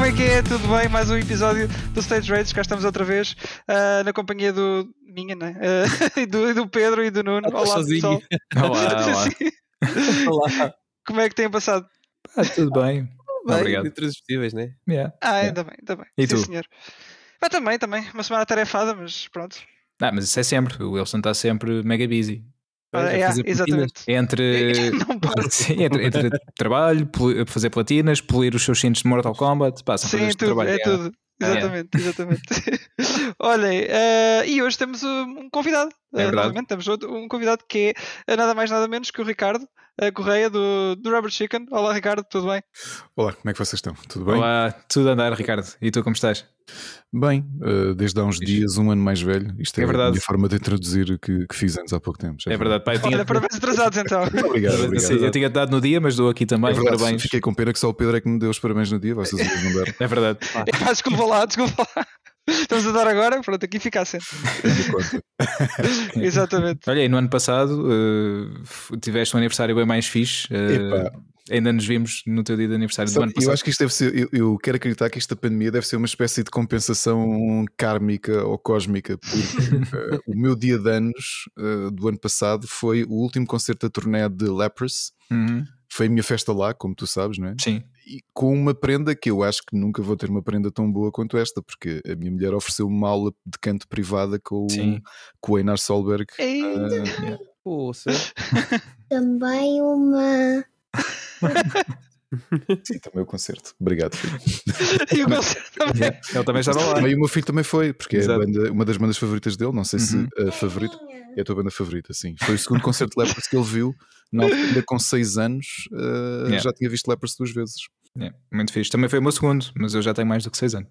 Como é que é? Tudo bem? Mais um episódio do Stage Rates, cá estamos outra vez uh, na companhia do minha, né? Uh, e, do, e do Pedro e do Nuno. Ah, Olá sozinho. pessoal. Olá, olá. Sim. Olá. Como é que têm passado? Ah, tudo bem. Bem, Obrigado. Né? Yeah. Ah, Yeah. ainda bem, ainda bem. E Sim, tu? senhor. Ah, também, também. Uma semana atarefada, mas pronto. Ah, mas isso é sempre. O Wilson está sempre mega busy. Ah, é, exatamente. Entre, sim, entre, entre trabalho, fazer platinas, polir os seus cintos de Mortal Kombat. São Sim, tudo, trabalho. é tudo. Exatamente, exatamente. Olhem, eh, e hoje temos um convidado. É verdade. temos outro- um convidado que é eh, nada mais nada menos que o Ricardo eh, Correia do, do Rubber Chicken. Olá, Ricardo, tudo bem? Olá, como é que vocês estão? Tudo bem? Olá, tudo a andar, Ricardo. E tu como estás? Bem, uh, desde há uns dias, um ano mais velho. Isto é, É verdade. a minha forma de introduzir que, que fiz antes há pouco tempo. já É verdade, eu tinha, Olha, parabéns atrasados então. Obrigado, Sim, obrigado. eu tinha dado no dia, mas dou aqui também. É verdade, parabéns. Fiquei com pena que só o Pedro é que me deu os parabéns no dia, vocês não deram. É verdade. Epá, desculpa lá, desculpa lá. Estamos a dar agora, pronto, aqui fica conta. Exatamente. Olha, e no ano passado f- tiveste um aniversário bem mais fixe. Epá. ainda nos vimos no teu dia de aniversário do Sabe, ano eu passado. acho que isto deve ser, eu, eu quero acreditar que esta pandemia deve ser uma espécie de compensação kármica ou cósmica, porque eh, o meu dia de anos do ano passado foi o último concerto da turnê de Leprous. Uhum. Foi a minha festa lá, como tu sabes, não é? Sim. E com uma prenda que eu acho que nunca vou ter uma prenda tão boa quanto esta, porque a minha mulher ofereceu uma aula de canto privada com, Sim. com o Einar Solberg. Ei, Ah, Poxa. Também uma. sim, também o concerto. Obrigado, filho. e o concerto também. Ele também estava lá. Também o meu filho também foi, porque é a Exato. banda- uma das bandas favoritas dele, não sei se Uhum. a favorita. É a tua banda favorita, sim. Foi o segundo concerto de Lepers que ele viu, na altura, ainda com 6 anos, ah, Yeah. já tinha visto Lepers duas vezes. É, muito fixe. Também foi o meu segundo, mas eu já tenho mais do que 6 anos.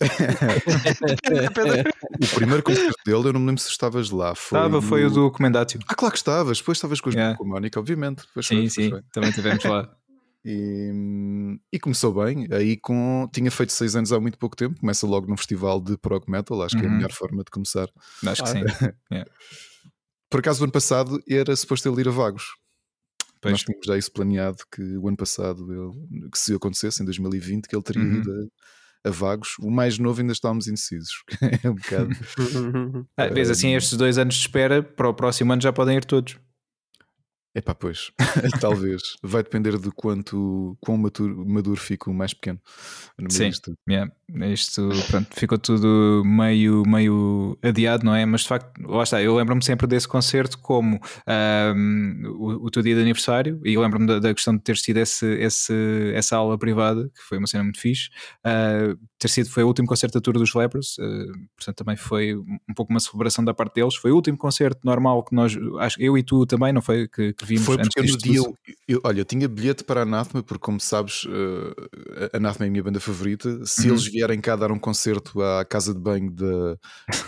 O primeiro concerto dele, eu não me lembro se estavas lá. Foi Estava, foi o do Comendatio. Ah, claro que estavas, depois estavas com, as- Yeah. com a Mónica, obviamente. Pois Sim, foi, sim, foi. também tivemos lá. E, e começou bem, aí com tinha feito seis anos há muito pouco tempo, começa logo num festival de prog metal, acho que é a Uhum. melhor forma de começar. Acho que sim. Por acaso, o ano passado era suposto ele ir a Vagos. Pois. Nós tínhamos já isso planeado que o ano passado, ele- que se acontecesse em 2020, que ele teria Uhum. ido a, a Vagos. O mais novo ainda estávamos indecisos. é um bocado. Ah, vês assim, estes dois anos de espera, para o próximo ano já podem ir todos. Epá, pois, talvez. Vai depender de quanto quão maduro, maduro fica o mais pequeno. Sim. Yeah. Isto, pronto, ficou tudo meio, meio adiado, não é? Mas de facto, lá está, eu lembro-me sempre desse concerto como ahm, o, o teu dia de aniversário e eu lembro-me da, da questão de ter sido esse, esse, essa aula privada, que foi uma cena muito fixe. Ah, ter sido, foi o último concerto da Tour dos Lepers, ah, portanto também foi um pouco uma celebração da parte deles. Foi o último concerto normal que nós, acho, eu e tu também, não foi? Que, que vimos Foi antes porque eu no dia. tudo. eu- olha, eu tinha bilhete para a Anathema, porque, como sabes, a Anathema é a minha banda favorita. Se Uhum. eles vierem cá dar um concerto à casa de banho da,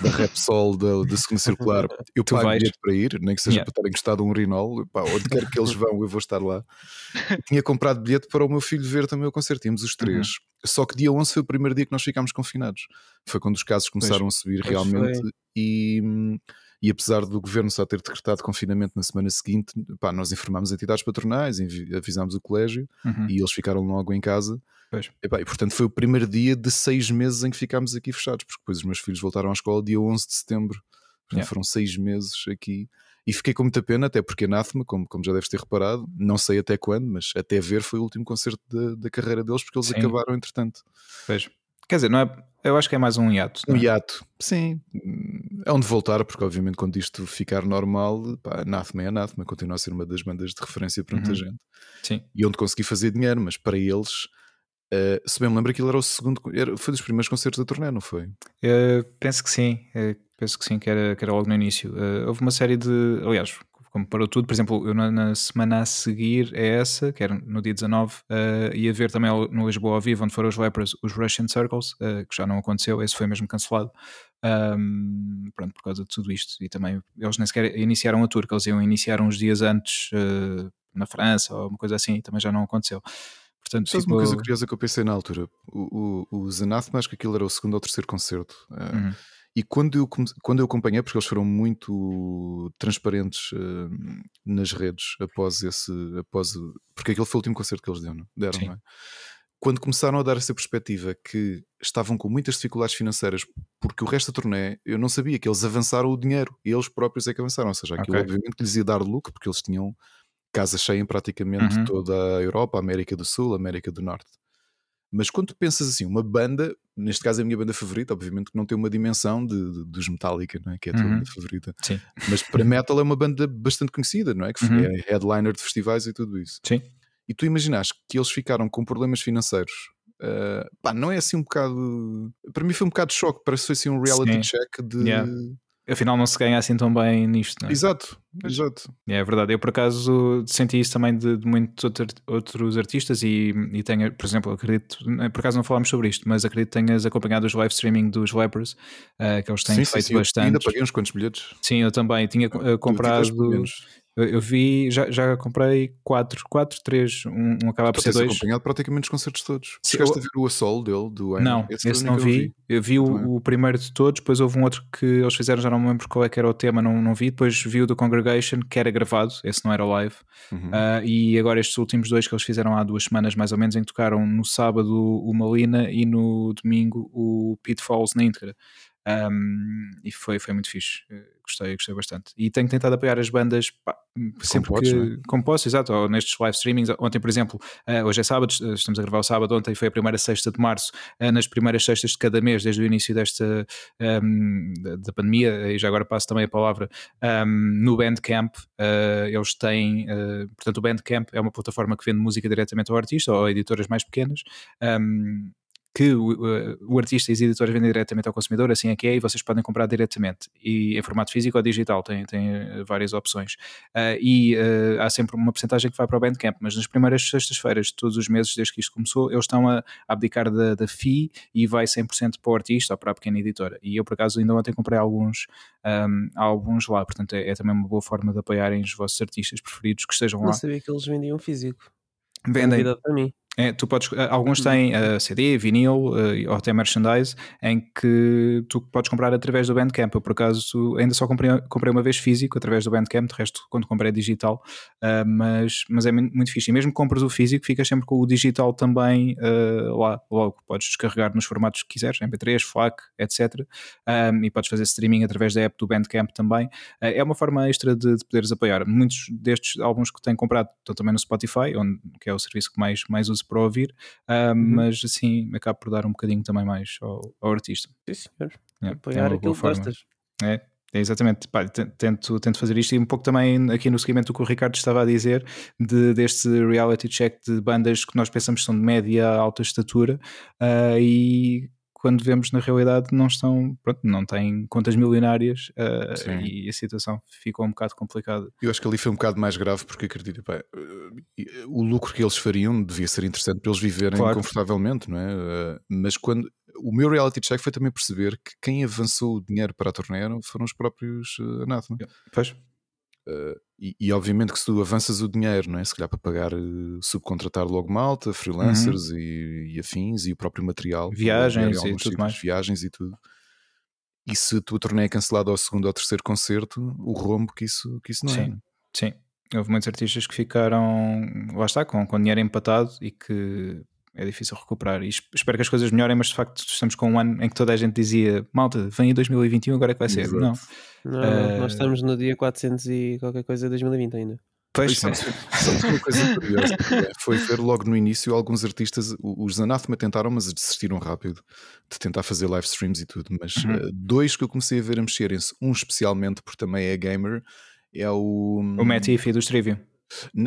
da Repsol, da, da segunda circular, eu Tu pago vais. bilhete para ir, nem que seja Yeah. para estar encostado um urinol. Pá, onde quer que eles vão, eu vou estar lá. tinha comprado bilhete para o meu filho ver também o concerto. Tínhamos os três. Uhum. Só que dia 11 foi o primeiro dia que nós ficámos confinados. Foi quando os casos começaram a subir Pois realmente. E. e apesar do governo só ter decretado confinamento na semana seguinte, pá, nós informámos entidades patronais, avisámos o colégio Uhum. e eles ficaram logo em casa. Pois. Epá, e portanto foi o primeiro dia de seis meses em que ficámos aqui fechados, porque depois os meus filhos voltaram à escola dia 11 de setembro. Portanto, Yeah. Foram seis meses aqui. E fiquei com muita pena, até porque Anathema, como, como já deves ter reparado, não sei até quando, mas até ver foi o último concerto da, da carreira deles, porque eles Sim. acabaram entretanto. Pois. Quer dizer, não é, eu acho que é mais um hiato. Um é? hiato, sim. É onde voltar, porque obviamente quando isto ficar normal, pá, Anathema é Anathema, continua a ser uma das bandas de referência para muita Uhum. gente. Sim. E onde consegui fazer dinheiro, mas para eles, eh, se bem me lembro, aquilo era o segundo, era, foi dos primeiros concertos da turnê, não foi? Uh, penso que sim, uh, penso que sim, que era, que era logo no início. Uh, houve uma série de. Aliás, como parou tudo, por exemplo, eu na, na semana a seguir a essa, que era no dia 19, uh, ia ver também no Lisboa ao vivo, onde foram os Lepers, os Russian Circles, uh, que já não aconteceu, esse foi mesmo cancelado. Um, pronto, por causa de tudo isto. E também eles nem sequer iniciaram a tour, que eles iam iniciar uns dias antes uh, na França ou uma coisa assim, e também já não aconteceu. Portanto, ficou... uma coisa curiosa que eu pensei na altura? O, o, os Anathema, acho que aquilo era o segundo ou terceiro concerto. eh, Uhum. E quando eu, quando eu acompanhei, porque eles foram muito transparentes eh, nas redes após esse. Após, porque aquele foi o último concerto que eles deram, deram não é? quando começaram a dar essa perspectiva que estavam com muitas dificuldades financeiras porque o resto da turnê, eu não sabia que eles avançaram o dinheiro e eles próprios é que avançaram. Ou seja, aquilo Ok. obviamente que lhes ia dar lucro porque eles tinham casa cheia em praticamente Uhum. toda a Europa, América do Sul, América do Norte. Mas quando tu pensas assim, uma banda, neste caso é a minha banda favorita, obviamente que não tem uma dimensão de, de- dos Metallica, não é? que é a tua Uhum. banda favorita. Sim. Mas para metal é uma banda bastante conhecida, não é? Que Uhum. é headliner de festivais e tudo isso. Sim. E tu imaginas que eles ficaram com problemas financeiros. ah, pá, não é assim um bocado. Para mim foi um bocado de choque, parece que foi assim um reality Sim. check de. Yeah. Afinal, não se ganha assim tão bem nisto, não é? Exato, exato. É verdade, eu por acaso senti isso também de, de muitos outro- outros artistas e, e tenho, por exemplo, acredito, por acaso não falámos sobre isto, mas acredito que tenhas acompanhado os live streaming dos Lepers, eh, que eles têm sim, sim, feito sim, eu bastante. ainda paguei uns quantos bilhetes. Sim, eu também tinha tiveste comprado. Eu, eu vi, já, já comprei quatro, quatro, três, um, um acaba por ser tens dois. acompanhado praticamente os concertos todos. Sim, Chegaste eu- a ver o Assol dele, do ano? Não, esse único não que eu vi. Eu vi o, o primeiro de todos, depois houve um outro que eles fizeram, já não me lembro qual é que era o tema, não, não vi. Depois vi o do Congregation, que era gravado, esse não era live. Uhum. Ah, e agora estes últimos dois que eles fizeram há duas semanas mais ou menos, em que tocaram no sábado o Malina e no domingo o Pitfalls na íntegra. Um, e foi, foi muito fixe. Eh, Gostei, gostei bastante. E tenho tentado apoiar as bandas pá, sempre podes, que. é? Posso, exato. Ou nestes live streamings. Ontem, por exemplo, eh, hoje é sábado, eh, estamos a gravar o sábado. Ontem foi a primeira sexta de março. eh, nas primeiras sextas de cada mês, desde o início desta um, da, pandemia, e já agora passo também a palavra, um, no Bandcamp. eh, eles têm. portanto, o Bandcamp é uma plataforma que vende música diretamente ao artista ou a editoras mais pequenas. Um, que o, o- o artista e as editoras vendem diretamente ao consumidor, assim é que é, e vocês podem comprar diretamente, e em formato físico ou digital, tem, tem eh, várias opções. Ah, e eh, há sempre uma porcentagem que vai para o Bandcamp, mas nas primeiras sextas-feiras de todos os meses, desde que isto começou, eles estão a, a abdicar da, da FII e vai 100% para o artista ou para a pequena editora. E eu, por acaso, ainda ontem comprei alguns ahm, álbuns lá, portanto é, é também uma boa forma de apoiarem os vossos artistas preferidos que estejam lá. Não sabia que eles vendiam físico. Vendem, para mim. É, tu podes, eh, alguns têm eh, CD, vinil eh, ou até merchandise em que tu podes comprar através do Bandcamp. Eu, por acaso, ainda só comprei, comprei uma vez físico através do Bandcamp, de resto, quando comprei digital, eh, mas, mas é muito fixe. E mesmo que compres o físico, ficas sempre com o digital também lá, logo. Podes descarregar nos formatos que quiseres, MP3, FLAC, etc. Um, e podes fazer streaming através da app do Bandcamp também. Uh, é uma forma extra de, de poderes apoiar. Muitos destes álbuns que tenho comprado estão também no Spotify, onde, que é o serviço que mais, mais uso para ouvir, um, mas assim acabo por dar um bocadinho também mais ao, ao artista. Sim, senhor. É, é Apoiar boa aquilo que gostas. É, é exatamente. Pá, te- tento, tento fazer isto e um pouco também aqui no seguimento do que o Ricardo estava a dizer, de, deste reality check de bandas que nós pensamos são de média alta estatura ah, e quando vemos na realidade não estão, pronto, não têm contas milionárias Sim. e a situação ficou um bocado complicada. Eu acho que ali foi um bocado mais grave porque acredito, pá, eh, o lucro que eles fariam devia ser interessante para eles viverem Claro. confortavelmente, não é? Eh, Mas quando o meu reality check foi também perceber que quem avançou o dinheiro para a turnê eram- foram os próprios eh, Anathema. Pois, Eh, e, e obviamente que se tu avanças o dinheiro, não é? Se calhar para pagar, eh, subcontratar logo malta, freelancers e, e afins e o próprio material, Uhum. Viagens e tudo mais. viagens e tudo. E se a tua turnê é cancelada ao segundo ou terceiro concerto, o rombo que isso, que isso não é. Sim. sim. Houve muitos artistas que ficaram, lá está, com, com dinheiro empatado e que é difícil recuperar. E es- espero que as coisas melhorem, mas de facto estamos com um ano em que toda a gente dizia: malta, vem em 2021, agora é que vai ser. Exato. Não, Não, Eh, nós estamos no dia 400 e qualquer coisa de 2020 ainda. pois, Pois, sabes, sabes uma coisa curiosa é, foi ver logo no início alguns artistas, os Anathema tentaram, mas desistiram rápido de tentar fazer live streams e tudo. Mas Uhum. eh, dois que eu comecei a ver a mexerem-se, um especialmente porque também é gamer, é o. o Matt Iffy dos Trivium.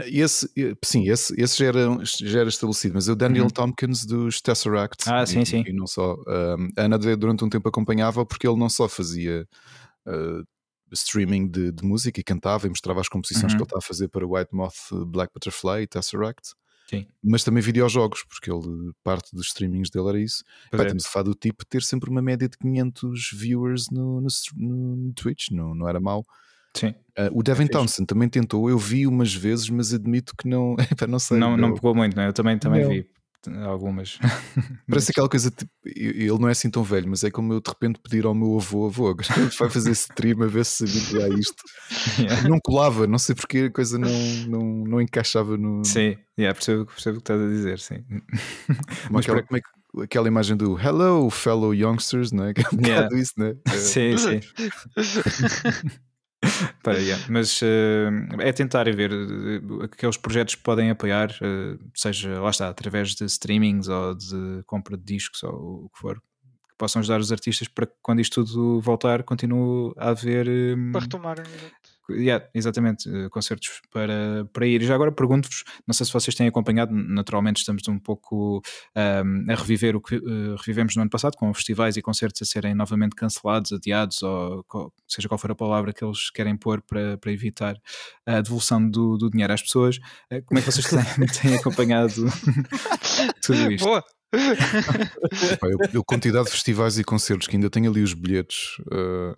Esse, eh, sim, esse, esse já, era, já era estabelecido, mas é o Daniel Uhum. Tompkins dos Tesseract. Ah, sim, e, sim. E não só. Um, a Ana durante um tempo acompanhava porque ele não só fazia uh, streaming de, de música e cantava e mostrava as composições Uhum. que ele estava a fazer para White Moth, Black Butterfly e Tesseract. Sim. Mas também videojogos, porque ele, parte dos streamings dele era isso. Pá, é. Estamos a falar do tipo ter sempre uma média de 500 viewers no, no, no Twitch, não, não era mau. Sim. Uh, o Devin fixe. Townsend também tentou, eu vi umas vezes, mas admito que não, epá, não sei. Não, não pegou muito, não é? Eu também, também Não. vi. algumas. Parece aquela coisa, tipo, ele não é assim tão velho, mas é como eu de repente pedir ao meu avô, avô, vai fazer stream a ver se habitua a isto. Yeah. Não colava, não sei porque a coisa não, não, não encaixava no. Sim, yeah, percebo, percebo o que estás a dizer, sim. Como Mas aquela, por- como é que- aquela imagem do Hello, fellow youngsters, né? Que é um Yeah. bocado isso, né? É, Sim, sim. Yeah, Mas eh, é tentar ver eh, aqueles projetos que podem apoiar, eh, seja lá está, através de streamings ou de compra de discos ou o que for, que possam ajudar os artistas para que quando isto tudo voltar continue a haver eh, Para retomar. Yeah, exatamente, eh, concertos para, para ir. E já agora pergunto-vos, não sei se vocês têm acompanhado, naturalmente estamos um pouco ahm, a reviver o que eh, revivemos no ano passado, com festivais e concertos a serem novamente cancelados, adiados, ou co- seja qual for a palavra que eles querem pôr para, para evitar a devolução do, do dinheiro às pessoas. Eh, Como é que vocês têm, têm acompanhado tudo isto? Boa! Eu, eu, quantidade de festivais e concertos que ainda tenho ali os bilhetes. uh,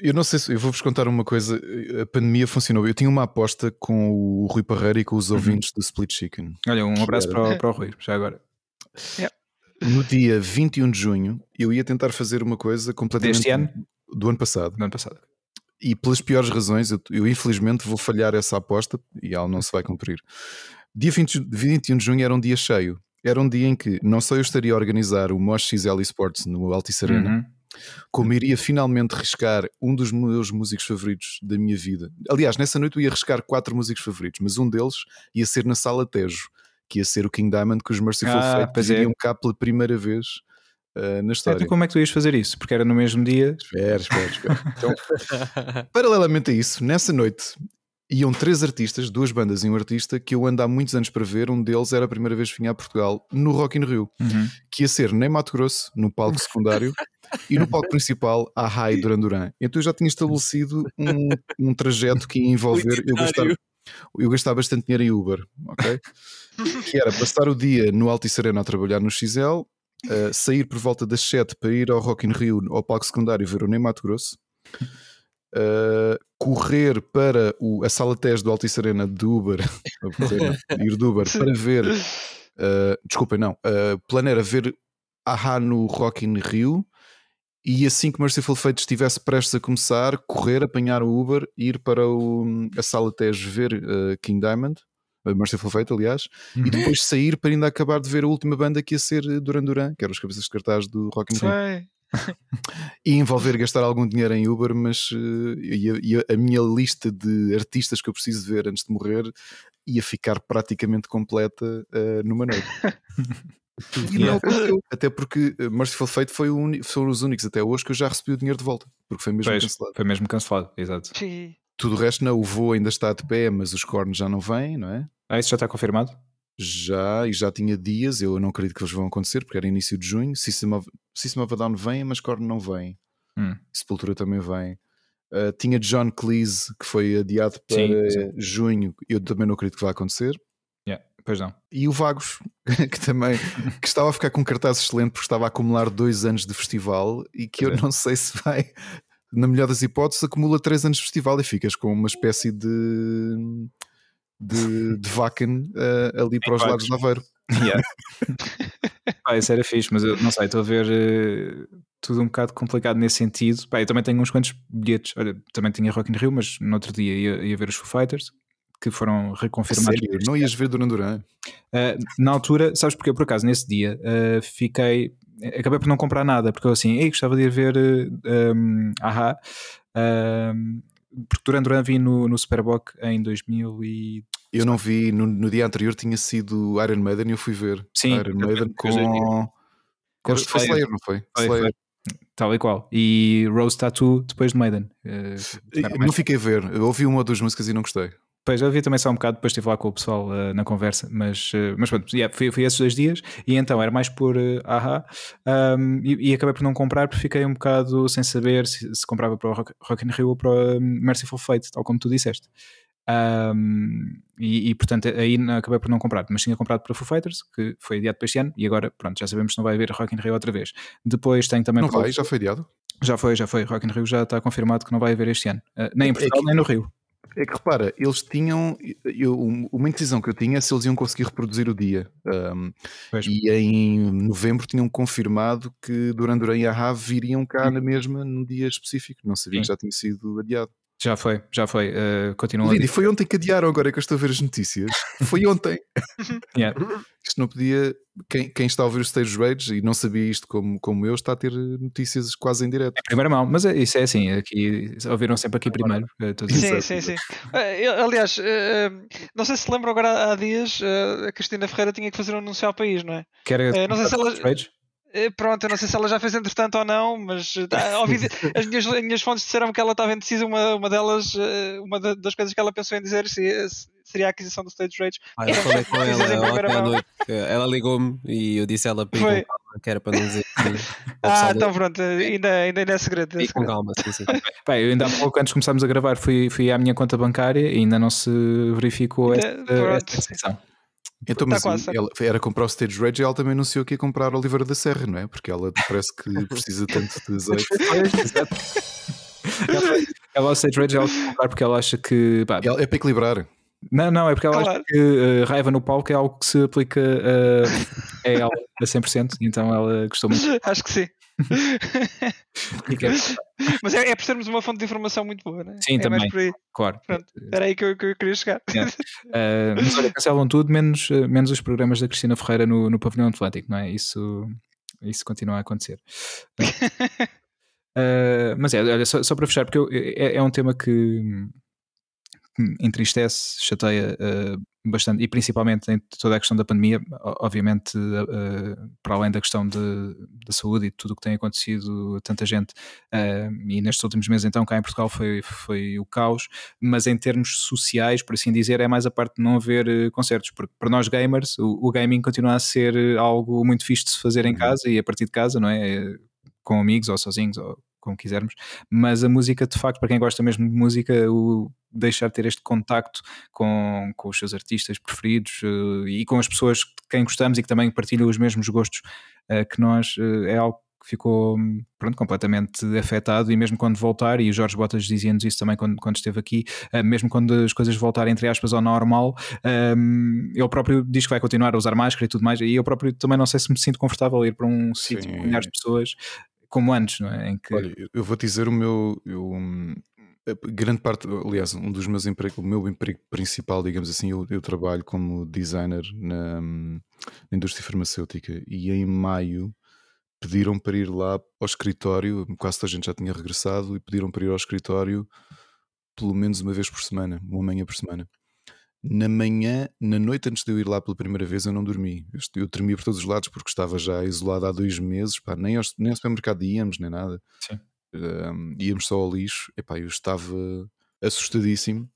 eu não sei se eu vou-vos contar uma coisa. A pandemia funcionou. Eu tinha uma aposta com o Rui Parreira e com Uhum. os ouvintes do Split Chicken. Olha, um abraço era? para o, para o Rui, já agora. No dia 21 de junho, eu ia tentar fazer uma coisa completamente. Deste ano? Do ano passado. Do ano passado. E pelas piores razões, eu, eu infelizmente vou falhar essa aposta e ela não se vai cumprir. Dia 20, 21 de junho era um dia cheio. Era um dia em que não só eu estaria a organizar o Mosh XL Esports no Altice Arena, Uhum. Como iria finalmente riscar um dos meus músicos favoritos da minha vida. Aliás, nessa noite eu ia riscar quatro músicos favoritos, mas um deles ia ser na Sala Tejo, que ia ser o King Diamond, que os Merciful Ah, Fate é. iriam cá pela primeira vez uh, na história. Então, como é que tu ias fazer isso? Porque era no mesmo dia. Espera, espera, espera. Então, paralelamente a isso, nessa noite iam três artistas, duas bandas e um artista que eu ando há muitos anos para ver. Um deles era a primeira vez que vinha a Portugal no Rock in Rio, Uhum. que ia ser nem Mato Grosso, no palco secundário, e no palco principal, a Rai Duran Duran. Então eu já tinha estabelecido um, um trajeto que ia envolver eu gastar, eu gastar bastante dinheiro em Uber, ok? Que era passar o dia no Altice Arena a trabalhar no XL, uh, sair por volta das 7 para ir ao Rock in Rio, ao palco secundário, ver o Mato Grosso, uh, correr para o, a sala teste do Altice Arena de Uber, correr, ir de Uber para ver, uh, desculpem, não, uh, plano era ver Ahá no Rock in Rio e assim que Merciful Fate estivesse prestes a começar, correr, apanhar o Uber, ir para o, a sala teste ver uh, King Diamond, uh, Merciful Fate, aliás, Uhum. e depois sair para ainda acabar de ver a última banda que ia ser uh, Duran Duran, que eram os cabeças de cartaz do Rock Rio. Foi. E envolver gastar algum dinheiro em Uber, mas uh, e a, e a minha lista de artistas que eu preciso ver antes de morrer ia ficar praticamente completa uh, numa noite. E não aconteceu. Até porque uh, Merciful Fate foi o foram os únicos até hoje que eu já recebi o dinheiro de volta, porque foi mesmo Pois, cancelado. foi mesmo cancelado, exato. Sim. Tudo o resto não, o voo ainda está de pé, mas os cornos já não vêm, não é? Ah, isso já está confirmado? Já, e já tinha dias, eu não acredito que eles vão acontecer, porque era início de junho. System of, System of a Down vem, mas Korn não vem. Hum. Sepultura também vem. Uh, tinha John Cleese, que foi adiado para Sim, sim. junho, eu também não acredito que vai acontecer. Pois não. E o Vagos, que também que estava a ficar com um cartaz excelente porque estava a acumular dois anos de festival e que eu É. não sei se vai, na melhor das hipóteses, acumula três anos de festival e ficas com uma espécie de de, de Vaken uh, ali para os lados de Aveiro. Yeah. Pá, isso era fixe, mas eu não sei, estou a ver eh, tudo um bocado complicado nesse sentido. Pá, eu também tenho uns quantos bilhetes. Olha, também tinha Rock in Rio, mas no outro dia ia, ia ver os Foo Fighters, que foram reconfirmados. Sério? Não ias ver Duran Duran? Uh, na altura, sabes porque? Por acaso, nesse dia, uh, fiquei. Acabei por não comprar nada, porque eu assim, ei, gostava de ir ver uh, um, Aha. Um, porque Duran Duran vi no, no Superboc em 2000 e... Eu não vi, no, no dia anterior tinha sido Iron Maiden e eu fui ver. Sim, Iron eu- Maiden eu- com. eu- com eu- foi Slayer, não foi? Foi, Slayer. foi. Tal e qual. E Rose Tattoo depois de Maiden. Uh, Eu Não fiquei a ver, eu ouvi uma ou duas músicas e não gostei. Pois, eu vi também só um bocado, depois estive lá com o pessoal uh, na conversa, mas, uh, mas pronto, yeah, foi, foi esses dois dias e então era mais por uh, aha um, e, e acabei por não comprar porque fiquei um bocado sem saber se, se comprava para o Rock, Rock in Rio ou para o um, Merciful Fate, tal como tu disseste. Um, e, e, portanto aí acabei por não comprar, mas tinha comprado para Foo Fighters, que foi adiado para este ano, e agora pronto, já sabemos que não vai haver Rock in Rio outra vez. Depois tem também Não vai, já foi adiado. já foi, já foi. Rock in Rio já está confirmado que não vai haver este ano, nem em É Portugal que- nem no Rio. É que repara, eles tinham. Eu, uma indecisão que eu tinha é se eles iam conseguir reproduzir o dia. Um, e em novembro tinham confirmado que Duran Duran e Ahá viriam cá na mesma num dia específico. Não sabia Sim. que já tinha sido adiado. Já foi, já foi. Uh, continuam a Lili, foi ontem que adiaram, agora é que eu estou a ver as notícias. Foi ontem. Yeah. Isto não podia. Quem, quem está a ouvir o Stage Rage e não sabia isto como, como eu, está a ter notícias quase em direto. Em primeira mão, mas é- isso é assim, aqui ouviram sempre aqui primeiro. eh, todos os- Sim, sim, sim. Eh, eu- aliás, não sei se lembram agora há dias, a Cristina Ferreira tinha que fazer um anúncio ao país, não é? Quer não sei se ela- Rage? Eh, Pronto, eu não sei se ela já fez entretanto ou não, mas eh, tá, ouvi as, minhas, as minhas fontes disseram que ela estava indecisa. Uma, uma delas, eh, uma da- das coisas que ela pensou em dizer se- se- seria a aquisição do Stage Rage. Ah, eu falei com em ela ontem à noite. Ela ligou-me e eu disse a ela para que era para não dizer Ah, então pronto, ainda, ainda, ainda é segredo. é Ir com segredo. calma, sim, sim. Bem, eu ainda há pouco, antes de começarmos a gravar, fui, fui à minha conta bancária e ainda não se verificou esta, pronto. esta Então, Tá mas quase, ela era comprar o Stage Rage e ela também anunciou que ia comprar Oliveira da Serra, não é? Porque ela parece que precisa tanto de azeite. Exato. Ela- Ela, o Stage Rage, ela comprar porque ela acha que. pá, Ela- É para equilibrar. não, não, é porque ela Claro. acha que uh, raiva no palco é algo que se aplica uh, a ela a 100%, então ela gostou muito. Acho que sim. Mas é, é por sermos uma fonte de informação muito boa, não é? Sim, é também. Claro. Pronto. Era aí que eu, que eu queria chegar. Uh, mas olha, cancelam tudo, menos, uh, menos os programas da Cristina Ferreira no, no Pavilhão Atlético, não é? Isso, isso continua a acontecer. Uh, mas é, olha, só, só para fechar, porque eu- é, é um tema que entristece, chateia uh, bastante, e principalmente em toda a questão da pandemia, obviamente, uh, para além da questão de, da saúde e de tudo o que tem acontecido, tanta gente, uh, e nestes últimos meses, então, cá em Portugal foi, foi o caos, mas em termos sociais, por assim dizer, é mais a parte de não haver concertos, porque para nós gamers, o, o gaming continua a ser algo muito fixe de se fazer em Uhum. casa e a partir de casa, não é? É Com amigos ou sozinhos, ou como quisermos, mas a música, de facto, para quem gosta mesmo de música, o deixar de ter este contacto com, com os seus artistas preferidos eh, e com as pessoas de quem gostamos e que também partilham os mesmos gostos eh, que nós, eh, é algo que ficou pronto, completamente afetado. E mesmo quando voltar, e o Jorge Botas dizia-nos isso também quando, quando esteve aqui, mesmo quando as coisas voltarem entre aspas ao normal, ehm, ele próprio diz que vai continuar a usar máscara e tudo mais, e eu próprio também não sei se me sinto confortável a ir para um sítio com milhares de pessoas como antes, não é? Em que Olha, eu- vou dizer o meu. Eu, a grande parte, aliás, um dos meus empregos, o meu emprego principal, digamos assim, eu, eu trabalho como designer na, na indústria farmacêutica e em maio pediram para ir lá ao escritório, quase toda a gente já tinha regressado e pediram para ir ao escritório pelo menos uma vez por semana, uma manhã por semana. Na manhã, na noite antes de eu ir lá pela primeira vez, eu não dormi. Eu, eu tremia por todos os lados porque estava já isolado há dois meses, pá, nem, ao, nem ao supermercado íamos, nem nada. Sim. Um, íamos só ao lixo, epá, eu estava assustadíssimo.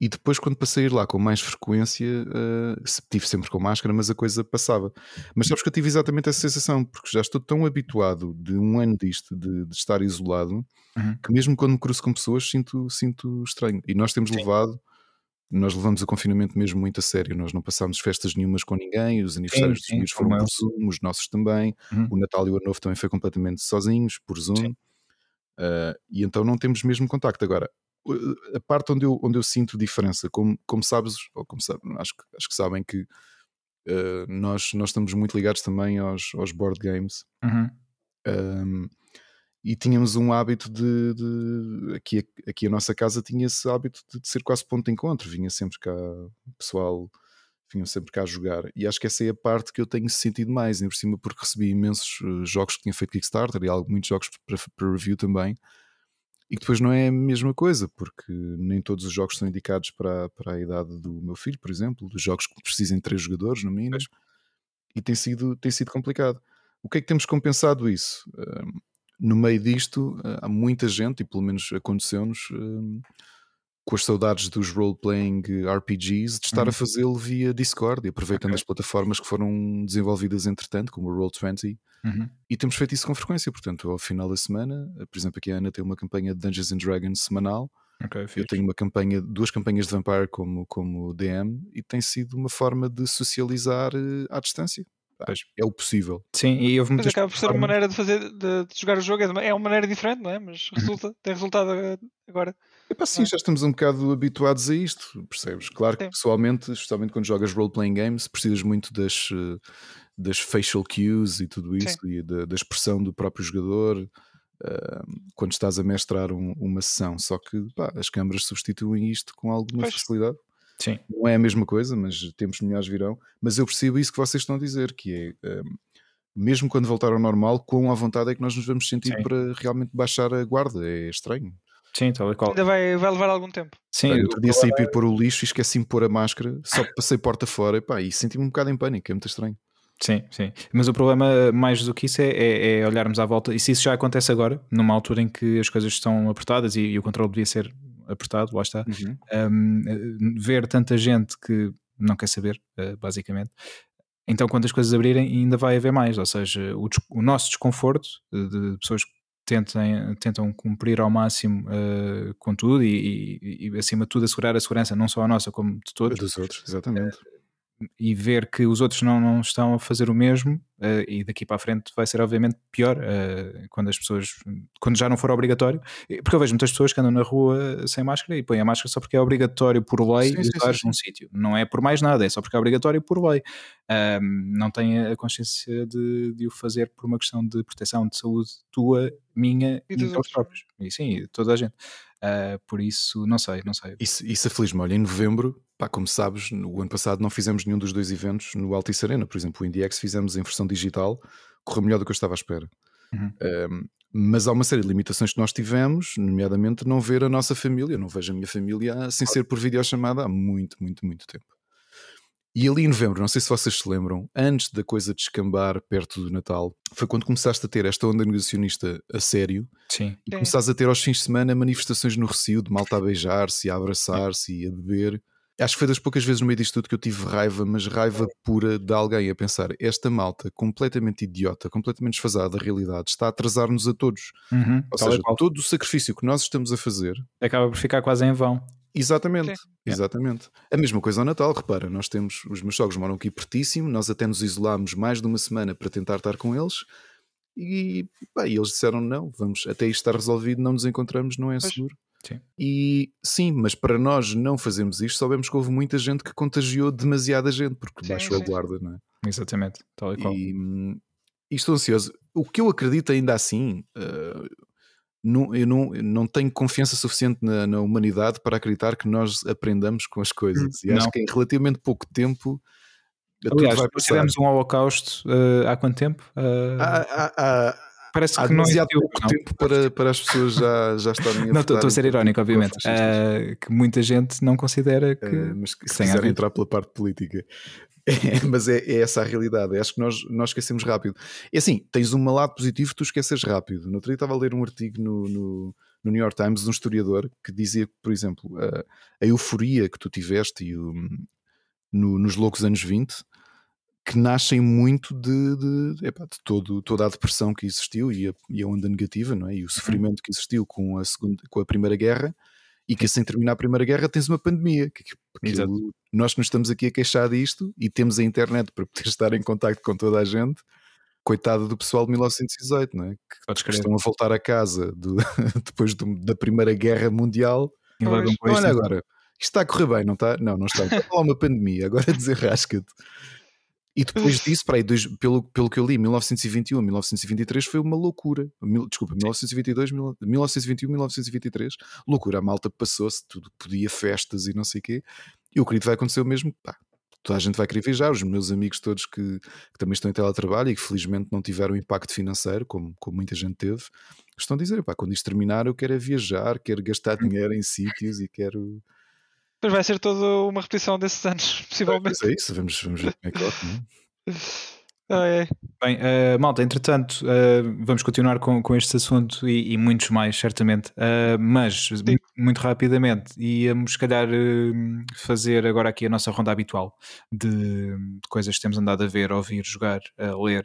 E depois, quando passei a ir lá com mais frequência, uh, tive sempre com máscara, mas a coisa passava. Mas sabes que eu tive exatamente essa sensação, porque já estou tão habituado de um ano disto, de, de estar isolado, Uhum. que mesmo quando me cruzo com pessoas, sinto, sinto estranho. E nós temos levado, nós levamos o confinamento mesmo muito a sério. Nós não passámos festas nenhumas com ninguém, os aniversários dos sim, amigos como foram por Zoom, os nossos também. Uhum. O Natal e o Ano Novo também foi completamente sozinhos, por Zoom. Sim. Uh, e então não temos mesmo contacto. Agora, a parte onde eu, onde eu sinto diferença, como, como sabes, ou como sabes, acho, que- acho que sabem que uh, nós, nós estamos muito ligados também aos, aos board games. Uhum. Um, e tínhamos um hábito de, de- aqui, a- aqui a nossa casa tinha esse hábito de, de ser quase ponto de encontro, vinha sempre cá o pessoal vinham sempre cá jogar e acho que essa é a parte que eu tenho sentido mais, ainda por cima porque recebi imensos eh, jogos que tinha feito Kickstarter e algo, muitos jogos para, para review também e que depois não é a mesma coisa porque nem todos os jogos são indicados para, para a idade do meu filho, por exemplo, dos jogos que precisem de três jogadores no mínimo e tem sido, tem sido complicado. O que é que temos compensado isso? Um, no meio disto, uh, há muita gente, e pelo menos aconteceu-nos, um, com as saudades dos role-playing RPGs, de estar Uhum. a fazê-lo via Discord e aproveitando Ok. as plataformas que foram desenvolvidas entretanto, como o Roll20, Uhum. e temos feito isso com frequência. Portanto, ao final da semana, por exemplo, aqui a Ana tem uma campanha de Dungeons and Dragons semanal. Ok, Eu fixe. tenho uma campanha, duas campanhas de Vampire como, como DM, e tem sido uma forma de socializar à distância. Pá, Pois. é o possível. Sim, e houve Mas muitas acaba por ser uma maneira de fazer de, de jogar o jogo, é uma- é uma maneira diferente, não é? Mas resulta, tem resultado agora. Epá, sim, já estamos um bocado habituados a isto, percebes? Claro que Sim. pessoalmente, especialmente quando jogas role-playing games, precisas muito das, das facial cues e tudo isso, e da, da expressão do próprio jogador ah, quando estás a mestrar um- uma sessão. Só que pá, as câmaras substituem isto com alguma Pois. facilidade. Sim, Não é a mesma coisa, mas tempos melhores virão. Mas eu percebo isso que vocês estão a dizer, que é. ah, mesmo quando voltar ao normal, quão à vontade é que nós nos vamos sentir Sim. para realmente baixar a guarda? É estranho. sim, tal e qual. Ainda vai, vai levar algum tempo. Sim, o outro dia saí para ir pôr o lixo e esqueci-me de pôr a máscara, só passei porta fora epá, e senti-me um bocado em pânico, é muito estranho. Sim, sim. Mas o problema, mais do que isso, é, é- é olharmos à volta. E se isso já acontece agora, numa altura em que as coisas estão apertadas e, e o controle devia ser apertado, lá está, um, eh, ver tanta gente que não quer saber, eh, basicamente. Então, quando as coisas abrirem, ainda vai haver mais. Ou seja, o, o nosso desconforto eh, de pessoas que tentem, tentam cumprir ao máximo eh, com tudo e, e- e, acima de tudo, assegurar a segurança, não só a nossa, como de todos Dos outros, exatamente. E ver que os outros não, não estão a fazer o mesmo eh, e daqui para a frente vai ser obviamente pior eh, quando as pessoas quando já não for obrigatório Eh, porque eu vejo muitas pessoas que andam na rua sem máscara e põem a máscara só porque é obrigatório por lei Sim, sim. num sítio não é por mais nada, é só porque é obrigatório por lei Ahm, não têm a consciência de, de o fazer por uma questão de proteção de saúde tua, minha E e, dos outros. próprios e sim, de toda a gente Ah, por isso, não sei, não sei Isso, isso aflige-me. Olha, em novembro, pá, como sabes, no ano passado não fizemos nenhum dos dois eventos no Altice Arena. Por exemplo, o IndieX fizemos em versão digital, correu melhor do que eu estava à espera. Uhum. Um, mas há uma série de limitações que nós tivemos, nomeadamente não ver a nossa família. Eu não vejo a minha família sem ser por videochamada há muito, muito, muito tempo. E ali em novembro, não sei se vocês se lembram, antes da coisa descambar perto do Natal, foi quando começaste a ter esta onda negacionista a sério sim, e Sim. começares a ter aos fins de semana manifestações no Recio de malta a beijar-se, a abraçar-se e a beber. Acho que foi das poucas vezes no meio disto tudo que eu tive raiva, mas raiva pura de alguém a pensar: esta malta completamente idiota, completamente desfasada da realidade, está a atrasar-nos a todos. Uhum, Ou seja, qual. todo o sacrifício que nós estamos a fazer. acaba por ficar quase em vão Exatamente, Sim. exatamente. A mesma coisa ao Natal, repara, nós temos, os meus sogros moram aqui pertíssimo, nós até nos isolámos mais de uma semana para tentar estar com eles e, pá, e eles disseram não, vamos, até isto estar resolvido, não nos encontramos, não é Pois. seguro. Sim. E sim, mas para nós não fazermos isto, sabemos que houve muita gente que contagiou demasiada gente, porque Sim, baixou a sim. guarda, não é? exatamente, tal e qual E, hum, e estou ansioso. O que eu acredito ainda assim, eh, não, eu não, não tenho confiança suficiente na, na humanidade para acreditar que nós aprendamos com as coisas. E acho não. que em relativamente pouco tempo tudo Aliás, tivemos um holocausto eh, há quanto tempo? Eh, Há, há- há- parece há que não demasiado existiu. pouco não. tempo para, para as pessoas já, já estarem a Não, estou a ser irónico, obviamente. eh, que muita gente não considera que. Eh, mas que se tem quiserem havido. entrar pela parte política. É, mas é, é essa a realidade. Acho que nós, nós esquecemos rápido. É assim, tens um lado positivo tu esqueces rápido. No outro dia estava a ler um artigo no, no, no New York Times de um historiador que dizia por exemplo, a, a euforia que tu tiveste e o- no- nos loucos anos 20 que nascem muito de, de, epá, de todo, toda a depressão que existiu e a, e a onda negativa não é? e o sofrimento que existiu com a, segunda, com a Primeira Guerra e que sem terminar a Primeira Guerra tens uma pandemia que, que- nós que nos estamos aqui a queixar disto e temos a internet para poder estar em contacto com toda a gente coitado do pessoal de 1918 não é? que, que estão a voltar a casa do- depois do- da Primeira Guerra Mundial E. Olha agora, isto está a correr bem, não está? Não, não está. Está lá uma pandemia, agora desenrasca-te. E depois disso, para aí, dois- pelo, pelo que eu li, 1921, 1923 foi uma loucura. Mil- desculpa, 1922, mil- 1921, 1923, loucura. A malta passou-se, tudo podia, festas e não sei o quê. E eu acredito que vai acontecer o mesmo. Pá, toda a gente vai querer viajar. Os meus amigos todos que, que também estão em teletrabalho e que felizmente não tiveram impacto financeiro, como, como muita gente teve, estão a dizer: pá, quando isto terminar, eu quero é viajar, quero gastar dinheiro em sítios e quero. Mas vai ser toda uma repetição desses anos, possivelmente. Mas é isso, vamos, vamos ver como é que corre. é? Ai, ai. Bem, eh, malta, entretanto, eh, vamos continuar com, com este assunto e, e muitos mais, certamente. Eh, mas, mu- muito rapidamente, íamos, se calhar, fazer agora aqui a nossa ronda habitual de, de coisas que temos andado a ver, a ouvir, jogar, a ler,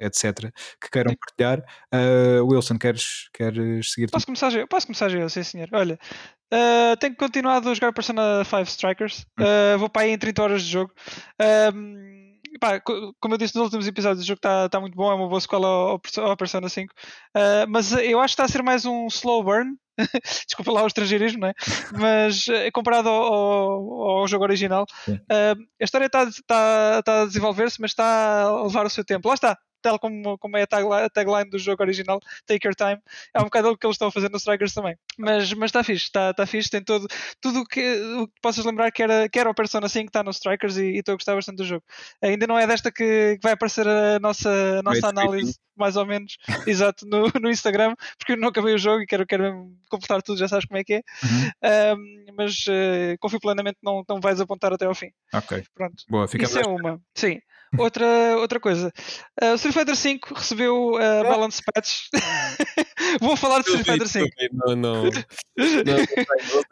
etc. Que queiram partilhar. Eh, Wilson, queres, queres seguir? Posso começar já? Posso começar já, sim senhor. Olha, ah, tenho continuado a jogar Persona 5 Strikers. Ah, vou para aí em 30 horas de jogo. Pá, co- como eu disse nos últimos episódios, o jogo está tá muito bom, é uma boa sequela ao, ao Persona 5. Ah, mas eu acho que está a ser mais um slow burn. Desculpa lá o estrangeirismo, não é? Mas eh, comparado ao, ao, ao jogo original, Sim. a história está tá, tá a desenvolver-se, mas está a levar o seu tempo. Lá está, tal como, como é a tagline, a tagline do jogo original, Take Your Time. É um bocado o que eles estão a fazer no Strikers também. Mas mas está fixe, está tá fixe, tem todo, tudo o que, o que possas lembrar que era, que era o Persona 5 que está no Strikers e estou a gostar bastante do jogo. Ainda não é desta que, que vai aparecer a nossa, a nossa análise, mais ou menos, exato, no, no Instagram, porque eu não acabei o jogo e quero, quero completar tudo, já sabes como é que é. Uhum. Ahm, mas eh, confio plenamente que não, não vais apontar até ao fim. Ok. Pronto. Boa, fica Isso é uma. Sim. Outra, outra coisa. Uh, o Street Fighter V recebeu uh, balance patch. Vou falar de Street Fighter V. Não, não. não,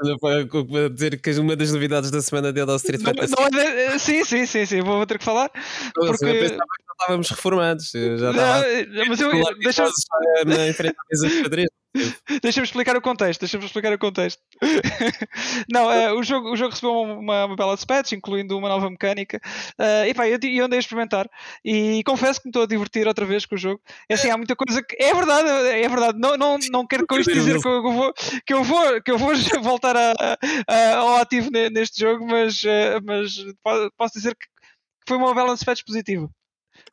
não dizer que uma das novidades da semana dele ao Street Não, Fighter não é de- sim, sim, sim, sim, vou ter que falar. Eu porque- pensava que já estávamos reformados. Eu já estava. Não, mas eu, deixa, na- frente à mesa de xadrez. Deixa-me explicar o contexto. Deixa-me explicar o contexto. não, eh, o, jogo, o jogo recebeu uma, uma balance patch, incluindo uma nova mecânica. Eh, e pá, eu, eu andei a experimentar e confesso que me estou a divertir outra vez com o jogo. É assim, há muita coisa que. É verdade, é verdade. Não, não, não quero com isto dizer que eu vou, que eu vou, que eu vou voltar a, a- ao ativo ne- neste jogo, mas, eh, mas po- posso dizer que foi uma balance patch positiva.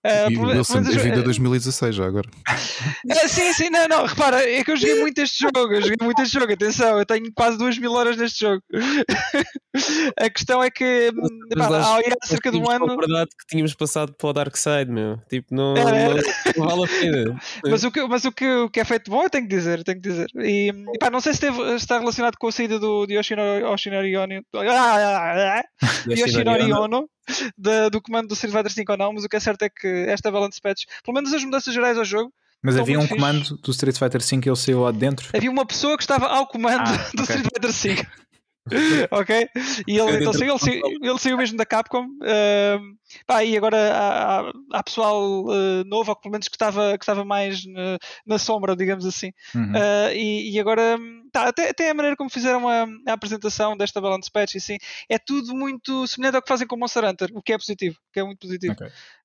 E pelo- Wilson, pelo menos eu- bem-vindo a 2016 já agora. ah, sim, sim, não, não, repara, é que eu joguei muito este jogo, eu joguei muito este jogo, atenção, eu tenho quase 2 mil horas neste jogo. A questão é que hum, Mas pá, há cerca de um ano, concordado que tínhamos passado para o Dark Side, meu. Tipo, não, Era, não, era. não vale a pena. mas, o que, mas o, que, o que é feito bom eu tenho que dizer, tenho que dizer. E, e pá, não sei se teve- está relacionado com a saída do, de Yoshinori, Yoshinori Ono, ah, ah, ah, Yoshinori Ono da- do comando do Street Fighter 5 ou não, mas o que é certo é que esta balance patch, pelo menos as mudanças gerais ao jogo, Mas havia um fixe. comando do Street Fighter V que ele saiu lá de dentro. havia uma pessoa que estava ao comando Ah, do ok. Street Fighter 5. ok? E ele, então, do ele, saiu, ele saiu mesmo da Capcom. ehm, pá, e agora há, há- pessoal eh, novo, ou pelo menos que estava, que estava mais na, na sombra, digamos assim. Uhum. Uh, e, e agora, tá, até, até a maneira como fizeram a, a apresentação desta Balance Patch, e assim, é tudo muito semelhante ao que fazem com o Monster Hunter, o que é positivo, o que é muito positivo.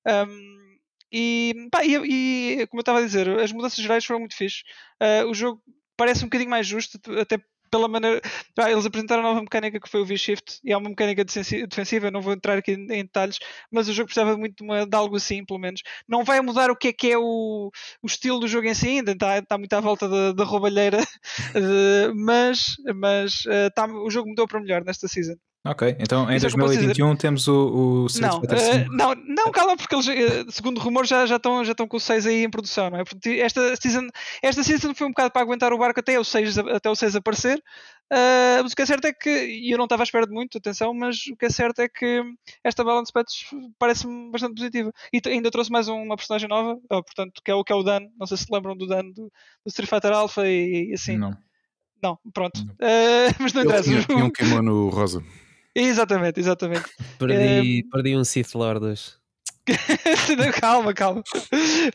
Um, e, pá, e, e, como eu estava a dizer, as mudanças gerais foram muito fixe. Uh, o jogo parece um bocadinho mais justo, até pela maneira. pá, eles apresentaram a nova mecânica que foi o V-Shift e é uma mecânica defensi- defensiva. Não vou entrar aqui em, detalhes, mas o jogo precisava muito de, uma- de algo assim, pelo menos. Não vai mudar o que é que é o, o estilo do jogo em si ainda, está, está muito à volta da, da roubalheira, eh, mas, mas eh, tá- o jogo mudou para melhor nesta season. Ok, então em Isso é 2021 temos o, o Não, V. não, não, cala, porque eles, eh, segundo rumor, já, já, estão, já estão com o 6 aí em produção, não é? Porque esta season, esta season foi um bocado para aguentar o barco até o 6, a- até o 6 aparecer. eh, mas o que é certo é que, e eu não estava à espera de muito, atenção, mas o que é certo é que esta Balance Patch parece-me bastante positiva. E ainda trouxe mais uma personagem nova, oh, portanto, que é o, que é o Dan. Não sei se lembram do Dan do, do Street Fighter Alpha e, e assim. Não, Não. pronto. Não. Eh, mas não interessa. tinha, tinha um kimono rosa. Exatamente, exatamente. Perdi, perdi um Sith Lord hoje. calma, calma.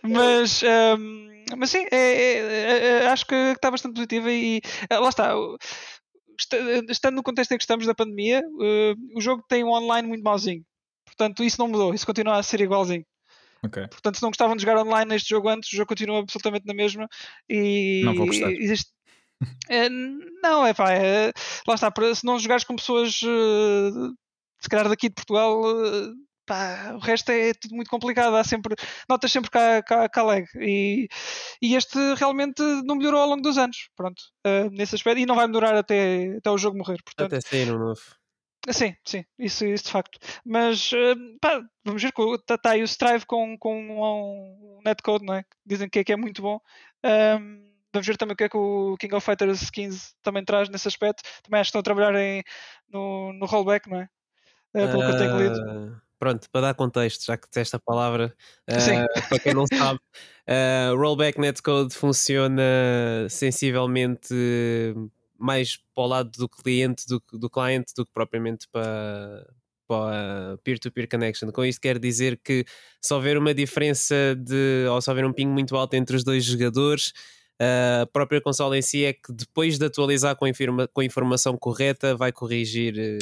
Mas, ehm, mas sim, é- é- é- acho que está bastante positiva e eh, lá está. Estando no contexto em que estamos da pandemia, eh, o jogo tem um online muito mauzinho. Portanto, isso não mudou, isso continua a ser igualzinho. Ok. Portanto, se não gostavam de jogar online neste jogo antes, o jogo continua absolutamente na mesma. E Não vou gostar. existe. É, não, é pá, é- lá está, se não jogares com pessoas eh, se calhar daqui de Portugal, eh, pá, o resto é tudo muito complicado. Há sempre, notas sempre cá, cá, cá lag. E, e este realmente não melhorou ao longo dos anos. Pronto, eh, nesse aspecto, e não vai melhorar até, até o jogo morrer. Portanto, Até sair um novo. Sim, sim, isso, isso de facto. Mas eh, pá, vamos ver que está tá aí o Strive com, com um, um netcode, não é? Dizem que é, que é muito bom. Ahm, vamos ver também o que é que o King of Fighters 15 também traz nesse aspecto. Também acho que estão a trabalhar em, no, no rollback, não é? Eh, pelo que eu tenho lido. Ah, Pronto, para dar contexto, já que disseste a palavra, Sim. para quem não sabe, ah, Rollback Netcode funciona sensivelmente mais para o lado do cliente do, do cliente do que propriamente para, para a peer-to-peer connection. Com isto quer dizer que se houver uma diferença de, ou se houver um ping muito alto entre os dois jogadores, a própria consola em si é que depois de atualizar com a, informa- com a informação correta vai corrigir eh,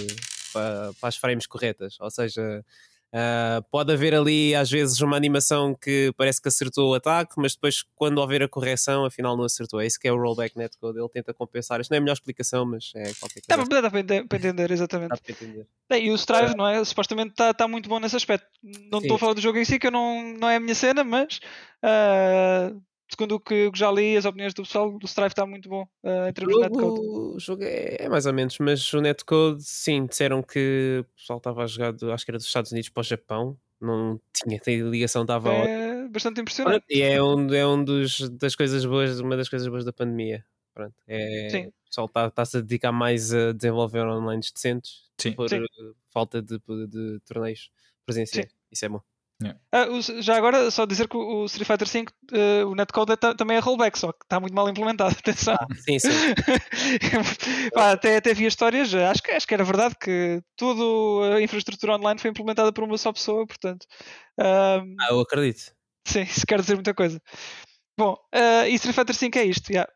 para, para as frames corretas. Ou seja, Uh, pode haver ali às vezes uma animação que parece que acertou o ataque, mas depois quando houver a correção, afinal não acertou. É isso que é o rollback netcode. Ele tenta compensar. Isto não é a melhor explicação, mas é qualquer Dá, coisa. para- dá para ente- para entender, exatamente. Dá para entender. E o Strive, não é? Supostamente está tá muito bom nesse aspecto. Não Sim. estou a falar do jogo em si, que eu não, não é a minha cena, mas ah, segundo o que, o já li, as opiniões do pessoal, o Strive está muito bom ah, em termos de netcode. jogo, o jogo é, é mais ou menos, mas o netcode, sim, disseram que o pessoal estava a jogar, do- acho que era dos Estados Unidos para o Japão, não tinha, tem ligação, estava. É bastante impressionante. E é um, é um dos, das coisas boas, uma das coisas boas da pandemia. Pronto, é, Sim. O pessoal está- está-se a dedicar mais a desenvolver online decentes Sim. por Sim. falta de, de torneios presenciais. Isso é bom. Ah, o- já agora, só dizer que o o Street Fighter V, eh, o netcode é ta- também é rollback, só que está muito mal implementado. Atenção. Sim, sim. Pá, até, até vi as histórias, acho que, acho que era verdade que toda a infraestrutura online foi implementada por uma só pessoa, portanto, ah, Ah, eu acredito. sim, isso quer dizer muita coisa. Bom, ah, e Street Fighter V é isto, yeah.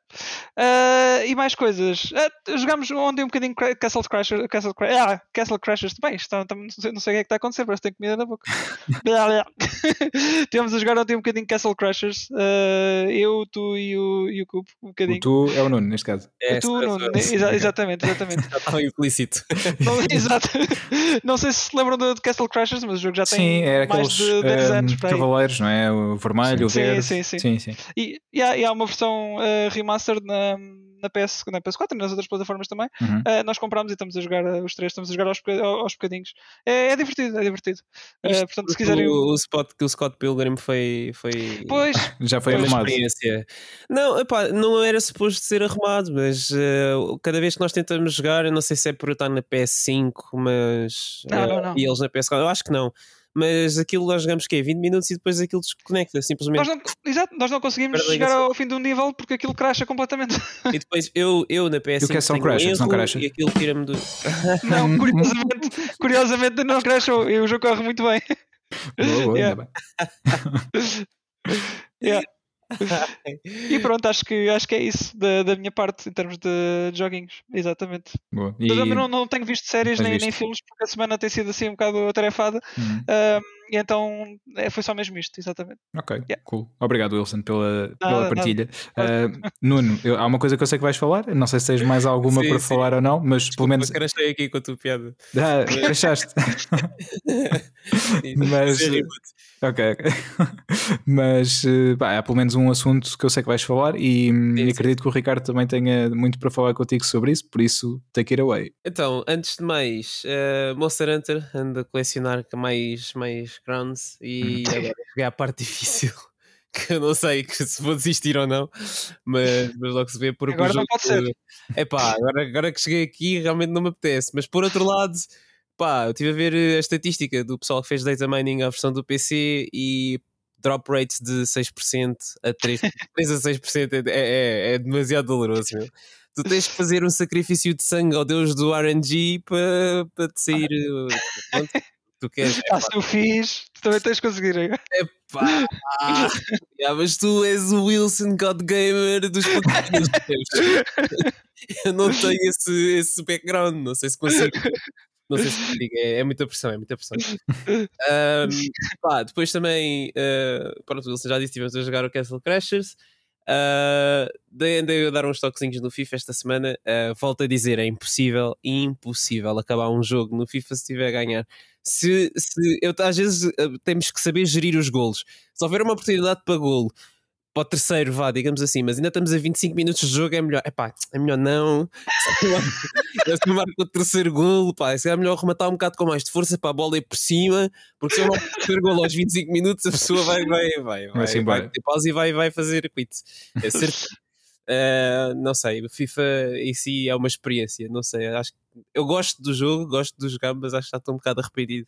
Ah, e mais coisas. Ah, jogámos ontem um bocadinho Castle Crashers. Castle, Cra- ah, Castle Crashers. Bem, isto está- está- não, sei, não sei o que é que está a acontecer, parece que tem comida na boca. Tivemos a jogar ontem um bocadinho Castle Crashers. ah, eu, tu e o, e o Cubo. Um O bocadinho. tu é o Nuno, neste caso. É, tu, sou- não, sou- exa- exatamente, exatamente. já estava implícito. Não, exato. Não sei se se lembram do, do Castle Crashers, mas o jogo já tem Sim, mais aqueles de 10 ehm, anos. cavaleiros, não é? O vermelho, o Sim, verde. sim, sim. sim, sim. E, e há, e há uma versão uh, remastered na, na, PS, na PS4 e nas outras plataformas também. Uhum. Uh, nós comprámos e estamos a jogar uh, os três, estamos a jogar aos, aos bocadinhos. É, é divertido, é divertido. Uh, portanto, se quiserem. O, o spot que o Scott Pilgrim foi. foi... Pois, Já foi Foi uma arrumado. experiência. Não, epá, não era suposto ser arrumado, mas eh, cada vez que nós tentamos jogar, eu não sei se é por eu estar na PS5, mas. Não, eh, não, não. E eles na PS4, eu acho que não. Mas aquilo nós jogamos que 20 minutos e depois aquilo desconecta, simplesmente. nós não, exato, nós não conseguimos chegar ao fim do nível porque aquilo crasha completamente. E depois eu, eu na PS5 E o que é só crasha, um que não erro crasha? e aquilo tira-me do. Não, curiosamente, curiosamente não crashou e o jogo corre muito bem. Boa, boa, Yeah. ainda bem. Yeah. E pronto, acho que, acho que é isso da, da minha parte em termos de joguinhos. Exatamente. Boa. Mas eu E- também não, não tenho visto séries nem, visto? nem filmes porque a semana tem sido assim um bocado atarefada. Uhum. Ahm, e então é, foi só mesmo isto, exatamente. Ok, Yeah. cool. Obrigado, Wilson, pela, pela nada. partilha. Uh, Nuno, eu- há uma coisa que eu sei que vais falar. Não sei se tens mais alguma Sim, para sim. falar ou não, mas pelo menos. Eu crachei aqui com a tua piada. Ah, crachaste. Mas- Sério, ok, ok. Mas eh, pá, há pelo menos um assunto que eu sei que vais falar e hum, sim. acredito que o Ricardo também tenha muito para falar contigo sobre isso, por isso take it away. Então, antes de mais, eh, Monster Hunter anda a colecionar mais, mais crowns e agora cheguei à parte difícil. Que eu não sei que se vou desistir ou não, mas, mas logo se vê porque Agora não pode ser. Epá, agora, agora que cheguei aqui realmente não me apetece, mas por outro lado, pá, eu estive a ver a estatística do pessoal que fez data mining à versão do PC e drop rates de 6% a 3%, 3 a 6% é, é, é demasiado doloroso, meu. Tu tens que fazer um sacrifício de sangue ao deus do RNG para, para te sair. pronto, tu queres. Ah, se eu fiz, tu também tens de conseguir. Pá, yeah, mas tu és o Wilson God Gamer dos pouquinhos Eu não tenho esse, esse background, não sei se consigo. Não sei se consigo, é, é muita pressão, é muita pressão. Ahm, pá, depois também, ah, pronto, Wilson já disse, estivemos a jogar o Castle Crashers. Uh, dei, andei a dar uns toquezinhos no FIFA esta semana. Ah, volto a dizer, é impossível, impossível acabar um jogo no FIFA se estiver a ganhar. Se, se eu, às vezes ah, temos que saber gerir os golos. Se houver uma oportunidade para golo, para o terceiro, vá, digamos assim, mas ainda estamos a 25 minutos de jogo, é melhor, epá, é melhor não. Se eu marco o terceiro golo, pá, se é melhor rematar um bocado com mais de força para a bola ir por cima, porque se eu marco o terceiro golo aos 25 minutos, a pessoa vai, vai, vai, vai, Vai-se vai, ter pausa e vai, vai fazer quit. É certo. Uh, não sei, FIFA em si é uma experiência, não sei, acho eu gosto do jogo, gosto de jogar, mas acho que já estou um bocado arrependido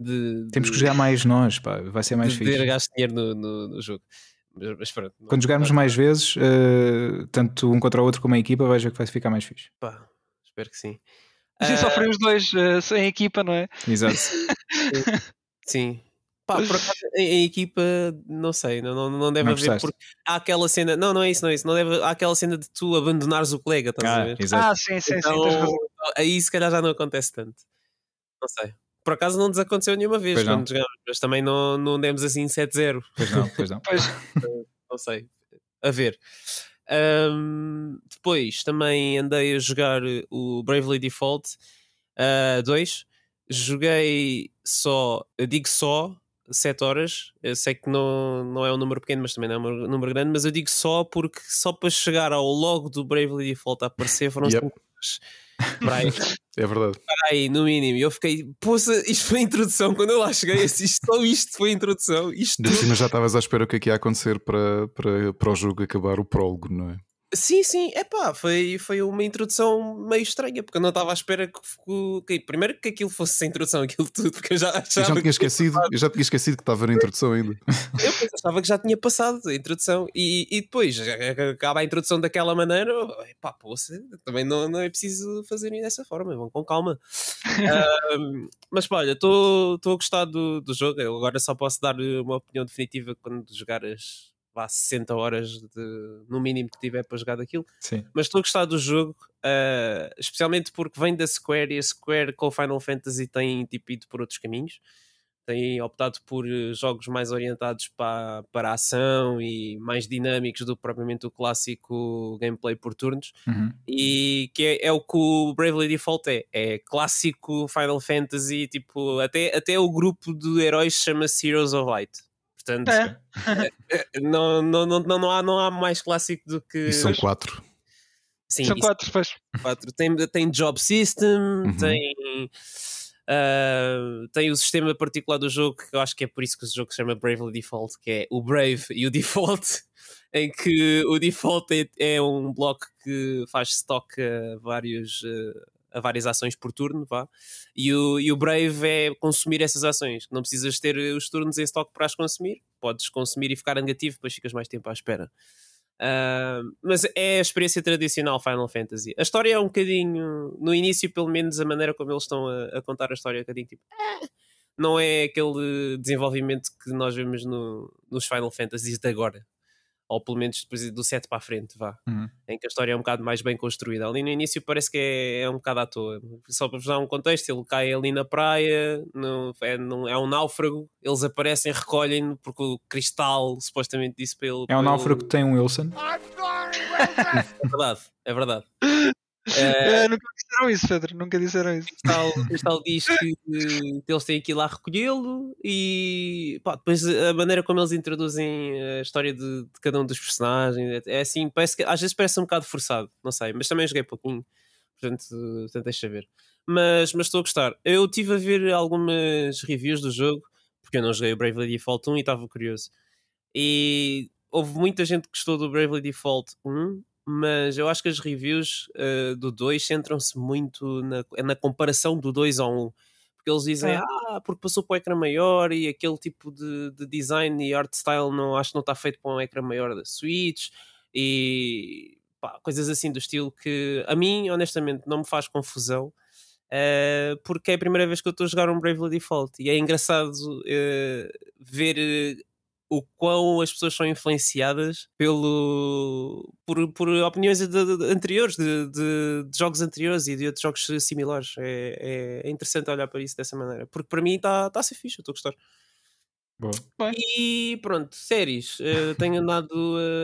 de, Temos que de- jogar mais nós, pá, vai ser mais de fixe. gasto dinheiro no, no, no jogo. Mas, pronto, não- Quando jogarmos mais vezes, eh, tanto um contra o outro como a equipa, ver que vai ficar mais fixe. pá, espero que sim. Assim sofrem os dois eh, em equipa, não é? Exato. Sim. Pá, por acaso, em, em equipa, não sei, não, não, não deve Não haver, porque há aquela cena, não, não é isso, não é isso, não deve, há aquela cena de tu abandonares o colega, estás a Ah, ver? exato. Ah, sim, sim, Então, sim, razão. aí se calhar já não acontece tanto. Não sei. Por acaso não nos aconteceu nenhuma vez Pois não. quando jogámos, mas também não, não demos assim 7-0. Pois não, pois não. Pois, não sei. A ver. Ahm, depois também andei a jogar o Bravely Default 2. Joguei só, eu digo só, 7 horas. Eu sei que não, não é um número pequeno, mas também não é um número grande. Mas eu digo só porque só para chegar ao logo do Bravely Default a aparecer foram Yep. 5 horas. Para aí, É verdade. para aí, no mínimo. E eu fiquei, poça, isto foi a introdução. Quando eu lá cheguei, eu disse, isto, só isto foi a introdução. Isto De cima já estavas à espera o que é que ia acontecer para, para, para o jogo acabar o prólogo, não é? Sim, sim, é pá, foi, foi uma introdução meio estranha, porque eu não estava à espera que, que- primeiro que aquilo fosse sem introdução, aquilo tudo, porque eu já Eu achava, já me que, tinha esquecido, eu já tinha esquecido que estava na introdução ainda. eu achava que já tinha passado a introdução e, e depois eh, acaba a introdução daquela maneira, pá, poça, também não, não é preciso fazerem dessa forma, vão com calma. Ahm, mas pá, olha, estou a gostar do, do jogo, eu agora só posso dar uma opinião definitiva quando jogar as vá, 60 horas de, no mínimo que tiver para jogar daquilo Sim. mas estou a gostar do jogo, uh, especialmente porque vem da Square e a Square com o Final Fantasy tem tipo, ido por outros caminhos. Tem optado por uh, jogos mais orientados para, para a ação e mais dinâmicos do que propriamente o clássico gameplay por turnos. Uhum. E que é, é o que o Bravely Default é. É clássico Final Fantasy, tipo, até, até o grupo de heróis chama-se Heroes of Light. Portanto, é. não, não, não, não, não, há, não há mais clássico do que. E são quatro. Sim, São quatro, pois. quatro. Tem, tem job system, tem, ah, tem o sistema particular do jogo, que eu acho que é por isso que o jogo se chama Bravely Default, que é o Brave e o Default, em que o Default é, é um bloco que faz stock a, vários, ah, a várias ações por turno, vá. E o, e o Brave é consumir essas ações. Não precisas ter os turnos em stock para as consumir, podes consumir e ficar negativo, depois ficas mais tempo à espera. Ah, mas é a experiência tradicional Final Fantasy. A história é um bocadinho, no início, pelo menos, a maneira como eles estão a, a contar a história é um bocadinho tipo. "Ah", não é aquele desenvolvimento que nós vemos no, nos Final Fantasies de agora. Ou pelo menos depois do 7 para a frente, vá. Uhum. Em que a história é um bocado mais bem construída. Ali no início parece que é, é um bocado à toa. Só para vos dar um contexto, ele cai ali na praia, no, é, num- é um náufrago, eles aparecem, recolhem-no, porque o cristal supostamente disse para ele. É um náufrago ele- que tem um Wilson. é verdade, é verdade. É, nunca disseram isso, Pedro. Nunca disseram isso. O Cristal, o Cristal diz que, que eles têm que ir lá recolhê-lo e pá, depois a maneira como eles introduzem a história de, de cada um dos personagens é assim, parece que às vezes parece um bocado forçado, não sei, mas também joguei pouquinho, portanto, portanto deixa ver. Mas, mas estou a gostar. Eu estive a ver algumas reviews do jogo, porque eu não joguei o Bravely Default 1 e estava curioso. E houve muita gente que gostou do Bravely Default 1, mas eu acho que as reviews eh, do 2 centram-se muito na, na comparação do 2 ao 1. Porque eles dizem, É. ah, porque passou para o ecrã maior e aquele tipo de, de design e art style não, acho que não está feito para um ecrã maior da Switch e pá, coisas assim do estilo que a mim, honestamente, não me faz confusão. eh, porque é a primeira vez que eu estou a jogar um Bravely Default e é engraçado eh, ver o quão as pessoas são influenciadas pelo, por, por opiniões de- de- de- anteriores, de, de- de jogos anteriores e de outros jogos similares. É, é- é interessante olhar para isso dessa maneira, porque para mim está tá a ser fixe, eu estou a gostar. Boa. E pronto, séries. eh, tenho andado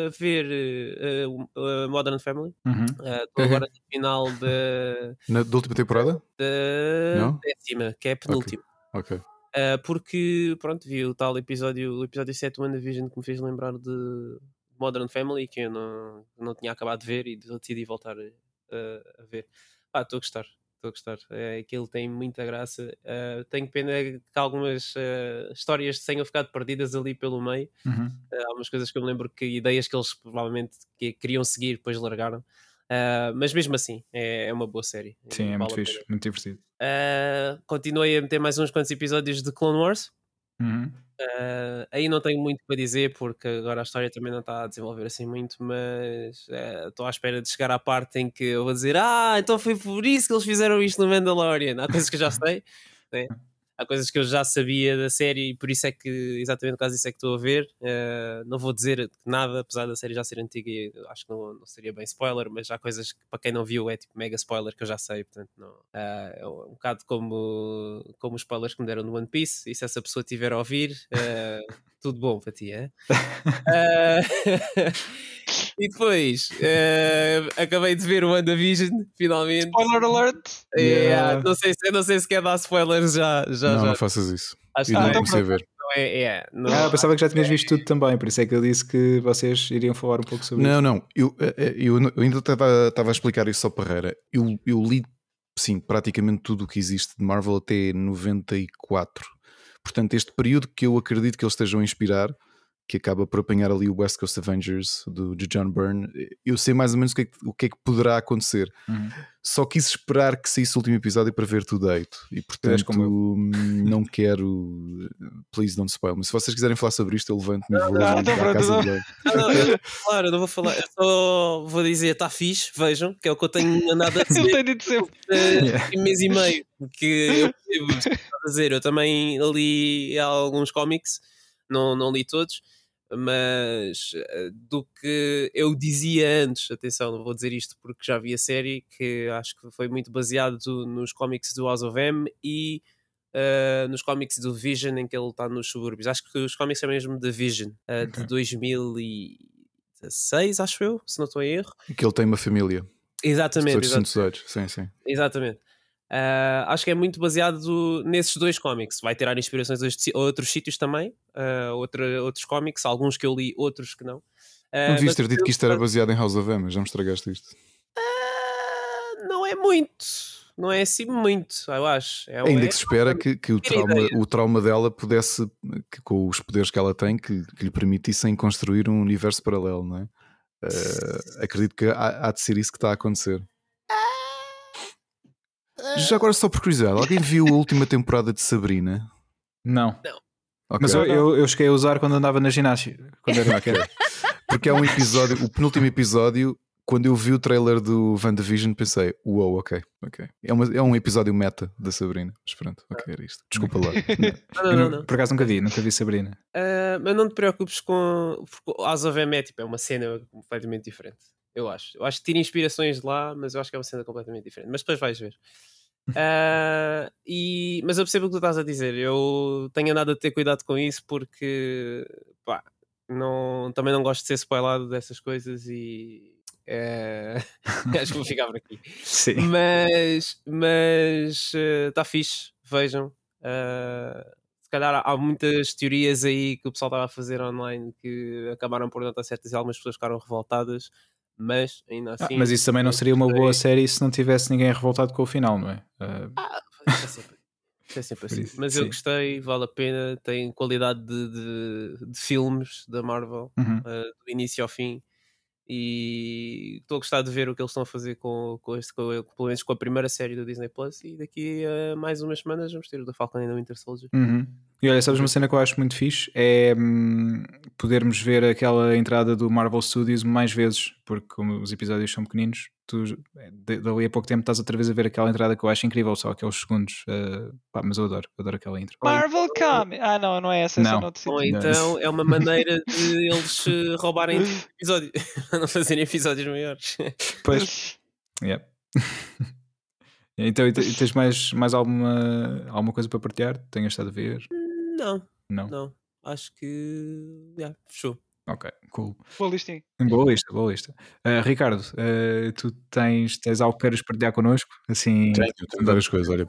a ver uh, uh, Modern Family. Uhum. Eh, Estou agora no final da, Na, da última temporada? da décima, que é a penúltima. Ok. Uh, porque, pronto, vi o tal episódio, o episódio 7 do WandaVision que me fez lembrar de Modern Family, que eu não, não tinha acabado de ver e decidi voltar a, a ver. Pá, estou a gostar, estou a gostar. É, aquilo tem muita graça. Uh, tenho pena que algumas uh, histórias tenham ficado perdidas ali pelo meio. Uhum. Uh, há umas coisas que eu me lembro que ideias que eles provavelmente que queriam seguir, depois largaram. Uh, mas mesmo assim, é, é uma boa série. Sim, é muito fixe, muito divertido. Uh, continuei a meter mais uns quantos episódios de Clone Wars. Uhum. Uh, aí não tenho muito para dizer porque agora a história também não está a desenvolver assim muito, mas estou à espera de chegar à parte em que eu vou dizer: Ah, então foi por isso que eles fizeram isto no Mandalorian. Há coisas que eu já sei, né? há coisas que eu já sabia da série e por isso é que, exatamente por causa disso é que estou a ver. Uh, não vou dizer nada, apesar da série já ser antiga e acho que não, não, seria bem spoiler, mas há coisas que para quem não viu é tipo mega spoiler que eu já sei, portanto não. Uh, é um bocado como, como os spoilers que me deram no One Piece, e se essa pessoa tiver a ouvir, uh, tudo bom para ti, é? e depois acabei de ver o WandaVision, finalmente. Spoiler alert! Yeah. Não, sei, não sei se quer dar spoilers já. já não, já. não faças isso. Acho e não que comecei a ver. É, é, não, ah, pensava que já tinhas visto tudo também, por isso é que eu disse que vocês iriam falar um pouco sobre não, isso. Não, não, eu, eu, eu ainda estava a explicar isso ao Parreira. Eu, eu li, sim, praticamente tudo o que existe de Marvel até 94. Portanto, este período que eu acredito que eles estejam a inspirar que acaba por apanhar ali o West Coast Avengers do, de John Byrne, eu sei mais ou menos o que é que, o que, é que poderá acontecer. Uhum. Só quis esperar que saísse o último episódio para ver tudo deito. E portanto não quero. Please don't spoil. Mas se vocês quiserem falar sobre isto, eu levanto-me e vou não, para a casa de Claro, não vou falar. Eu só vou dizer, está fixe, vejam, que é o que eu tenho andado a dizer. eu tenho dito sempre. Uh, um mês e meio que eu percebo a dizer. Eu também li alguns cómics, não, não li todos mas eh, do que eu dizia antes, atenção, não vou dizer isto porque já vi a série, que acho que foi muito baseado nos cómics do House of M e uh, nos cómics do Vision, em que ele está nos subúrbios. Acho que os cómics é mesmo da Vision, uh, okay. de 2016, acho eu, se não estou em erro. Que ele tem uma família. Exatamente. exatamente. Sim, sim. Exatamente. Uh, acho que é muito baseado nesses dois cómics. Vai tirar inspirações de outros sítios também, uh, outra, outros cómics, alguns que eu li, outros que não. Uh, não devias ter dito que isto era baseado em House of M, já me estragaste isto. não é muito, não é assim muito, eu acho. É, Ainda é, que se espera que, que o, trauma, o trauma dela pudesse, que, com os poderes que ela tem, que, que lhe permitissem construir um universo paralelo, não é? acredito que há, há de ser isso que está a acontecer. Já agora, só por curiosidade, alguém viu a última temporada de Sabrina? Não. Não. Okay. Mas eu, eu, eu, cheguei a usar quando andava na ginástica. Quando era okay. Porque há um episódio, o penúltimo episódio, quando eu vi o trailer do WandaVision, pensei: Uou, wow, ok, ok. É, uma, é um episódio meta da Sabrina. Mas pronto, ok, era isto. Desculpa lá. não, não, não, Por acaso nunca vi, nunca vi Sabrina. Uh, mas não te preocupes com. Porque House of M é, tipo, é uma cena completamente diferente. Eu acho. Eu acho que tira inspirações de lá, mas eu acho que é uma cena completamente diferente. Mas depois vais ver. Uh, e, mas eu percebo o que tu estás a dizer. Eu tenho andado a ter cuidado com isso porque pá, não, também não gosto de ser spoilado dessas coisas e é, acho que vou ficar por aqui. Sim. Mas mas está uh, fixe, vejam. Uh, se calhar há muitas teorias aí que o pessoal estava a fazer online que acabaram por não estar certas e algumas pessoas ficaram revoltadas mas ainda assim. Ah, mas isso também não seria uma boa série se não tivesse ninguém revoltado com o final, não é? Uh... Ah, é sempre, é sempre assim. Isso, mas sim. eu gostei, vale a pena, tem qualidade de, de, de filmes da Marvel, uhum. uh, do início ao fim. E estou a gostar de ver o que eles estão a fazer com, com, este, com, pelo menos com a primeira série do Disney Plus. E daqui a mais umas semanas vamos ter o da Falcon e da Winter Soldier. Uhum. E olha, sabes uma cena que eu acho muito fixe? É hum, podermos ver aquela entrada do Marvel Studios mais vezes, porque como os episódios são pequeninos, tu dali a pouco tempo estás outra vez a ver aquela entrada que eu acho incrível, só aqueles segundos. Uh, pá, mas eu adoro, adoro aquela intro. Marvel Come! Ah, não, não é essa, não. essa Ou então é uma maneira de eles eh, roubarem episódios, não fazerem episódios maiores. Pois, yeah. Então, e tens mais, mais alguma, alguma coisa para partilhar? Tenhas estado a ver? Não. Não? Não. Acho que. Yeah, fechou. Ok, cool. Boa lista. Boa lista, boa lista. Uh, Ricardo, uh, tu tens, tens algo que queres partilhar connosco? Assim... Tenho, tenho várias coisas. Olha,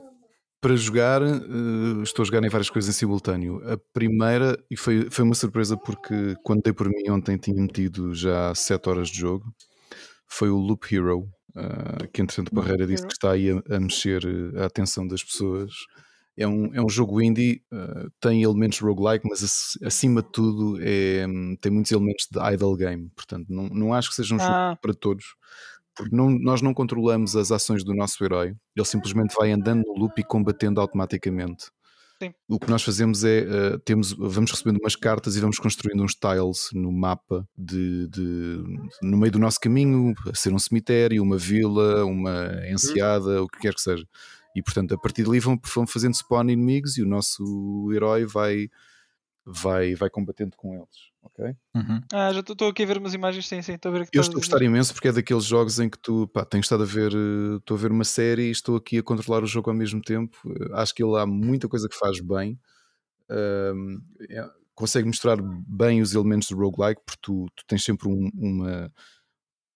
para jogar, uh, estou a jogar em várias coisas em simultâneo. A primeira, e foi, foi uma surpresa porque quando dei por mim ontem tinha metido já 7 horas de jogo, foi o Loop Hero, uh, que entretanto Barreira disse que está aí a, a mexer a atenção das pessoas é um, é um jogo indie, uh, tem elementos roguelike, mas acima de tudo é, tem muitos elementos de idle game. Portanto, não, não acho que seja um ah. jogo para todos, porque não, nós não controlamos as ações do nosso herói, ele simplesmente vai andando no loop e combatendo automaticamente. Sim. O que nós fazemos é uh, temos, vamos recebendo umas cartas e vamos construindo uns tiles no mapa de, de, no meio do nosso caminho, a ser um cemitério, uma vila, uma uhum. enseada, o que quer que seja E portanto, a partir dali vão, vão fazendo spawn inimigos e o nosso herói vai, vai, vai combatendo com eles. Ok? Uhum. Ah, já estou aqui a ver umas imagens, sim, sim, estou a ver que Eu estou a gostar imenso porque é daqueles jogos em que tu pá, tens estado a ver, eh, estou a ver uma série e estou aqui a controlar o jogo ao mesmo tempo. Eh, Acho que ele há muita coisa que faz bem. Ahm, é- consegue mostrar bem os elementos do roguelike porque tu, tu tens sempre um, uma,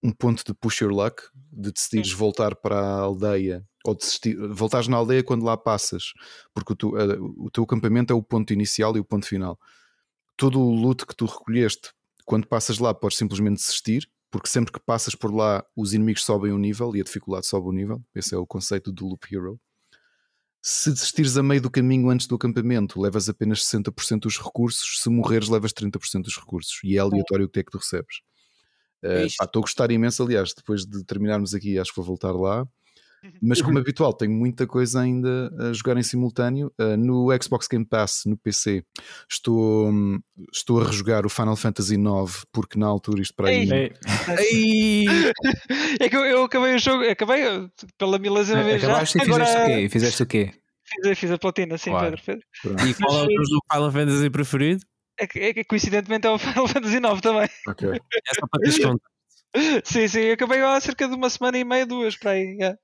um ponto de push your luck, de decidires voltar para a aldeia ou desistir, voltares na aldeia quando lá passas, porque o, tu- eh, o teu acampamento é o ponto inicial e o ponto final. Todo o loot que tu recolheste quando passas lá podes simplesmente desistir, porque sempre que passas por lá os inimigos sobem o nível e a dificuldade sobe o nível. Esse é o conceito do Loop Hero. Se desistires a meio do caminho antes do acampamento, levas apenas 60% dos recursos. Se morreres, levas 30% dos recursos. E é aleatório o que é que tu recebes. Eh, Isto. pá, Estou a gostar imenso, aliás, depois de terminarmos aqui, acho que vou voltar lá. Mas como habitual, tenho muita coisa ainda a jogar em simultâneo. Uh, no Xbox Game Pass, no PC, estou, hum, estou a rejogar o Final Fantasy IX, porque na altura isto para aí. Ei. Ei, É que eu, eu acabei o jogo, acabei eh, pela milésima vez já. Acabaste e Agora fizeste o quê? E fizeste o quê? fiz, fiz a platina, sim, Claro. Pedro, Pedro. E qual é o teu Final Fantasy preferido? É que, é coincidentemente é o Final Fantasy IX também. ok. É só para. Sim, sim, eu acabei há cerca de uma semana e meia, duas, para aí. é.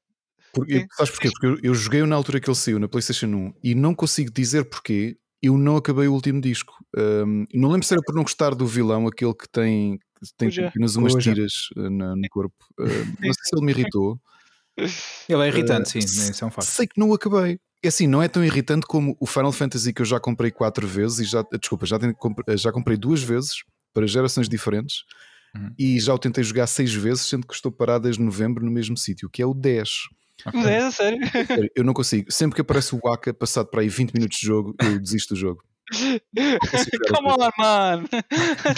Sabes porquê? Porque eu, eu joguei na altura que ele saiu na PlayStation 1 e não consigo dizer porquê eu não acabei o último disco. Um, não lembro se era por não gostar do vilão, aquele que tem, tem apenas umas Cuja. tiras uh, na- no corpo. Uh, não sei se ele me irritou. Ele é irritante, sim, isso é um facto. Sei que não o acabei. É assim, não é tão irritante como o Final Fantasy que eu já comprei quatro vezes e já, desculpa, já, tenho, comp- já comprei duas vezes para gerações diferentes Uhum. e já o tentei jogar seis vezes, sendo que estou parado desde novembro no mesmo sítio, que é o 10. O 10, a sério. Sério, Eu não consigo. Sempre que aparece o Waka, passado para aí 20 minutos de jogo, eu desisto do jogo. Come o on, man.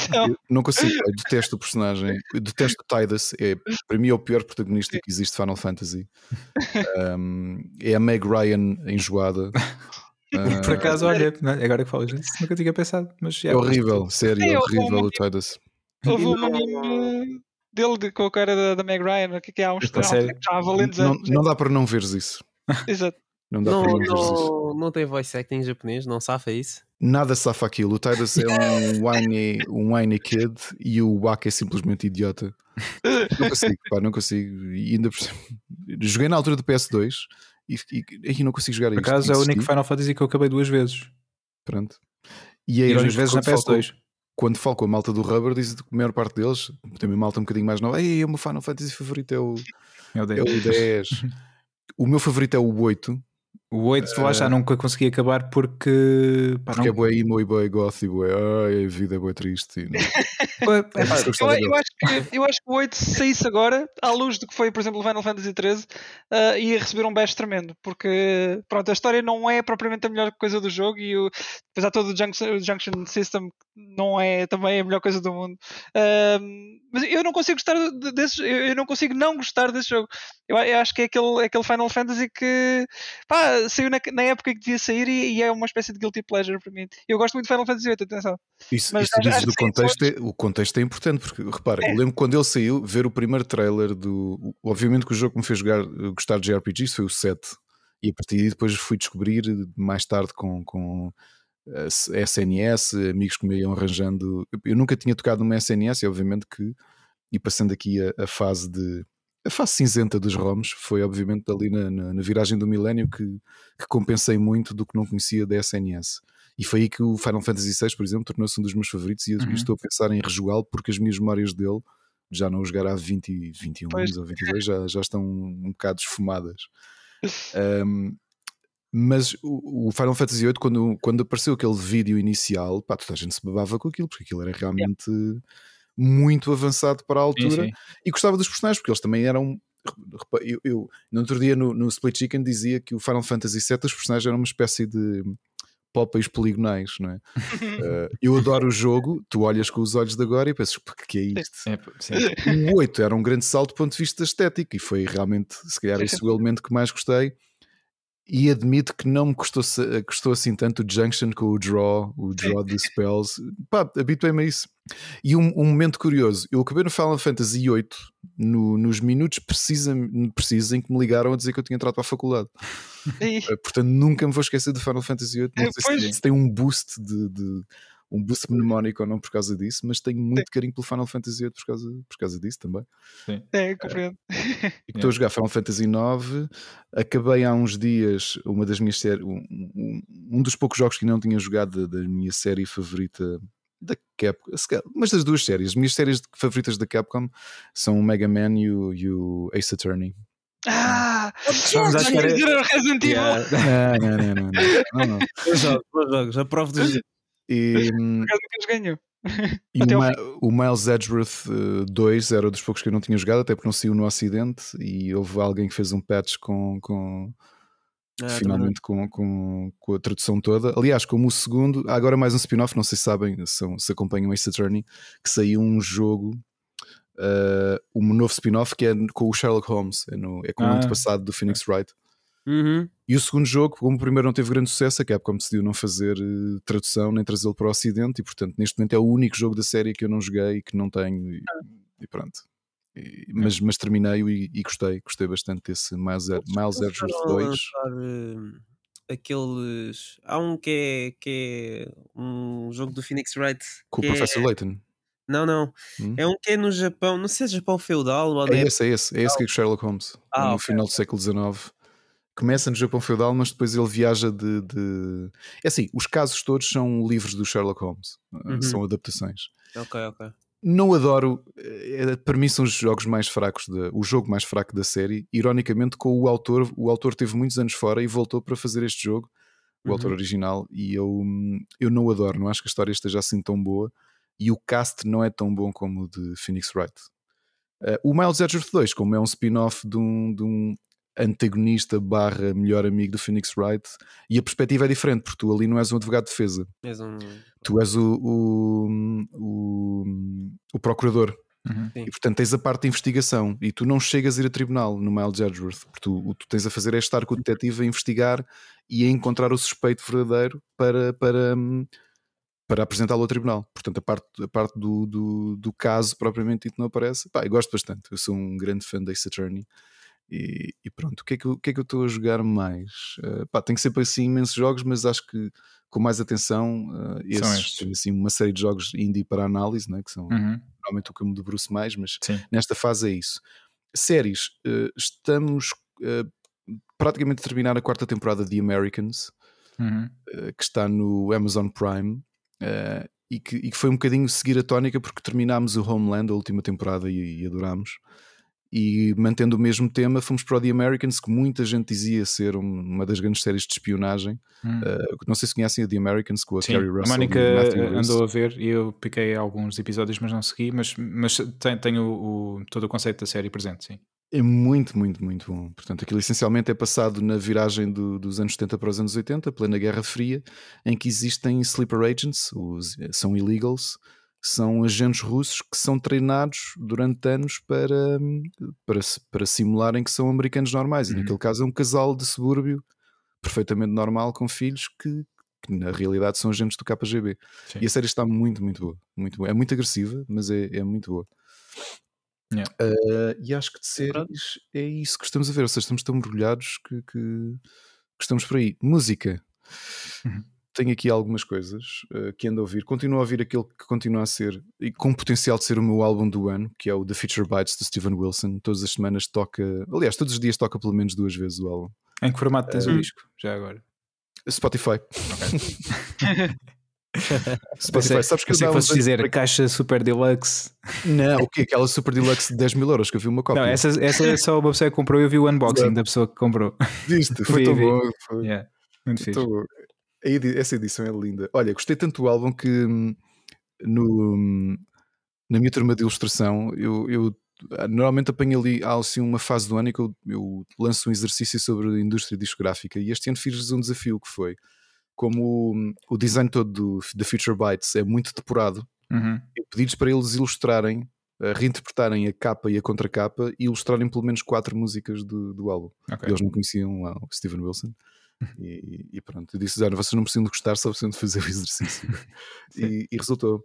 Então, Eu não consigo, eu detesto o personagem, eu detesto o Tidus, é, para mim é o pior protagonista que existe de Final Fantasy. Um, é a Meg Ryan enjoada. Por acaso, olha, agora que falas nisso, nunca tinha pensado, mas já é horrível, sério, é horrível o Tidus. houve uma meme dele de- com a cara da, da Meg Ryan, que, que há uns Esta há uns tempos, já há valentes Não, anos. não dá para não veres isso. Exato. Não dá Não, para não veres isso. não, não tem voice acting em japonês, não safa isso? Nada safa aquilo. O Tidus é um whiny, um whiny kid e o Waka é simplesmente idiota. Não consigo, pá, não consigo. E ainda joguei na altura do PS2 e, e, e não consigo jogar Por isto. acaso é o único Final Fantasy que eu acabei duas vezes. Pronto. E é E duas vezes na quando falo com- PS2. Quando falo com a malta do Rubber, diz que a maior parte deles, também malta um bocadinho mais nova, Ei, o meu Final Fantasy favorito é o, Meu é Deus. o 10. o meu favorito é o 8, O 8 lá já nunca consegui acabar porque. Pá, porque é não... boa emo e boa goth e boa. Ai, a vida é boa triste. É, pá, Eu Eu, acho que, eu acho que o 8 se saísse agora, à luz do que foi, por exemplo, o Final Fantasy XIII, ah, ia receber um bash tremendo, porque pronto, a história não é propriamente a melhor coisa do jogo e o, depois há todo o junction, o junction System não é também a melhor coisa do mundo. Ahm, mas eu não consigo gostar de- desse eu, não consigo não gostar desse jogo. Eu, eu acho que é aquele, é aquele Final Fantasy que pá, saiu na, na época que devia sair e, e é uma espécie de guilty pleasure para mim. Eu gosto muito de Final Fantasy VIII, atenção. Isso, Mas isso acho- acho do contexto, é, o contexto é importante, porque repara, eu lembro quando ele saiu, ver o primeiro trailer do. Obviamente que o jogo que me fez jogar, gostar de JRPGs foi o 7, e a partir daí depois fui descobrir mais tarde com, com eh, SNS, amigos que me iam arranjando. Eu- nunca tinha tocado numa SNS, e obviamente que, e passando aqui a, a fase de. A fase cinzenta dos ROMs foi, obviamente, ali na, na- na viragem do milénio que, que compensei muito do que não conhecia da SNS. E foi aí que o Final Fantasy VI, por exemplo, tornou-se um dos meus favoritos e, Uhum. estou a pensar em rejogá-lo porque as minhas memórias dele, já não o jogar há 20, e 21 Pois. anos ou 22, já, já estão um bocado esfumadas. Um, mas o, o Final Fantasy VIII, quando, quando apareceu aquele vídeo inicial, pá, toda a gente se babava com aquilo, porque aquilo era realmente muito avançado para a Sim, altura sim. e gostava dos personagens, porque eles também eram. Eu, eu no outro dia no, no Split Chicken dizia que o Final Fantasy VII os personagens eram uma espécie de pópeis poligonais, não é? Eh, eu adoro o jogo, tu olhas com os olhos de agora e pensas, "Pá, que é isto? É. O 8 era um grande salto do ponto de vista estético e foi realmente, se calhar, esse o elemento que mais gostei. E admito que não me custou, custou assim tanto o Junction com o Draw, o Draw de Spells. Pá, habituei-me a isso. E um, um momento curioso: eu acabei no Final Fantasy VIII no- nos minutos precisa, precisos em que me ligaram a dizer que eu tinha entrado para a faculdade. E- Uh, portanto, nunca me vou esquecer do Final Fantasy VIII. Não É, sei pois. se, se tem um boost de, de- um boost mnemónico ou não por causa disso, mas tenho muito carinho pelo Final Fantasy VIII por causa, por causa disso também. É, compreendo. E que estou a jogar Final Fantasy IX. Acabei há uns dias uma das minhas séries, um, um- um dos poucos jogos que não tinha jogado da, da minha série favorita da Capcom, mas das duas séries. As minhas séries favoritas da Capcom são o Mega Man e o, e o Ace Attorney. Ah! Vamos à já espera- ia dizer o Resident Evil. Yeah. Não, não, não, não, não, não. Bons jogos, bons jogos, aprovo dos E, hum, ganhou. E o, o Miles Edgeworth eh, 2 era dos poucos que eu não tinha jogado, até porque não saiu no Ocidente. E houve alguém que fez um patch com, com Ah, finalmente com, com, com a tradução toda. Aliás, como o segundo, há agora mais um spin-off, não sei se sabem, são, se acompanham Ace Attorney, que saiu um jogo, eh, um novo spin-off que é com o Sherlock Holmes, é, no, é com o Ah. antepassado do Phoenix Wright. Uhum. E o segundo jogo, como o primeiro não teve grande sucesso, a Capcom decidiu não fazer eh, tradução nem trazê-lo para o Ocidente, e portanto, neste momento é o único jogo da série que eu não joguei e que não tenho, e, e pronto. E- mas, mas terminei-o e, e gostei, gostei bastante desse Miles, Miles Edgeworth foram 2. lançar, aqueles. Há um que é, que é um jogo do Phoenix Wright. Com o que é- Professor Layton. Não, não. Hum? É um que é no Japão, não sei se é Japão feudal ou na É esse, é esse, é esse que é o Sherlock Holmes, Ah, no ok, final do século XIX. Começa no Japão feudal, mas depois ele viaja de, de- É assim, os casos todos são livros do Sherlock Holmes, eh, Uhum. são adaptações. Ok, ok. Não adoro, eh, para mim são os jogos mais fracos, da, o jogo mais fraco da série. Ironicamente, com o autor, o autor teve muitos anos fora e voltou para fazer este jogo, o Uhum. autor original, e eu, hum, eu não adoro, não acho que a história esteja assim tão boa e o cast não é tão bom como o de Phoenix Wright. Eh, o Miles Edgeworth 2, como é um spin-off de um, de um antagonista barra melhor amigo do Phoenix Wright, e a perspectiva é diferente, porque tu ali não és um advogado de defesa, És um. tu és o, o, o, o procurador. Uhum. E portanto tens a parte de investigação e tu não chegas a ir a tribunal no Miles Edgeworth, porque tu, o que tu tens a fazer é estar com o detetive a investigar e a encontrar o suspeito verdadeiro para, para, hum, para apresentá-lo ao tribunal. Portanto, a parte, a parte do, do, do caso propriamente dito não aparece. Pá, eu gosto bastante, eu sou um grande fã da Ace Attorney. E, e pronto, o que, é que, eu- o que é que eu estou a jogar mais? Uh, pá, tenho sempre assim imensos jogos, mas acho que com mais atenção, uh, esses, tenho assim uma série de jogos indie para análise, né, que são Uhum. normalmente o que eu me debruço mais, mas Sim. nesta fase é isso. Séries, eh, estamos eh, praticamente a terminar a quarta temporada de Americans, Uhum. que está no Amazon Prime, eh, e, que, e que foi um bocadinho seguir a tónica porque terminámos o Homeland, a última temporada, e, e adorámos. E mantendo o mesmo tema, fomos para o The Americans, que muita gente dizia ser um- uma das grandes séries de espionagem. Uhum. Eh, não sei se conhecem a The Americans com a Sim, Carrie a Russell. Mónica Matthew Rhys. andou a ver e eu piquei alguns episódios, mas não segui. Mas, mas tem- tenho o, todo o conceito da série presente, sim. É muito, muito, muito bom. Portanto, aquilo essencialmente é passado na viragem do- dos anos 70 para os anos 80, plena Guerra Fria, em que existem sleeper agents, os, são illegals, são agentes russos que são treinados durante anos para, para, para simularem que são americanos normais. E Uhum. naquele caso é um casal de subúrbio perfeitamente normal com filhos que, que na realidade são agentes do KGB. Sim. E a série está muito, muito boa. Muito boa. É muito agressiva, mas é, é muito boa. Yeah. Uh, e acho que de séries é isso que estamos a ver, ou seja, estamos tão mergulhados que, que, que estamos por aí. Música. Uhum. Tenho aqui algumas coisas uh, que ando a ouvir. Continuo a ouvir aquele que continua a ser, e com potencial de ser o meu álbum do ano, que é o The Feature Bites de Steven Wilson. Todas as semanas toca, aliás, todos os dias toca pelo menos duas vezes o álbum. Em que formato tens o Uhum. disco? Já agora. Spotify. Pensei, Spotify, sabes que eu dá que dizer para caixa super deluxe. Não, o quê? Aquela Super Deluxe de 10 mil euros que eu vi uma cópia. Não, essa, essa é só uma pessoa que comprou e eu vi o unboxing Exato. da pessoa que comprou. Viste? Foi tão bom. Foi. Yeah, Muito a edi- Essa edição é linda. Olha, gostei tanto do álbum que hum, no, hum, na minha turma de ilustração eu, eu, ah, normalmente apanho ali há assim uma fase do ano em que eu, eu lanço um exercício sobre a indústria discográfica e este ano fiz-lhes um desafio que foi como o, o design todo do, da Future Bytes é muito depurado, Uhum. eu pedi-lhes para eles ilustrarem, ah, reinterpretarem a capa e a contracapa e ilustrarem pelo menos quatro músicas do, do álbum. Ok. Eles não conheciam lá o Steven Wilson. E, e pronto, eu disse: Olha, vocês não precisam de gostar, só precisam de fazer o exercício. e, e resultou.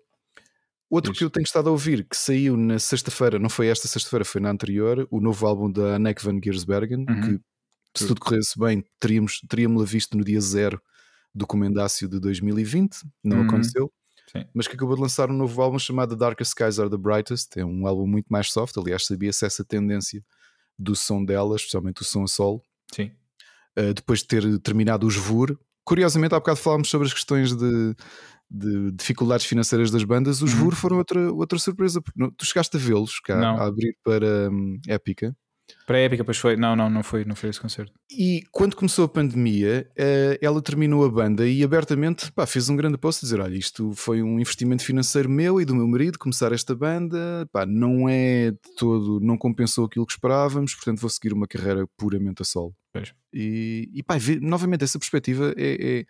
Outro que eu tenho estado a ouvir, que saiu na sexta-feira, não foi esta sexta-feira, foi na anterior, o novo álbum da Anek van Giersbergen, Uhum. que Se tudo corresse bem, teríamos, teríamos-la visto no dia zero do Comendácio de 2020, não Uhum. aconteceu. Sim. Mas que acabou de lançar um novo álbum chamado The Darkest Skies Are the Brightest. É um álbum muito mais soft. Aliás, sabia-se essa tendência do som dela, especialmente o som a solo. Sim. Uh, depois de ter terminado o Svur. Curiosamente, há bocado falámos sobre as questões de, de dificuldades financeiras das bandas. Os Uhum. Svur foram outra, outra surpresa. porque Tu chegaste a vê-los cá, a abrir para hum, Épica. Para a épica, pois foi. Não, não, não foi, não foi esse concerto. E quando começou a pandemia, eh, ela terminou a banda e abertamente pá, fez um grande post dizer: Olha, isto foi um investimento financeiro meu e do meu marido começar esta banda, pá, não é de todo, não compensou aquilo que esperávamos, portanto vou seguir uma carreira puramente a solo. Pois. E, e pá, vê- novamente, essa perspectiva é, é-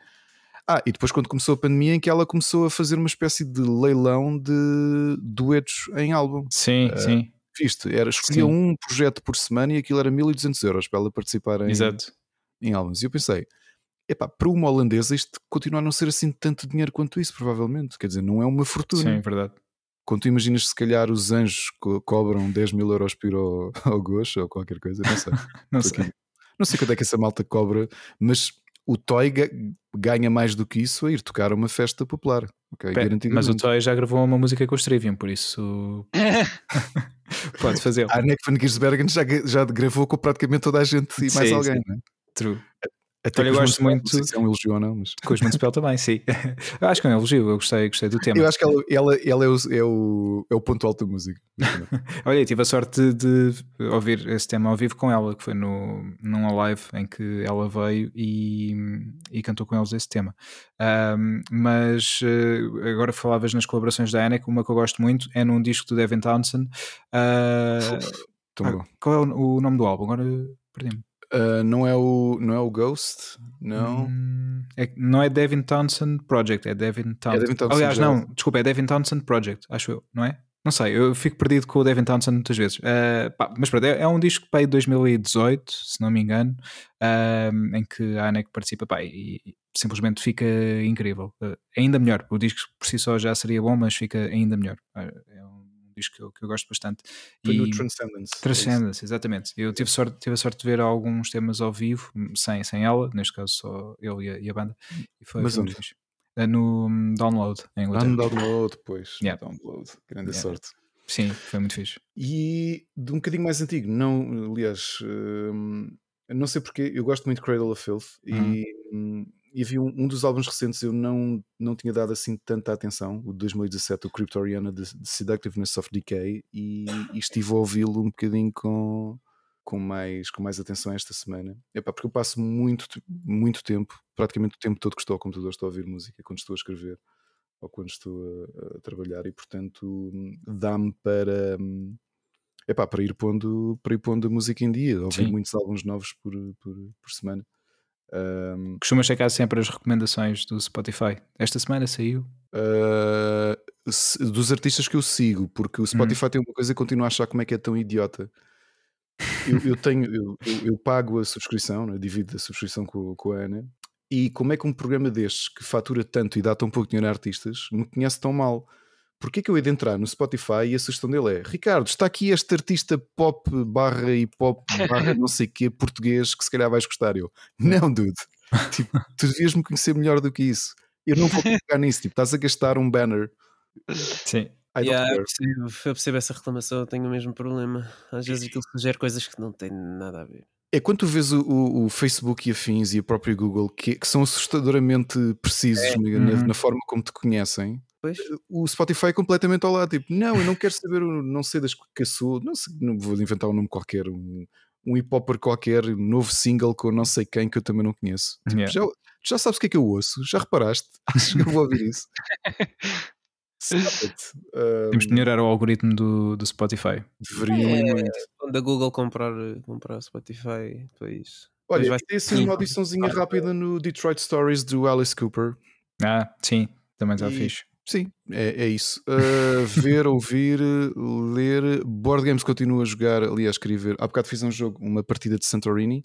Ah, e depois quando começou a pandemia, em que ela começou a fazer uma espécie de leilão de duetos em álbum. Sim, sim. Viste? Era, escolhia Sim. um projeto por semana e aquilo era 1200 euros para ela participar em, Exato. em álbuns. E eu pensei, epá, para uma holandesa isto continua a não ser assim tanto dinheiro quanto isso, provavelmente. Quer dizer, não é uma fortuna. Sim, verdade. Quando tu imaginas se calhar os anjos co- cobram 10 mil euros por ao, ao Gosh ou qualquer coisa, não sei. Não sei. aqui. Não sei quanto é que essa malta cobra, mas o Toy ga- ganha mais do que isso a ir tocar a uma festa popular. Ok, Pé, garantidamente. Mas o Toy já gravou uma música com o Trivium, por isso pode fazer. A Nick Van Gisbergen já, já gravou com praticamente toda a gente e mais Sim, alguém, sim. não é? True. Até Olha, eu gosto muito- Não sei se é um elogio ou não, mas. Com os Municipal também, sim. Eu acho que é um elogio, eu gostei, gostei do tema. Eu acho que ela, ela, ela é, o, é, o, é o ponto alto da música. Olha, eu tive a sorte de ouvir esse tema ao vivo com ela, que foi no, num live em que ela veio e, e cantou com eles esse tema. Ahm, mas eh, agora falavas nas colaborações da Anek, uma que eu gosto muito é num disco do Devin Townsend. Ah, Tão ah, bom. qual é o, o nome do álbum? Agora perdi-me. Uh, não, é o, não é o Ghost? Não. Hum, é- não é Devin Townsend Project, é Devin Townsend. Devin Townsend Aliás, não, desculpa, é Devin Townsend Project, acho eu, não é? Não sei, eu fico perdido com o Devin Townsend muitas vezes. Ah, pá, mas pronto, é, é um disco para aí de 2018, se não me engano, ah, em que a Anek participa pá, e, e simplesmente fica incrível. Ainda melhor, o disco por si só já seria bom, mas fica ainda melhor. É um disco que eu, que eu gosto bastante. Foi E- no Transcendence. é Transcendence, exatamente. Eu tive, sorte, tive a sorte de ver alguns temas ao vivo, sem, sem ela, neste caso só ele e a, e a banda. E foi, Mas onde? fixe. Eh, No hum, Download, em Inglaterra. no download, depois. Yeah. Download. Grande Yeah. sorte. Sim, foi muito fixe. E de um bocadinho mais antigo, não, aliás, hum, não sei porque, eu gosto muito de Cradle of Filth e, hum, e havia um, um dos álbuns recentes eu não, não tinha dado assim tanta atenção, o de 2017, o Cryptoriana The, The Seductiveness of Decay, e, e estive a ouvi-lo um bocadinho com, com, mais, com mais atenção esta semana. Epá, porque eu passo muito, muito tempo, praticamente o tempo todo que estou ao computador, estou a ouvir música quando estou a escrever ou quando estou a, a trabalhar e portanto dá-me para epá, para ir pondo para ir pondo a música em dia, ouvir muitos álbuns novos por, por, por semana. Hum, Costumas checar sempre as recomendações do Spotify. Esta semana saiu. uh, dos artistas que eu sigo, porque o Spotify tem uma coisa que continuo a achar como é que é tão idiota. Eu, eu tenho, eu, eu- eu pago a subscrição, né, divido a subscrição com, com a Ana, e como é que um programa destes que fatura tanto e dá tão pouco dinheiro a artistas me conhece tão mal? Porquê que eu hei de entrar no Spotify e a sugestão dele é Ricardo, está aqui este artista pop barra e pop barra não sei quê português que se calhar vais gostar. Eu, não, dude, tipo, tu devias me conhecer melhor do que isso. Eu não vou pegar nisso, tipo, estás a gastar um banner. Sim. Yeah, eu, percebo, eu percebo essa reclamação, eu tenho o mesmo problema. Às vezes aquilo sugere coisas que não têm nada a ver. É quando tu vês o, o- o Facebook e afins e a própria Google que, que são assustadoramente precisos na, Uhum. na forma como te conhecem, Pois, o Spotify é completamente ao lado. Tipo, não, eu não quero saber, o- não sei das que sou, não, sei, não vou inventar um nome qualquer, um, um hip hopper qualquer, um novo single com não sei quem que eu também não conheço. Tipo, Yeah. já, já sabes o que é que eu ouço? Já reparaste? Acho que eu vou ouvir isso. Um, Temos de melhorar o algoritmo do, do Spotify. deveriam É. muito. quando a Google comprar, comprar Spotify, depois. Olha, vai- tem assim uma audiçãozinha rápida no Detroit Stories do Alice Cooper. Ah, sim, também está E- fixe. Sim, é, é isso. Uh, ver, ouvir, ler. Board Games continua a jogar. Aliás, queria ver. Há bocado fiz um jogo, uma partida de Santorini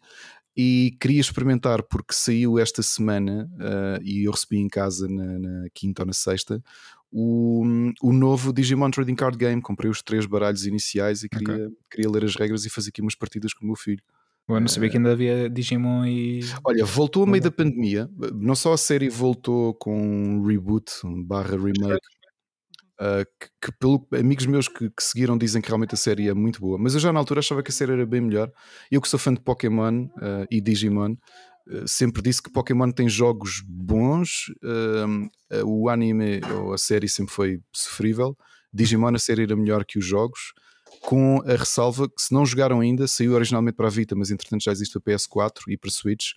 e queria experimentar porque saiu esta semana uh, e eu recebi em casa na, na quinta ou na sexta o, o novo Digimon Trading Card Game. Comprei os três baralhos iniciais e queria, queria ler as regras e fazer aqui umas partidas com o meu filho. Eu não sabia que ainda havia Digimon e. Olha, voltou a meio da pandemia. Não só a série voltou com um reboot barra remake. Uh, que, que, pelo amigos meus que, que, seguiram dizem que realmente a série é muito boa, mas eu já na altura achava que a série era bem melhor. Eu que sou fã de Pokémon uh, e Digimon, uh, sempre disse que Pokémon tem jogos bons, o anime ou a série sempre foi sofrível. Digimon a série era melhor que os jogos com a ressalva que se não jogaram ainda, saiu originalmente para a Vita, mas entretanto já existe para PS4 e para Switch,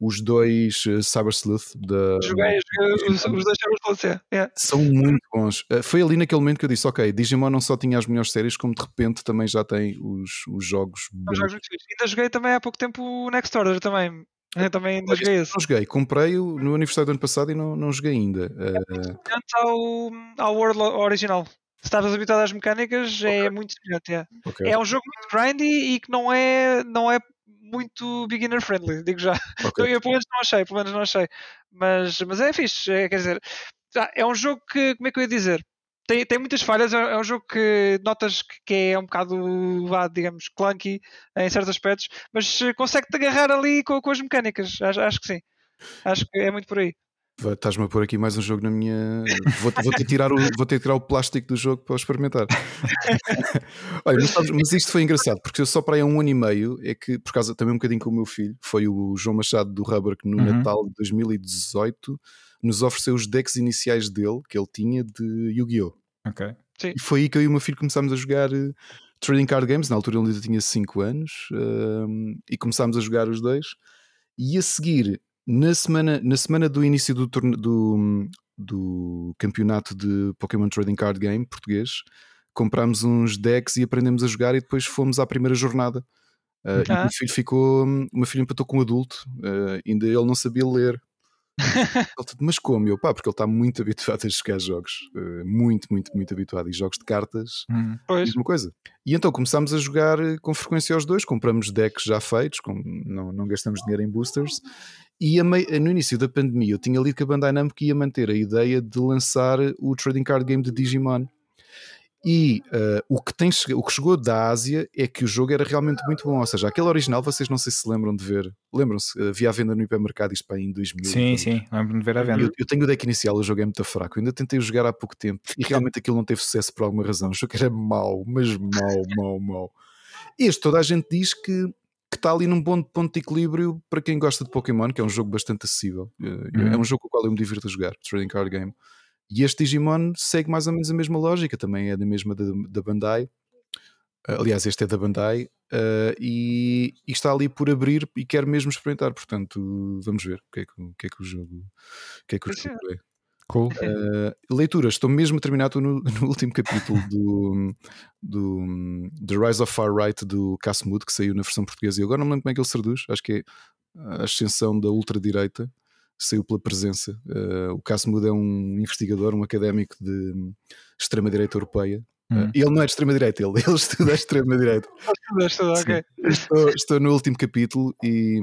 os dois uh, Cyber Sleuth da. Joguei, joguei os, os dois Cyber Sleuth, yeah. São muito bons. Uh, foi ali naquele momento que eu disse: Ok, Digimon não só tinha as melhores séries, como de repente também já tem os, os jogos. Os jogos ainda joguei também há pouco tempo o Next Order também. Eu também ainda joguei esse. Não joguei, comprei-o no aniversário do ano passado e não, não joguei ainda. Uh... É ao, ao World original estavas habituado às mecânicas, é okay. é muito semelhante. É. Okay. é um jogo muito grindy e que não é, não é muito beginner friendly, digo já. Okay. Eu pelo menos não achei, pelo menos não achei. Mas, mas é fixe, é, quer dizer, é um jogo que, como é que eu ia dizer? Tem, tem muitas falhas, é, é um jogo que notas que é um bocado, digamos, clunky em certos aspectos, mas consegue-te agarrar ali com, com as mecânicas, acho, acho que sim. Acho que é muito por aí. Estás-me a pôr aqui mais um jogo na minha. Vou, vou, ter, tirar o, vou ter que tirar o plástico do jogo para experimentar. Olha, mas, mas, isto foi engraçado, porque eu só para aí há um ano e meio é que, por causa também um bocadinho com o meu filho, foi o João Machado do Rubber que no uhum. Natal de 2018 nos ofereceu os decks iniciais dele, que ele tinha de Yu-Gi-Oh! Ok. Sim. E foi aí que eu e o meu filho começámos a jogar uh, Trading Card Games. Na altura ele ainda tinha 5 anos uh, e começámos a jogar os dois. E a seguir na semana, na semana do início do, do, do campeonato de Pokémon Trading Card Game português, comprámos uns decks e aprendemos a jogar e depois fomos à primeira jornada. Uh, ah. E o meu filho ficou, o meu filho empatou com um adulto, uh, ainda ele não sabia ler. mas como? Eu, pá, porque ele está muito habituado a jogar jogos, uh, muito, muito, muito habituado. E jogos de cartas, hum. mesma coisa. E então começámos a jogar com frequência aos dois, compramos decks já feitos, com, não, não gastamos dinheiro em boosters. E no início da pandemia eu tinha lido que a Bandai Namco ia manter a ideia de lançar o trading card game de Digimon. E uh, o, que tem, o que chegou da Ásia é que o jogo era realmente muito bom. Ou seja, aquele original, vocês não sei se lembram de ver. Lembram-se? Havia a venda no hipermercado isto para em 2000. Sim, sim, lembro-me de ver a venda. Eu, eu, tenho o deck inicial, o jogo é muito fraco. Eu ainda tentei jogar há pouco tempo e realmente aquilo não teve sucesso por alguma razão. O jogo era mau, mas mau, mau, mau. Este toda a gente diz que que está ali num bom ponto de equilíbrio para quem gosta de Pokémon, que é um jogo bastante acessível. Uhum. É um jogo com o qual eu me divirto a jogar, Trading Card Game. E este Digimon segue mais ou menos a mesma lógica, também é da mesma da, da Bandai. Aliás, este é da Bandai uh, e, e, está ali por abrir e quer mesmo experimentar. Portanto, vamos ver o que é que o, que é que o jogo, o que é que o jogo é. Cool. Uh, leituras, estou mesmo a terminar, estou no, no último capítulo do, do The Rise of Far Right do Casmud, que saiu na versão portuguesa e agora não me lembro como é que ele se traduz, acho que é a ascensão da ultradireita, saiu pela presença. Uh, o Casmud é um investigador, um académico de extrema-direita europeia. Hum. Uh, ele não é de extrema-direita, ele, ele estuda a extrema-direita. estou, estou no último capítulo e,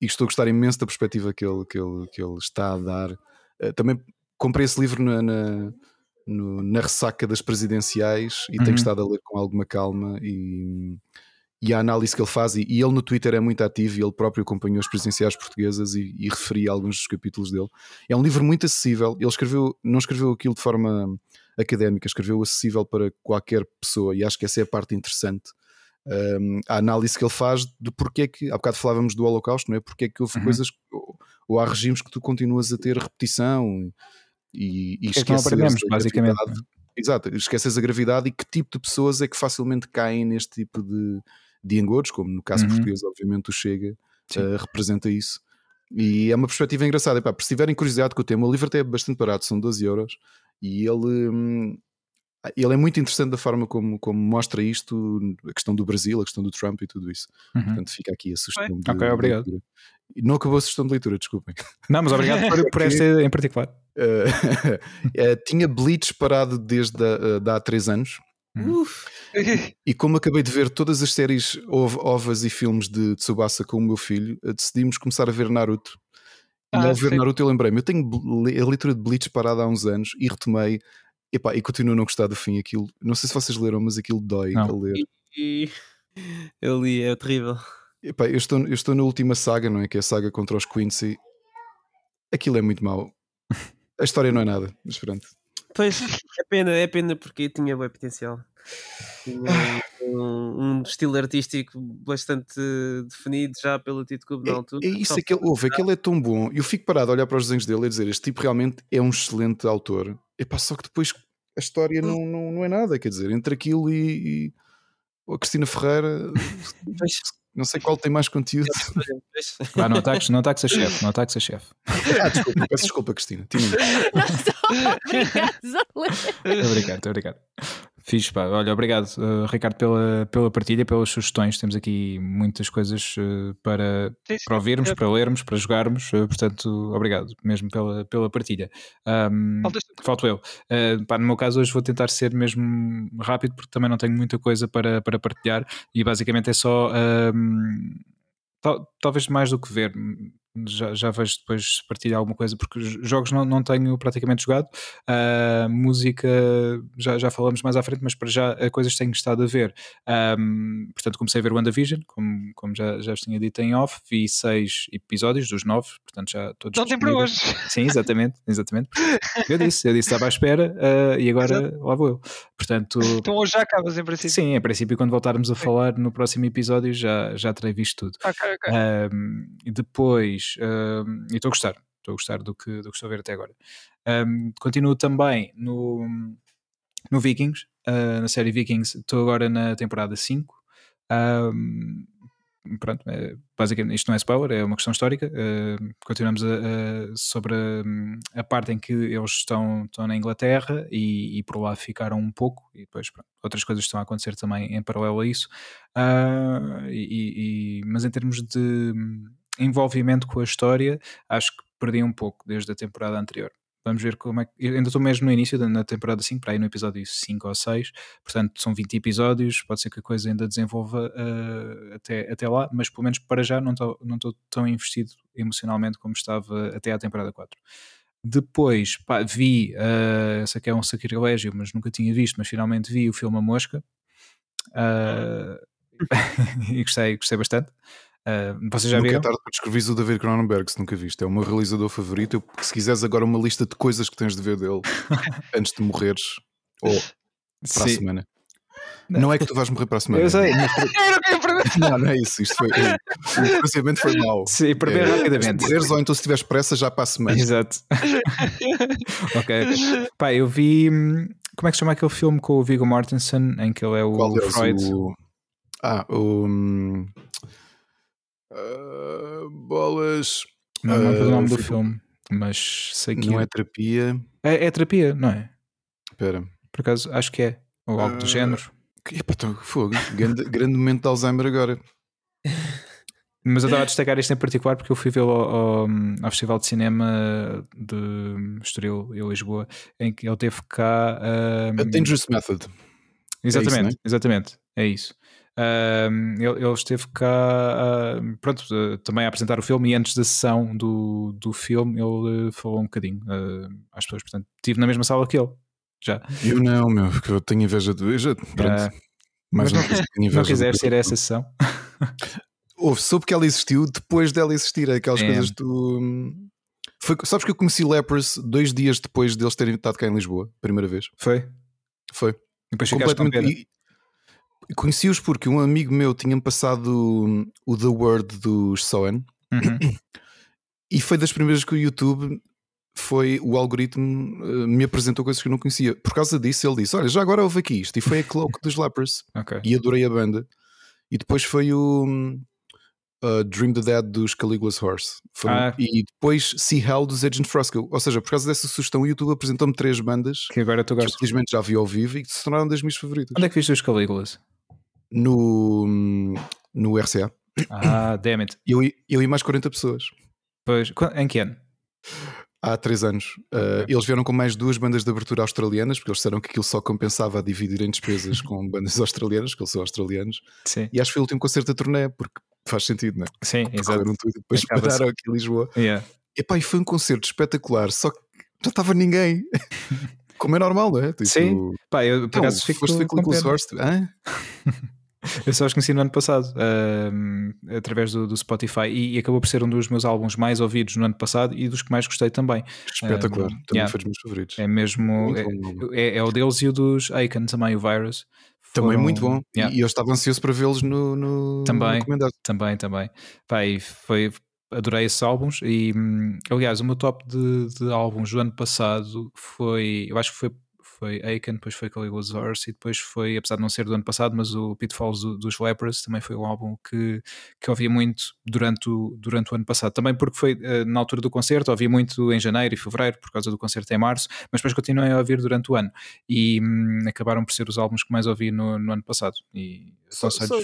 e estou a gostar imenso da perspectiva que ele, que ele, que ele está a dar eh, também comprei esse livro na, na, no, na ressaca das presidenciais e uhum. tenho estado a ler com alguma calma e, e a análise que ele faz, e, e, ele no Twitter é muito ativo e ele próprio acompanhou as presidenciais portuguesas e, e referia alguns dos capítulos dele. É um livro muito acessível, ele escreveu, não escreveu aquilo de forma académica, escreveu acessível para qualquer pessoa e acho que essa é a parte interessante. Um, a análise que ele faz de porque é que, há bocado falávamos do Holocausto, não é? Porque é que houve uhum. coisas ou há regimes que tu continuas a ter repetição e, e esqueces aprendemos, basicamente. Exato, esqueces a gravidade e que tipo de pessoas é que facilmente caem neste tipo de, de engodos, como no caso uhum. português, obviamente, o Chega uh, representa isso. E é uma perspectiva engraçada. Epá, se tiverem curiosidade com o tema, o livro até é bastante barato, são 12 euros. E ele, hum, ele é muito interessante da forma como, como mostra isto, a questão do Brasil, a questão do Trump e tudo isso. Uhum. Portanto, fica aqui a sugestão. De, ok, obrigado. De não acabou a sugestão de leitura, desculpem. Não, mas obrigado por, por esta em particular. Uh, uh, tinha Bleach parado desde a, uh, há 3 anos. Hum. e como acabei de ver todas as séries ovas e filmes de Tsubasa com o meu filho, uh, decidimos começar a ver Naruto. E ah, ao ver sim. Naruto eu lembrei-me, eu tenho a leitura de Bleach parada há uns anos e retomei Epá, e continuo a não gostar do fim aquilo. Não sei se vocês leram, mas aquilo dói não. a ler. E, Ali é terrível. Epá, eu, estou, eu estou na última saga, não é? Que é a saga contra os Quincy. Aquilo é muito mau. A história não é nada, mas pronto. Pois, é pena, é pena porque tinha bom potencial. Um, um estilo artístico bastante definido já pelo Tito Cubo na É, altura. é isso, Só aquele, ouve, aquele é tão bom. Eu fico parado a olhar para os desenhos dele e dizer: Este tipo realmente é um excelente autor. Epá, só que depois a história não, não, não é nada. Quer dizer, entre aquilo e, e a Cristina Ferreira, não sei qual tem mais conteúdo. Vá, não ataques, não ataques a chefe, não ataques a chefe. Ah, desculpa, peço desculpa, Cristina. Tinha- Não. Muito obrigado, muito obrigado. Fixe, pá. Olha, obrigado, uh, Ricardo, pela, pela partilha, pelas sugestões. Temos aqui muitas coisas uh, para, Sim, sim. para ouvirmos, É. para lermos, para jogarmos. uh, portanto, obrigado mesmo pela, pela partilha. Um, falto eu. Pá, no meu caso, hoje vou tentar ser mesmo rápido, porque também não tenho muita coisa para, para partilhar. E basicamente é só. um, tal- talvez mais do que ver. Já, já vejo depois partilhar alguma coisa, porque os jogos não, não tenho praticamente jogado. A música já, já falamos mais à frente, mas para já a coisas tenho estado a ver. Um, portanto, comecei a ver WandaVision, como, como já, já vos tinha dito em off, vi seis episódios dos nove, portanto já todos. Não tem para hoje. Sim, exatamente, exatamente. Eu disse, eu disse, estava à espera uh, e agora lá vou eu. Portanto, Então hoje já acabas em princípio. sim, em princípio, quando voltarmos a falar no próximo episódio, já, já terei visto tudo. Ok, ok. Um, e depois, um, e estou a gostar, estou a gostar do que, do que estou a ver até agora. Um, continuo também no, no Vikings, uh, na série Vikings, estou agora na temporada 5. Um, pronto, é, basicamente isto não é spoiler, é uma questão histórica. Uh, continuamos a, a- sobre a, a parte em que eles estão, estão na Inglaterra e, e por lá ficaram um pouco, e depois pronto, outras coisas estão a acontecer também em paralelo a isso. Ah, e, e- mas em termos de hum, envolvimento com a história, acho que perdi um pouco desde a temporada anterior. Vamos ver como é que. eu ainda estou mesmo no início da temporada 5, para aí no episódio 5 ou 6, portanto são 20 episódios, pode ser que a coisa ainda desenvolva ah, até, até lá, mas pelo menos para já não estou não tão investido emocionalmente como estava até à temporada 4. Depois pá, vi, ah, essa aqui é um sacrilégio, mas nunca tinha visto, mas finalmente vi o filme A Mosca. Ah, e gostei, gostei bastante. Ah, vocês já Nunca viram? é tarde para descrever o David Cronenberg, se nunca viste. É o meu realizador favorito. Eu, se quiseres agora uma lista de coisas que tens de ver dele antes de morreres, ou para a Sim. semana. Não é que tu vais morrer para a semana. Eu sei, mas. Não, não é isso. Isto foi. O procedimento foi mau. se perder É, rapidamente. Se morreres, ou então se tiveres pressa, já para a semana. Exato. ok. Pá, eu vi. hum, Como é que se chama aquele filme com o Viggo Mortensen em que ele é o Qual? Freud? O... Ah, o. hum, ah, bolas. Não, não lembro o nome do Ah, filme, mas sei que Não é terapia. é, é terapia, não é? Espera. Por acaso acho que é. Ou algo do Ah, género. Epá, então, fogo. Grande, grande momento de Alzheimer agora. Mas eu estava a destacar este em particular porque eu fui vê-lo ao, ao, ao Festival de Cinema de Estoril, em Lisboa, em que ele teve cá. hum, A Dangerous Method. Exatamente, não é? exatamente, é isso. Ele, ele esteve cá, ahm, pronto, eh, também a apresentar o filme e antes da sessão do, do filme ele eh, falou um bocadinho ah, às pessoas, portanto, estive na mesma sala que ele, já. Eu não, meu, porque eu tenho inveja de. eu já- Pronto. Ah, mais mas não- não quiseres ter essa sessão, Houve, soube que ela existiu depois dela existir. Aquelas É. coisas do. Foi, sabes que eu conheci Lepers dois dias depois deles terem estado cá em Lisboa, primeira vez. foi? Foi. E depois ficaste com pena. E- e Conheci-os porque um amigo meu tinha-me passado hum, o The Word dos Soen Uhum. e foi das primeiras que o YouTube foi o algoritmo eh, me apresentou coisas que eu não conhecia. Por causa disso, ele disse: Olha, já agora houve aqui isto. E foi a Cloak dos Lepers. Ok. E adorei a banda. E depois foi o uh, Dream the Dead dos Caligula's Horse. Foi- Ah. E depois See Hell dos Agent Frosco. Ou seja, por causa dessa sugestão, o YouTube apresentou-me três bandas Que agora tu gostas. felizmente já vi ao vivo e que se tornaram das minhas favoritas. Onde é que viste os Calígulas? No, no RCA. Ah, damn it. Eu, eu e mais 40 pessoas. Pois, em que ano? Há três anos. Uh, eles vieram com mais duas bandas de abertura australianas, porque eles disseram que aquilo só compensava a dividir em despesas com bandas australianas, porque eles são australianos. Sim, E acho que foi o último concerto da turnê, porque faz sentido, não é? sim, exato. Tudo e depois Acaba-se. pararam aqui em Lisboa. Yeah. Epá, e foi um concerto espetacular, só que já estava ninguém. Como é normal, não é? Tipo, Sim, Pá, eu por Então, acaso fico foste ver com. Horse? Hã? Eu só os conheci no ano passado, ahm, através do, do Spotify, e, e acabou por ser um dos meus álbuns mais ouvidos no ano passado e dos que mais gostei também. Espetacular. Um, Também yeah. foi dos meus favoritos. É mesmo. É, é, é o deles e o dos Aiken também, o Virus. Também Foram- muito bom. Yeah. E eu estava ansioso para vê-los no, no, Também. no. Também, também. Pá, e foi, adorei esses álbuns. E hum, aliás, o meu top de, de álbuns do ano passado foi. Eu acho que foi. Foi Aiken, depois foi Caligula's Horse e depois foi, apesar de não ser do ano passado, mas o Pitfalls do- dos Lepers também foi um álbum que, que ouvia muito durante o, durante o ano passado. Também porque foi eh, na altura do concerto, ouvia muito em janeiro e fevereiro, por causa do concerto em março, mas depois continuei a ouvir durante o ano e hum, acabaram por ser os álbuns que mais ouvi no, no ano passado. E Só- só-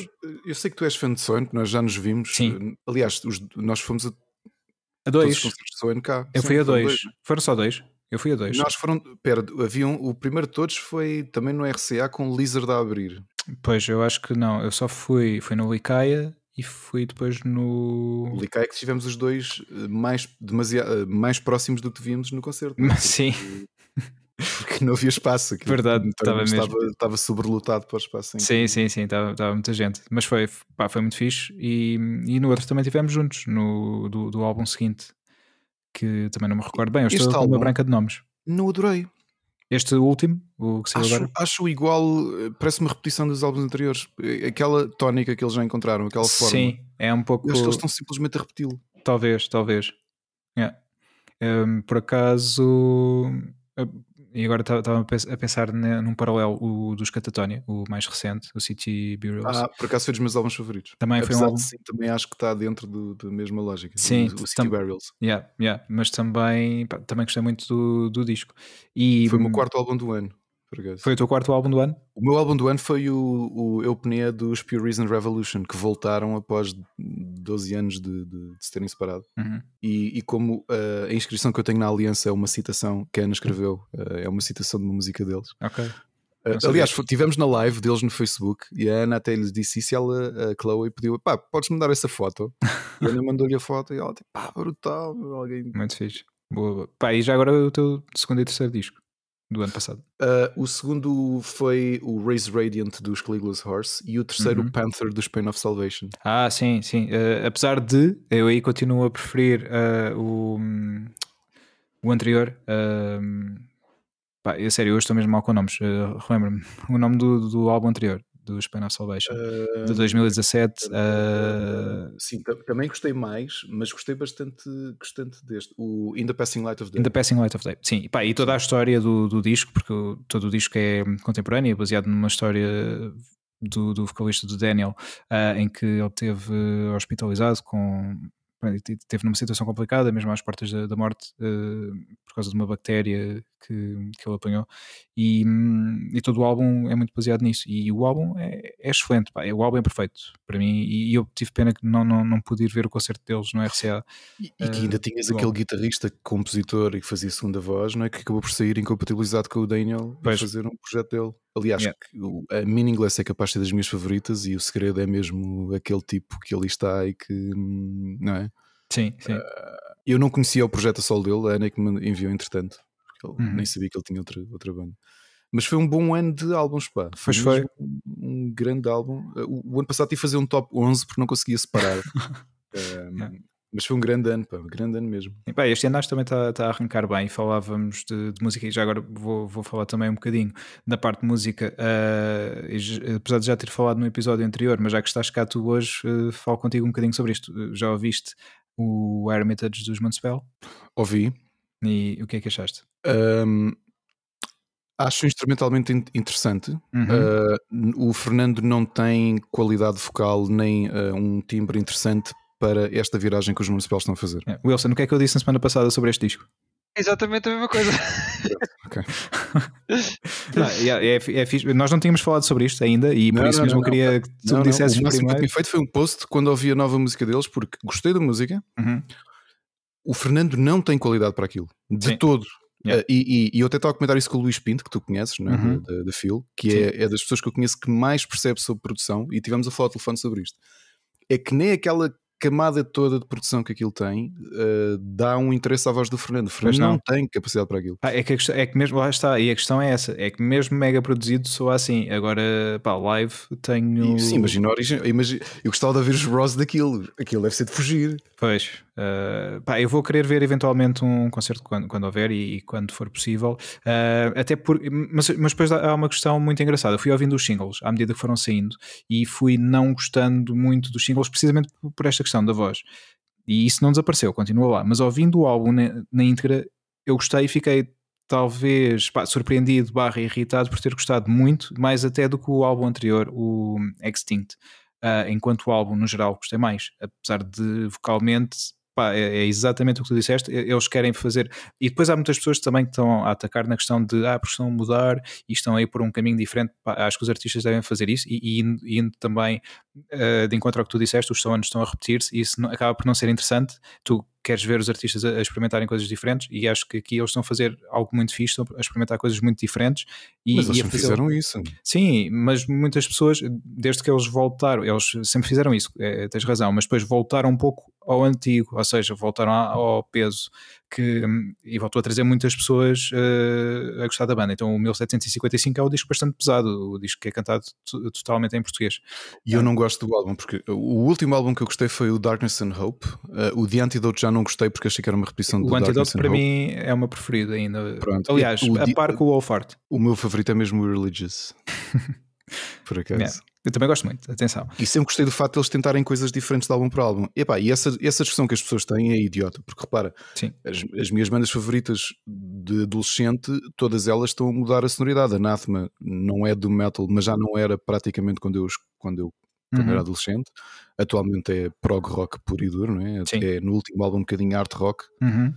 eu sei que tu és fã de Sonic, nós já nos vimos. Sim. Aliás, os- nós fomos a a todos dois. os concertos de cá. Eu Sim, fui a foram dois. Foram só dois. Eu fui a dois. Nós foram. Pera, havia um- o primeiro de todos foi também no RCA com Lizard a abrir. Pois, eu acho que não. Eu só fui, fui no Licaia e fui depois O no. Licai que tivemos os dois eh, mais, demasiado, eh, mais próximos do que víamos no concerto. não é? Sim, Porque não havia espaço. aquilo Verdade, estava, estava estava, estava sobrelotado para o espaço. sim, sim, sim. Estava muita gente. Mas foi, pá, foi muito fixe. E, e no outro também tivemos juntos, no, do, do álbum seguinte, que também não me recordo bem. Eu estou Este com uma branca de nomes. Não adorei. Este último, o que saiu Acho, agora. acho igual, eh, parece uma repetição dos álbuns anteriores. Eh, Aquela tónica que eles já encontraram, aquela forma. Sim, é um pouco. Eu acho que eles estão simplesmente a repeti-lo. Talvez, talvez. Yeah. Um, por acaso. E agora estava a pens- a pensar num paralelo o dos Catatonia, o mais recente, o City Burials. Ah, por acaso foi dos meus álbuns favoritos. Também foi um Apesar álbum. sim, também acho que está dentro do- da mesma lógica. Sim, o, o City Burials. Yeah, yeah. Mas também, pá, também gostei muito do, do disco. E Foi o meu quarto álbum do ano. Foi o teu quarto álbum do ano? O meu álbum do ano foi o, o Eupnea dos Pure Reason Revolution, que voltaram após 12 anos de, de- de se terem separado. Uhum. E, e como uh, a inscrição que eu tenho na Aliança é uma citação que a Ana escreveu, uh, é uma citação de uma música deles. Ok. Uh, aliás, tivemos na live deles no Facebook e a Ana até lhes disse isso e ela, a Chloe, pediu: pá, podes me dar essa foto? E a Ana mandou-lhe a foto e ela, tipo, pá, brutal. Alguém... Muito fixe. Boa, boa. Pá, e já agora o teu segundo e terceiro disco do ano passado. Uh, o segundo foi o Raise Radiant dos Caligula's Horse e o terceiro, Uhum. o Panther dos Pain of Salvation. Ah, sim, sim. Eh, apesar de eu aí continuo a preferir eh, o, hum, o anterior. hum, pá, eu, sério, hoje estou mesmo mal com nomes. eh, Relembra-me o nome do, do álbum anterior, do Span of Salvation, Uh, de 2017. eh, Sim, ta- também gostei mais, mas gostei bastante, bastante deste. O In the Passing Light of Day. In the Passing Light of Day. Sim, e, pá, e toda a história do, do disco, porque todo o disco é contemporâneo, é baseado numa história do, do vocalista do Daniel, ah, em que ele teve hospitalizado com. Teve numa situação complicada, mesmo às portas da, da morte, eh, por causa de uma bactéria que, que ele apanhou, e, hum, e todo o álbum é muito baseado nisso. E o álbum é, é excelente, pá, o álbum é perfeito para mim. E, e eu tive pena que não, não, não pude ir ver o concerto deles no RCA. E, e que ainda tinhas aquele guitarrista, compositor e que fazia segunda voz, não é? Que acabou por sair incompatibilizado com o Daniel Pois. fazer um projeto dele. Aliás, Yeah. o- a Meaningless é capaz de ser das minhas favoritas e o segredo é mesmo aquele tipo que ali está e que, hum, não é? Sim, sim. Eu não conhecia o projeto a solo dele, a Ana é que me enviou entretanto. Ele Uhum. Nem sabia que ele tinha outra, outra banda. Mas foi um bom ano de álbuns, pá. Foi. mesmo Um, um grande álbum. O, o ano passado tive que fazer um top 11 porque não conseguia separar. Um, Yeah. Mas foi um grande ano, pá. Um grande ano mesmo. E, pá, este ano acho que também está tá a arrancar bem. Falávamos de, de música e já agora vou, vou falar também um bocadinho da parte de música. j- apesar de já ter falado no episódio anterior, mas já que estás cá tu hoje, eh, falo contigo um bocadinho sobre isto. Eh, Já ouviste o Hermitage dos Municipal? Ouvi. E o que é que achaste? Um, acho instrumentalmente in- interessante. Uhum. Uh, o Fernando não tem qualidade vocal nem uh, um timbre interessante para esta viragem que os municipais estão a fazer. É, Wilson, o que é que eu disse na semana passada sobre este disco? Exatamente a mesma coisa. Não, é, é, é fixe. Nós não tínhamos falado sobre isto ainda e por Não, isso não, mesmo não, queria que tu Não, me não, dissesses o máximo que eu primeiro. tinha feito foi um post quando ouvi a nova música deles, porque gostei da música. Uhum. O Fernando não tem qualidade para aquilo, de Sim. todo. Yeah. Uh, e, e- e eu até estava a comentar isso com o Luís Pinto, que tu conheces, não é? Uhum. da, da, Phil, que é, é das pessoas que eu conheço que mais percebe sobre produção, e tivemos a falar ao telefone sobre isto. É que nem aquela camada toda de produção que aquilo tem uh, dá um interesse à voz do Fernando. O Fernando não. não. tem capacidade para aquilo. Ah, é, que questão, é que mesmo, lá está, e a questão é essa, é que mesmo mega produzido soa assim, agora pá, live tenho... E, sim, imagina a origem. Imagina, eu gostava de ouvir os bros daquilo. Aquilo deve ser de fugir. Pois, uh, pá, eu vou querer ver eventualmente um concerto quando, quando houver e, e quando for possível. Uh, até por, mas, mas depois há uma questão muito engraçada. Eu fui ouvindo os singles à medida que foram saindo e fui não gostando muito dos singles precisamente por- por esta questão da voz. E isso não desapareceu, continua lá. Mas ouvindo o álbum na, na íntegra, eu gostei e fiquei talvez pá, surpreendido barra irritado por ter gostado muito, mais até do que o álbum anterior, o Extinct. Uh, enquanto o álbum no geral gostei mais, apesar de vocalmente pá, é, é exatamente o que tu disseste, eles querem fazer e depois há muitas pessoas também que estão a atacar na questão de ah, porque estão a mudar e estão aí por um caminho diferente, pá, acho que os artistas devem fazer isso e, e indo, indo também uh, de encontro ao que tu disseste, os sons estão a repetir-se e isso não- acaba por não ser interessante, tu queres ver os artistas a, a experimentarem coisas diferentes e acho que aqui eles estão a fazer algo muito fixe, estão a experimentar coisas muito diferentes e, Mas e eles não fazer- fizeram isso. Sim, mas muitas pessoas, desde que eles voltaram, eles sempre fizeram isso, é, tens razão, mas depois voltaram um pouco ao antigo, ou seja, voltaram ao peso que, hum, e voltou a trazer muitas pessoas eh, a gostar da banda. Então o 1755 é um disco bastante pesado, o disco que é cantado to- totalmente em português. E eu não gosto do álbum, porque o último álbum que eu gostei foi o Darkness and Hope. Uh, o The Antidote já não gostei porque achei que era uma repetição do O Antidote Darkness and para Hope. mim é o meu preferido ainda. Pronto. Aliás, O a par com o Wolfart. O meu favorito é mesmo o Religious. Por acaso. Eu também gosto muito, atenção. E sempre gostei do facto de eles tentarem coisas diferentes de álbum para álbum. Epá, e essa, essa discussão que as pessoas têm é idiota, porque repara, Sim. as, as minhas bandas favoritas de adolescente, todas elas estão a mudar a sonoridade. Anathema não é do metal, mas já não era praticamente quando eu, quando eu quando Uhum. era adolescente. Atualmente é prog rock puro e duro, não é? Sim. É no último álbum um bocadinho art rock. Uhum.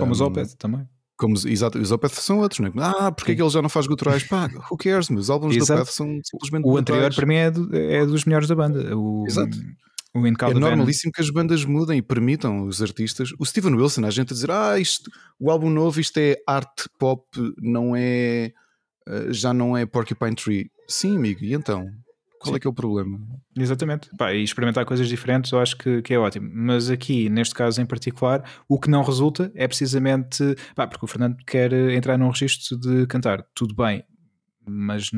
Como os Um, Opeth também. Como, os- exato, os Opeth são outros, não é? Ah, porque é que ele já não faz guturais? Pá, who cares? Os álbuns do Exato. Opeth são simplesmente O anterior para mim é, do- é dos melhores da banda. O, Exato. O É normalíssimo que as bandas mudem e permitam os artistas. O Steven Wilson, a gente a dizer, ah, isto, o álbum novo, isto é art pop, não é. eh, já não é Porcupine Tree. Sim, amigo, e então? Qual é que é o problema? Exatamente. Pá, e experimentar coisas diferentes eu acho que, que é ótimo. Mas aqui, neste caso em particular, o que não resulta é precisamente. Pá, porque o Fernando quer entrar num registro de cantar. Tudo bem, mas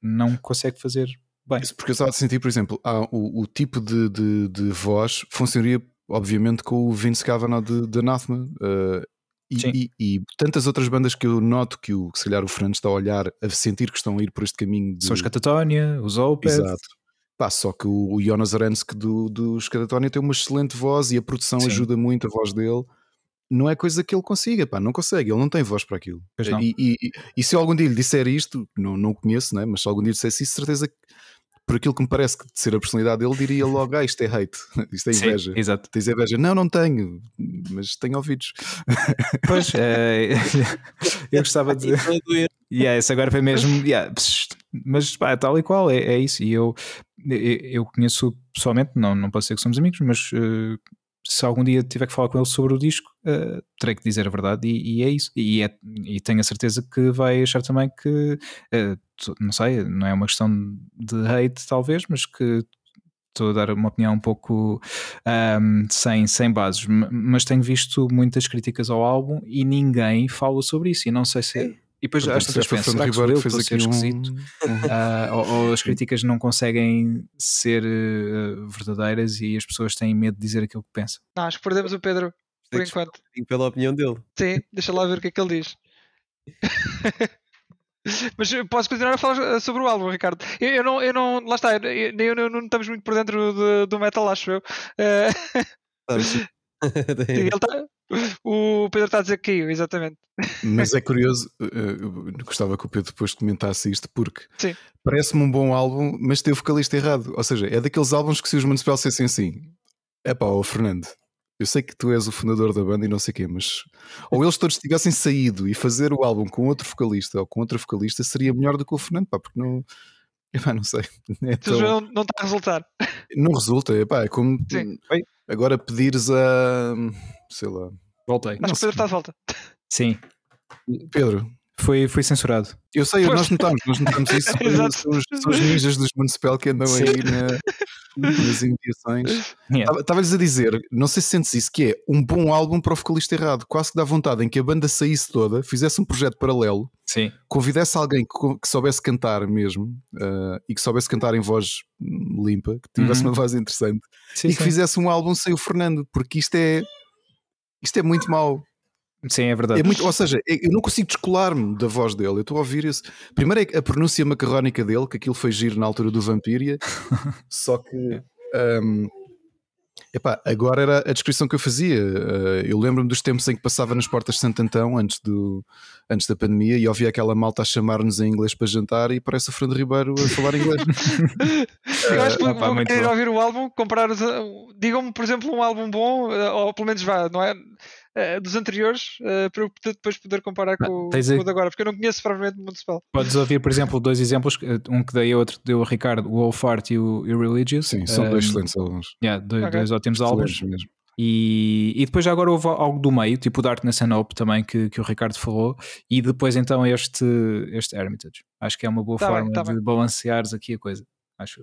não consegue fazer bem. Isso Porque eu estava a sentir, por exemplo, há o, o tipo de, de, de voz funcionaria, obviamente, com o Vince Cavanaugh de, de Anathema. eh, e, e- e tantas outras bandas que eu noto que, o, que se calhar o Fernando está a olhar, a sentir que estão a ir por este caminho de. São os Catatonia, os Opeth. Exato. Pá, só que o, o Jonas Aransk do, do Escadatónia tem uma excelente voz e a produção Sim. ajuda muito a voz dele. Não é coisa que ele consiga, pá, não consegue, ele não tem voz para aquilo. E, e- se algum dia lhe disser isto, não, não conheço, né? mas se algum dia lhe dissesse isso, certeza que por aquilo que me parece que de ser a personalidade dele, diria logo: ah, isto é hate, isto é Sim, inveja. exato. Tens inveja? Não, não tenho, mas tenho ouvidos. Pois, é, eu gostava de. Doer. Yeah, esse agora foi mesmo. yeah, psst, mas pá, tal e qual, é, é isso. E eu, eu, eu conheço pessoalmente, não, não posso dizer que somos amigos, mas eh, se algum dia tiver que falar com ele sobre o disco, eh, terei que dizer a verdade, e, e é isso. E, é- e tenho a certeza que vai achar também que, eh, tu- não sei, não é uma questão de hate, talvez, mas que estou a dar uma opinião um pouco ahm, sem, sem bases, mas tenho visto muitas críticas ao álbum e ninguém fala sobre isso. E não sei se. E depois Portanto, às tantas penso, Fernando será que sou Ribeiro eu que estou a ser aqui um. esquisito? Ah, ou, ou as críticas não conseguem ser eh, verdadeiras e as pessoas têm medo de dizer aquilo que pensam. Não, acho que perdemos o Pedro por enquanto. Pela opinião dele. Sim, deixa lá ver o que é que ele diz. Mas eu posso continuar a falar eh, sobre o álbum, Ricardo. Eu, eu não, eu não, lá está, eu- eu- nem eu eu não estamos muito por dentro do, do metal, acho eu. Eh, ele tá- o Pedro está a dizer que caiu, exatamente. Mas é curioso, eh, eu gostava que o Pedro depois comentasse isto, porque Sim. parece-me um bom álbum, mas tem o vocalista errado. Ou seja, é daqueles álbuns que se os Municipal dissessem assim: é pá, ó Fernando, eu sei que tu és o fundador da banda e não sei o quê, mas. Ou eles todos tivessem saído e fazer o álbum com outro vocalista ou com outra vocalista seria melhor do que o Fernando, pá, porque não. Epá, não sei. É tão- não, não está a resultar. Não resulta, epá, é como Sim. agora pedires a. sei lá. Voltei. Acho que o Pedro está de volta. Sim. Pedro, foi, foi censurado. Eu sei, Pois. nós notamos, nós notamos isso. São, os, são os ninjas dos Municipal que andam Sim. aí na- nas imediações. Yeah. Estava-lhes a dizer, não sei se sentes isso, que é um bom álbum para o vocalista errado. Quase que dá vontade em que a banda saísse toda, fizesse um projeto paralelo, Sim. convidasse alguém que, que soubesse cantar mesmo ah, e que soubesse cantar em voz limpa, que tivesse Uhum. uma voz interessante Sim, e que sim. fizesse um álbum sem o Fernando, porque isto é. Isto é muito mau. Sim, é verdade. É muito, ou seja, é- eu não consigo descolar-me da voz dele. Eu estou a ouvir isso. Primeiro é a pronúncia macarrónica dele, que aquilo foi giro na altura do Vampiria, só que. hum, epá, agora era a descrição que eu fazia. Uh, eu lembro-me dos tempos em que passava nas portas de Santo Antão antes, do, antes da pandemia e ouvia aquela malta a chamar-nos em inglês para jantar e parece o Fernando Ribeiro a falar inglês. Eu acho que opa, vou muito querer bom. ouvir o álbum, comprar os. Digam-me, por exemplo, um álbum bom, eh, ou pelo menos vá, não é? Eh, Dos anteriores, eh, para eu depois poder comparar Ah, com, tens com o de agora, porque eu não conheço propriamente o Municipal. Podes ouvir, por exemplo, dois exemplos, um que dei e outro que deu o Ricardo, o Wolf Art e o Irreligious. Sim, são dois excelentes álbuns. yeah, dois, Ok. dois ótimos álbuns. Mesmo. E, e depois já agora houve algo do meio, tipo o Darkness and Hope também, que, que o Ricardo falou, e depois então este, este Hermitage. Acho que é uma boa Tá bem, forma tá de bem. balanceares aqui a coisa. Acho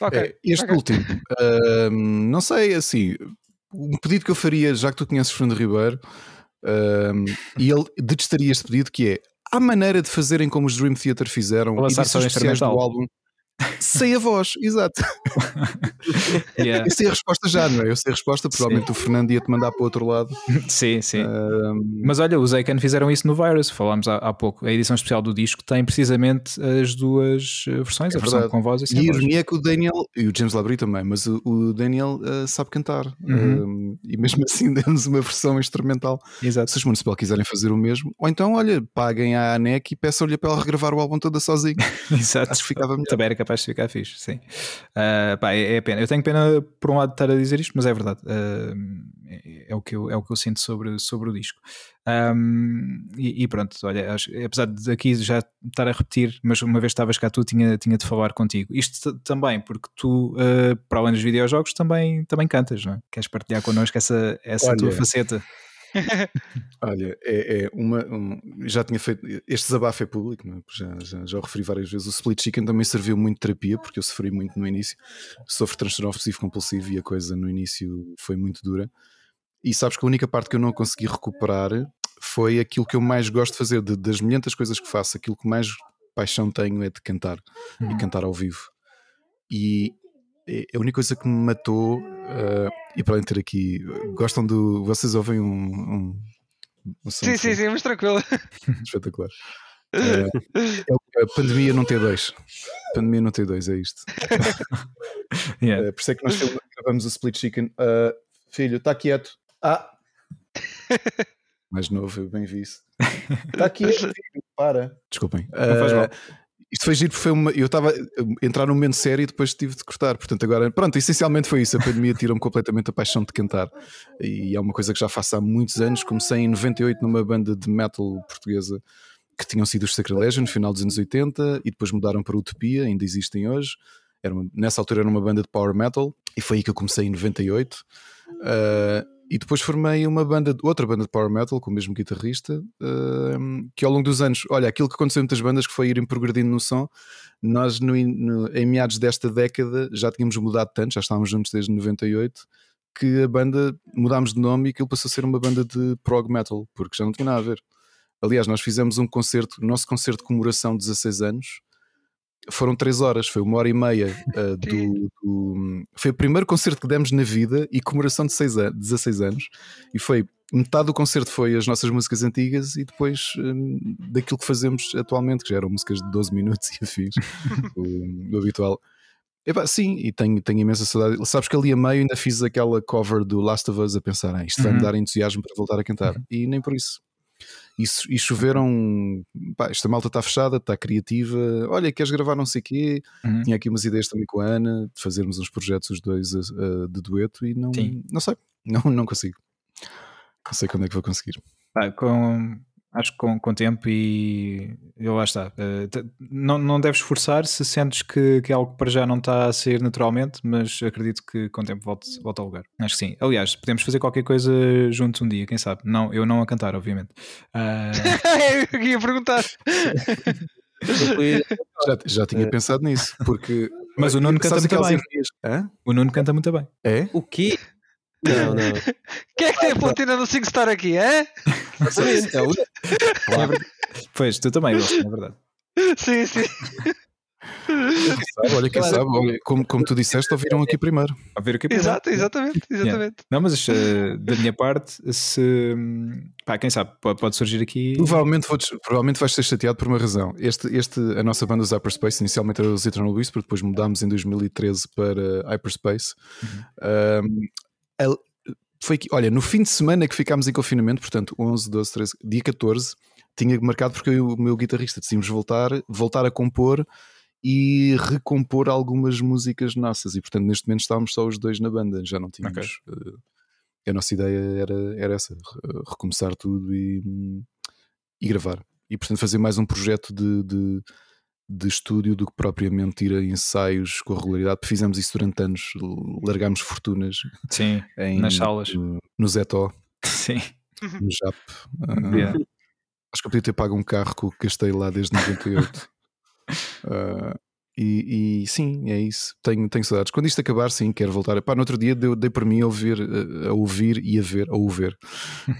eu. É, este ok. último, hum, não sei, assim, um pedido que eu faria, já que tu conheces Fernando Ribeiro, hum, e ele detestaria este pedido, que é há maneira de fazerem como os Dream Theater fizeram só edições especiais do álbum sem a voz, exato. Yeah. Eu sei a resposta já, não é? Eu sei a resposta, provavelmente o Fernando ia-te mandar para o outro lado. sim, sim. Hum, Mas olha, os Aiken fizeram isso no Virus, falámos há, há pouco. A edição especial do disco tem precisamente as duas eh, versões, É a versão verdade. com voz e sem E a voz. ironia é que o Daniel, e o James Labrie também, mas o, o Daniel uh, sabe cantar. Uhum. Um, e mesmo assim demos uma versão instrumental. Exato. Se os Municipal quiserem fazer o mesmo, ou então, olha, paguem à ANEC e peçam-lhe para ela regravar o álbum toda sozinho. Exato. Acho que ficava melhor. Também era capaz de ficar fixe, sim. Ah, pá, é, é pena. Eu tenho pena, por um lado, de estar a dizer isto, mas é verdade. Ah, é, é o que eu, é o que eu sinto sobre, sobre o disco. Ahm, e, e pronto, olha, acho- apesar de aqui já estar a repetir, mas uma vez estavas cá, tu tinha, tinha de falar contigo. Isto também, porque tu, ah, para além dos videojogos, também, também cantas, não é? Queres partilhar connosco essa, essa tua Olha, faceta? Olha, é, é uma. um- já tinha feito. Este desabafo é público, é? já, já, já o referi várias vezes. O Split Chicken também serviu muito de terapia, porque eu sofri muito no início. Sofro transtorno obsessivo compulsivo e a coisa no início foi muito dura. E sabes que a única parte que eu não consegui recuperar foi aquilo que eu mais gosto de fazer, de- das milhentas coisas que faço, aquilo que mais paixão tenho é de cantar Uhum. e cantar ao vivo. E a única coisa que me matou, eh, e para além de ter aqui, gostam do. Vocês ouvem um. um, um som Sim, sim, sim, mas tranquilo. espetacular. Eh, é o- a pandemia não tem dois. A pandemia não tem dois, é isto. Yeah. Eh, por isso é que nós gravamos o Split Chicken. Eh, filho, está quieto. Ah! Mais novo, eu bem vi isso. Está quieto, filho, para. Desculpem. Não faz mal. Isto foi giro porque foi uma. Eu estava a entrar num momento sério e depois tive de cortar. Portanto, agora, pronto, essencialmente foi isso. A pandemia tirou-me completamente a paixão de cantar. E é uma coisa que já faço há muitos anos. Comecei em 98 numa banda de metal portuguesa que tinham sido os Sacrilégio no final dos anos 80 e depois mudaram para Utopia, ainda existem hoje. Era uma- nessa altura era uma banda de power metal e foi aí que eu comecei em 98. Uh, e depois formei uma banda, outra banda de power metal com o mesmo guitarrista, uh, que ao longo dos anos, olha, aquilo que aconteceu em muitas bandas que foi irem progredindo no som. Nós, no, no- em meados desta década, já tínhamos mudado tanto, já estávamos juntos desde 98, que a banda mudámos de nome e aquilo passou a ser uma banda de prog metal, porque já não tinha nada a ver. Aliás, nós fizemos um concerto, nosso concerto de comemoração de 16 anos. Foram 3 horas, foi uma hora e meia uh, do, do- Foi o primeiro concerto que demos na vida e comemoração de 6 an 16 anos. E foi metade do concerto foi as nossas músicas antigas e depois hum, daquilo que fazemos atualmente, que já eram músicas de 12 minutos e afins, o, o habitual. Epá, sim, e tenho, tenho imensa saudade. Sabes que ali a meio ainda fiz aquela cover do Last of Us a pensar, ah, isto vai-me Uhum. dar entusiasmo para voltar a cantar. E nem por isso. E, e choveram, pá, esta malta está fechada, está criativa. Olha, queres gravar não sei o quê? Uhum. Tinha aqui umas ideias também com a Ana de fazermos uns projetos os dois uh, de dueto e não, Sim. não sei, não, não consigo. Não sei quando é que vou conseguir. Pá, com, Acho que com, com tempo e eu lá está. Uh, te- não, não deves forçar se sentes que, que é algo que para já não está a sair naturalmente, mas acredito que com tempo volte, volte ao lugar. Acho que sim. Aliás, podemos fazer qualquer coisa juntos um dia, quem sabe? Não, eu não a cantar, obviamente. Ah, eu ia perguntar. Já, já tinha pensado nisso, porque. Mas o Nuno canta muito aquelas bem. o Nuno canta muito bem. É? O quê? Não, não. Quem é que tem a platina no SingStar aqui, é? É o- Pois, tu também, Wilson, é verdade. Sim, sim. Quem sabe, olha, quem Claro. sabe, olha, como, como tu disseste, ouviram aqui primeiro. A ver o que é Exato, exatamente, exatamente. Não, mas eh, da minha parte, se. Pá, quem sabe, pode, pode surgir aqui. Provavelmente, vou, provavelmente vais ser chateado por uma razão. Este, este, a nossa banda os Hyperspace inicialmente era os Eternal Whisper, depois mudámos em 2013 para Hyperspace. Um, el- foi que, olha, no fim de semana que ficámos em confinamento, portanto, 11, 12, 13, dia 14, tinha marcado porque eu e o meu guitarrista decidimos voltar, voltar a compor e recompor algumas músicas nossas. E portanto, neste momento estávamos só os dois na banda, já não tínhamos. eh, a nossa ideia era, era essa: re- recomeçar tudo e, e gravar. E portanto, fazer mais um projeto de, de, de estúdio do que propriamente ir a ensaios com regularidade. Fizemos isso durante anos, largámos fortunas Sim, em, nas salas. no, no Zetó, Sim. no JAP. Ah, Yeah. Acho que eu podia ter pago um carro que eu gastei lá desde 98. Ah, e, e sim, é isso. Tenho, tenho saudades. Quando isto acabar, sim, quero voltar. Pá, no outro dia deu, dei por mim a ouvir, eh, a ouvir e a ver, a ouvir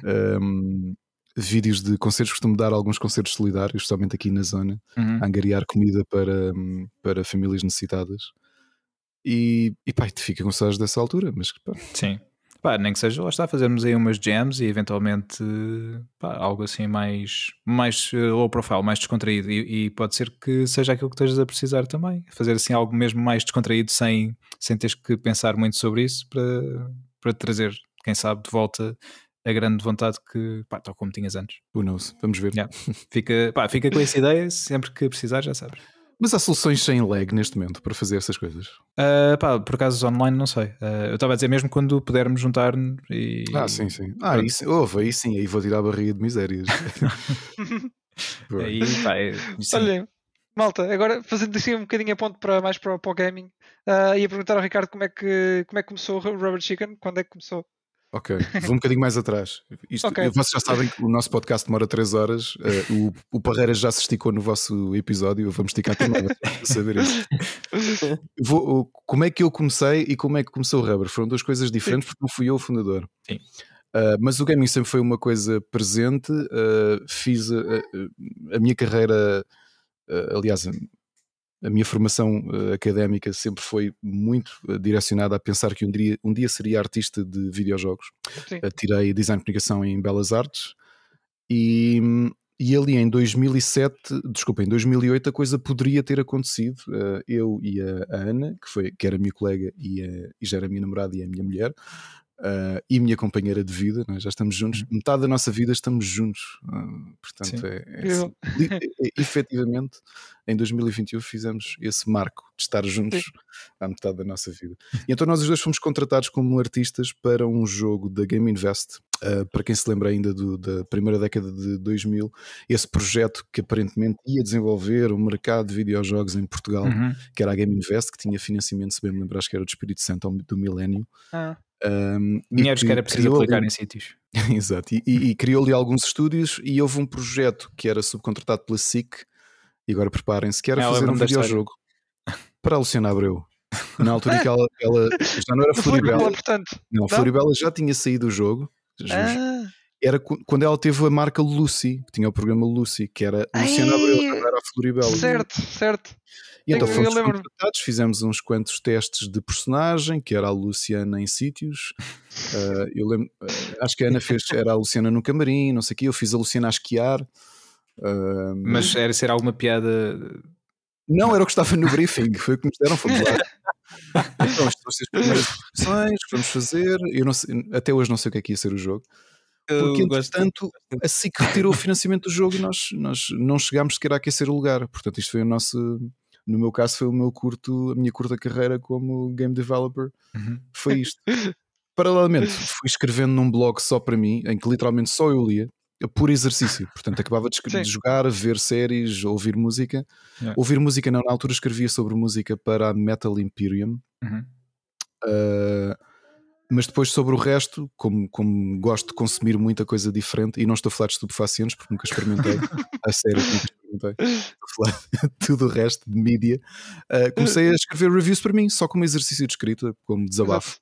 ahm, vídeos de concertos. Costumo dar alguns concertos solidários, somente aqui na zona, Uhum. a angariar comida para, hum, para famílias necessitadas. E, e pá, te fica com saudades dessa altura, mas pá, Sim. Pá, nem que seja, lá está, fazermos aí umas jams e eventualmente pá, algo assim mais, mais eh, low profile, mais descontraído. E, e pode ser que seja aquilo que estejas a precisar também. Fazer assim algo mesmo mais descontraído sem, sem teres que pensar muito sobre isso para, para trazer, quem sabe, de volta a grande vontade que, pá, tal como tinhas antes. who knows? Vamos ver. Yeah. Fica, pá, fica com essa ideia, sempre que precisar, já sabes. Mas há soluções sem lag neste momento para fazer essas coisas. Ah, pá, por acaso online não sei. Ah, eu estava a dizer mesmo quando pudermos juntar-nos e. Ah, sim, sim. Ah, isso, houve, aí sim, aí vou tirar a barriga de misérias. Aí, pá, é-. Olhem, malta, agora fazendo assim um bocadinho a ponto para, mais para, o- para o gaming, ah, ia perguntar ao Ricardo como é, que, como é que começou o Rubber Chicken, quando é que começou? Ok, vou um bocadinho mais atrás. Isto, Ok. Vocês já sabem que o nosso podcast demora 3 horas. eh, o, o Parreira já se esticou no vosso episódio. Vamos esticar também para saber isso. Vou- como é que eu comecei e como é que começou o Rubber? Foram duas coisas diferentes porque não fui eu o fundador. Sim. Uh, mas o gaming sempre foi uma coisa presente. uh, fiz a, a- minha carreira, uh, aliás, a, a minha formação uh, académica sempre foi muito uh, direcionada a pensar que um dia, um dia seria artista de videojogos. Sim. Uh, tirei design de comunicação em Belas Artes e, e ali em 2007, desculpa, em 2008 a coisa poderia ter acontecido. Eu e a, a Ana, que, foi, que era minha colega e, a- e já era minha namorada e a minha mulher, uh, e minha companheira de vida, é? já estamos juntos, metade da nossa vida estamos juntos. Uh, portanto, Sim. é, é assim, é- é- efetivamente, em 2021 fizemos esse marco de estar juntos à metade da nossa vida. E então nós os dois fomos contratados como artistas para um jogo da Game Invest. Uh, para quem se lembra ainda do- da primeira década de 2000, esse projeto que aparentemente ia desenvolver o mercado de videojogos em Portugal, Uhum. que era a Game Invest, que tinha financiamento, se bem me lembro, acho que era do Espírito Santo do Milénio. Ah, Um, Dinheiros que era preciso aplicar ali- em sítios. Exato, e, e- e criou-lhe alguns estúdios e houve um projeto que era subcontratado pela SIC, e agora preparem-se, que era Ah, fazer um videojogo para a Luciana Abreu. Na altura em que ela, ela já não era não Floribela, portanto. não, Floribela já tinha saído do jogo. Ah, Era quando ela teve a marca Lucy, que tinha o programa Lucy, que era Luciana Ai, Abreu, não era a Floribela. certo, certo. E então fomos contratados, fizemos uns quantos testes de personagem, que era a Luciana em sítios. Ah, eu lembro, ah, acho que a Ana fez, era a Luciana no camarim, não sei o quê, eu fiz a Luciana a esquiar. Ah, Mas era ser alguma piada. não era o que estava no briefing, foi o que nos deram, fomos lá. Então, estas as primeiras opções que vamos fazer. Eu não sei- até hoje não sei o que é que ia ser o jogo. Porque, entretanto, a SIC retirou o financiamento do jogo e nós, nós não chegámos sequer a aquecer o lugar. Portanto, isto foi o nosso. No meu caso, foi o meu curto, a minha curta carreira como game developer. Uhum. Foi isto. Paralelamente, fui escrevendo num blog só para mim, em que literalmente só eu lia. por exercício. Portanto, acabava de, de jogar, ver séries, ouvir música. Yeah. Ouvir música não, na altura escrevia sobre música para a Metal Imperium. Uhum. Uh, mas depois sobre o resto, como, como gosto de consumir muita coisa diferente, e não estou a falar de estupefacientes porque nunca experimentei, a sério, nunca de tudo o resto de mídia, uh, comecei a escrever reviews para mim, só como exercício de escrita, como desabafo.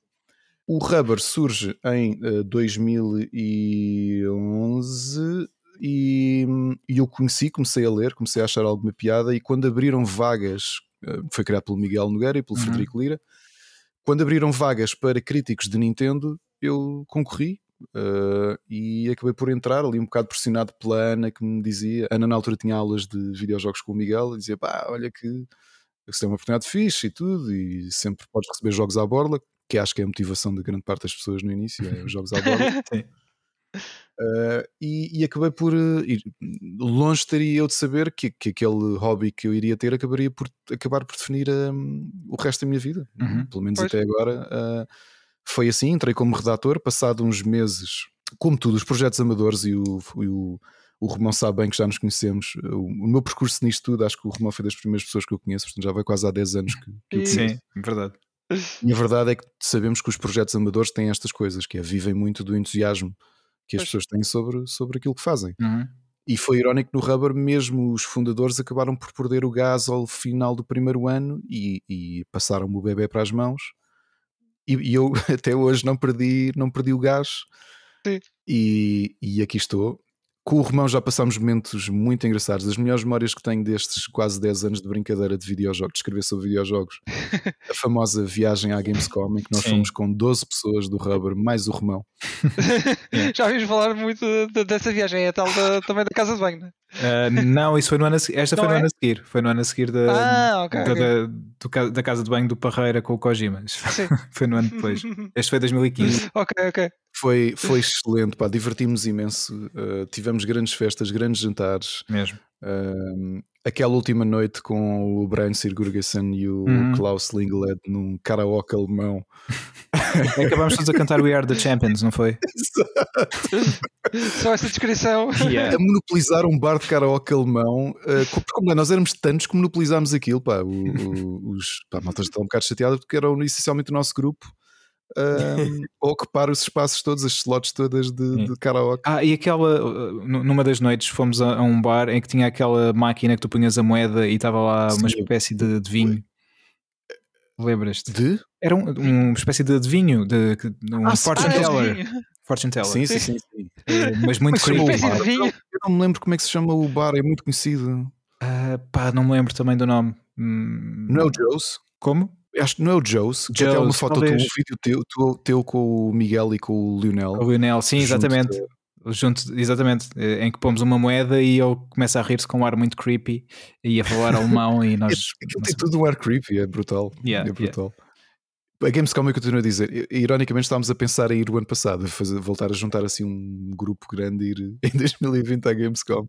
O Rubber surge em uh, 2011 e, e eu conheci, comecei a ler, comecei a achar alguma piada e quando abriram vagas, uh, foi criado pelo Miguel Nogueira e pelo Uhum. Frederico Lira, quando abriram vagas para críticos de Nintendo, eu concorri uh, e acabei por entrar ali um bocado pressionado pela Ana que me dizia, Ana na altura tinha aulas de videojogos com o Miguel e dizia, pá, olha que isso é uma oportunidade fixe e tudo e sempre podes receber jogos à borla, que acho que é a motivação de grande parte das pessoas no início, é os jogos à borla. Uh, e, e acabei por uh, ir, longe estaria eu de saber que, que aquele hobby que eu iria ter acabaria por acabar por definir um, o resto da minha vida. Uhum. Pelo menos Pois. até agora uh, foi assim. Entrei como redator, passado uns meses, como tudo, os projetos amadores e o, e o, o Romão sabe bem que já nos conhecemos. O, o meu percurso nisto tudo, acho que o Romão foi das primeiras pessoas que eu conheço, portanto já vai quase há 10 anos que, que eu E- conheço. Sim, verdade. E a verdade é que sabemos que os projetos amadores têm estas coisas, que é vivem muito do entusiasmo que as Pois. pessoas têm sobre, sobre aquilo que fazem. Uhum. E foi irónico no Rubber, mesmo os fundadores acabaram por perder o gás ao final do primeiro ano e, e passaram-me o bebê para as mãos. E, e eu até hoje não perdi, não perdi o gás. Sim. E, e aqui estou. Com o Romão já passámos momentos muito engraçados. As melhores memórias que tenho destes quase 10 anos de brincadeira de videojogos, de escrever sobre videojogos. a famosa viagem à Gamescom, em que nós Sim. fomos com 12 pessoas do Rubber, mais o Romão. Já ouvimos falar muito de- dessa viagem, é a tal da- também da casa de banho, né? Ah, não, isso foi no ano a seguir. Esta Não foi no é? ano a seguir. Foi no ano a seguir da, Ah, ok. da, ok. da, do ca- da casa de banho do Parreira com o Kojima. Sim. foi no ano depois. Este foi 2015. ok, ok. Foi, foi excelente, pá, divertimos imenso. uh, tivemos grandes festas, grandes jantares. Mesmo. Um, aquela última noite com o Brian Sirgurgesson e o Uhum. Klaus Linglet num karaoke alemão. Acabámos todos a cantar We Are the Champions, não foi? Só essa descrição. Yeah. A monopolizar um bar de karaoke alemão. Uh, porque como é, nós éramos tantos que monopolizámos aquilo. Pá, o, o, os, pá, a malta está um bocado chateada porque eram essencialmente o nosso grupo. Um, ocupar os espaços todos, as slots todas de, de karaoke. Ah, e aquela, uh, nu- numa das noites fomos a, a um bar em que tinha aquela máquina que tu punhas a moeda e estava lá uma Sim. espécie de, de vinho. Lembras-te? De? Era um- uma espécie de adivinho, de, de um Ah, fortune Ah, é teller. vinho. Fortune teller. Sim, sim, sim. sim. Eh, Mas muito é creepy. Vinho. Eu não me lembro como é que se chama o bar, é muito conhecido. Ah, pá, não me lembro também do nome. Hum, Não é o Joe's? Como? Acho que não é o Joe's, que até há uma foto, tua, um vídeo teu, teu, teu com o Miguel e com o Lionel. O Lionel, sim, exatamente. de- Junto, exatamente, eh, em que pomos uma moeda e ele começa a rir-se com um ar muito creepy e a falar alemão e nós. Aquilo tem tudo um ar creepy, é brutal. Yeah, é brutal. A Gamescom eu continuo a dizer, ironicamente estávamos a pensar em ir o ano passado, fazer, voltar a juntar assim um grupo grande e ir em 2020 à Gamescom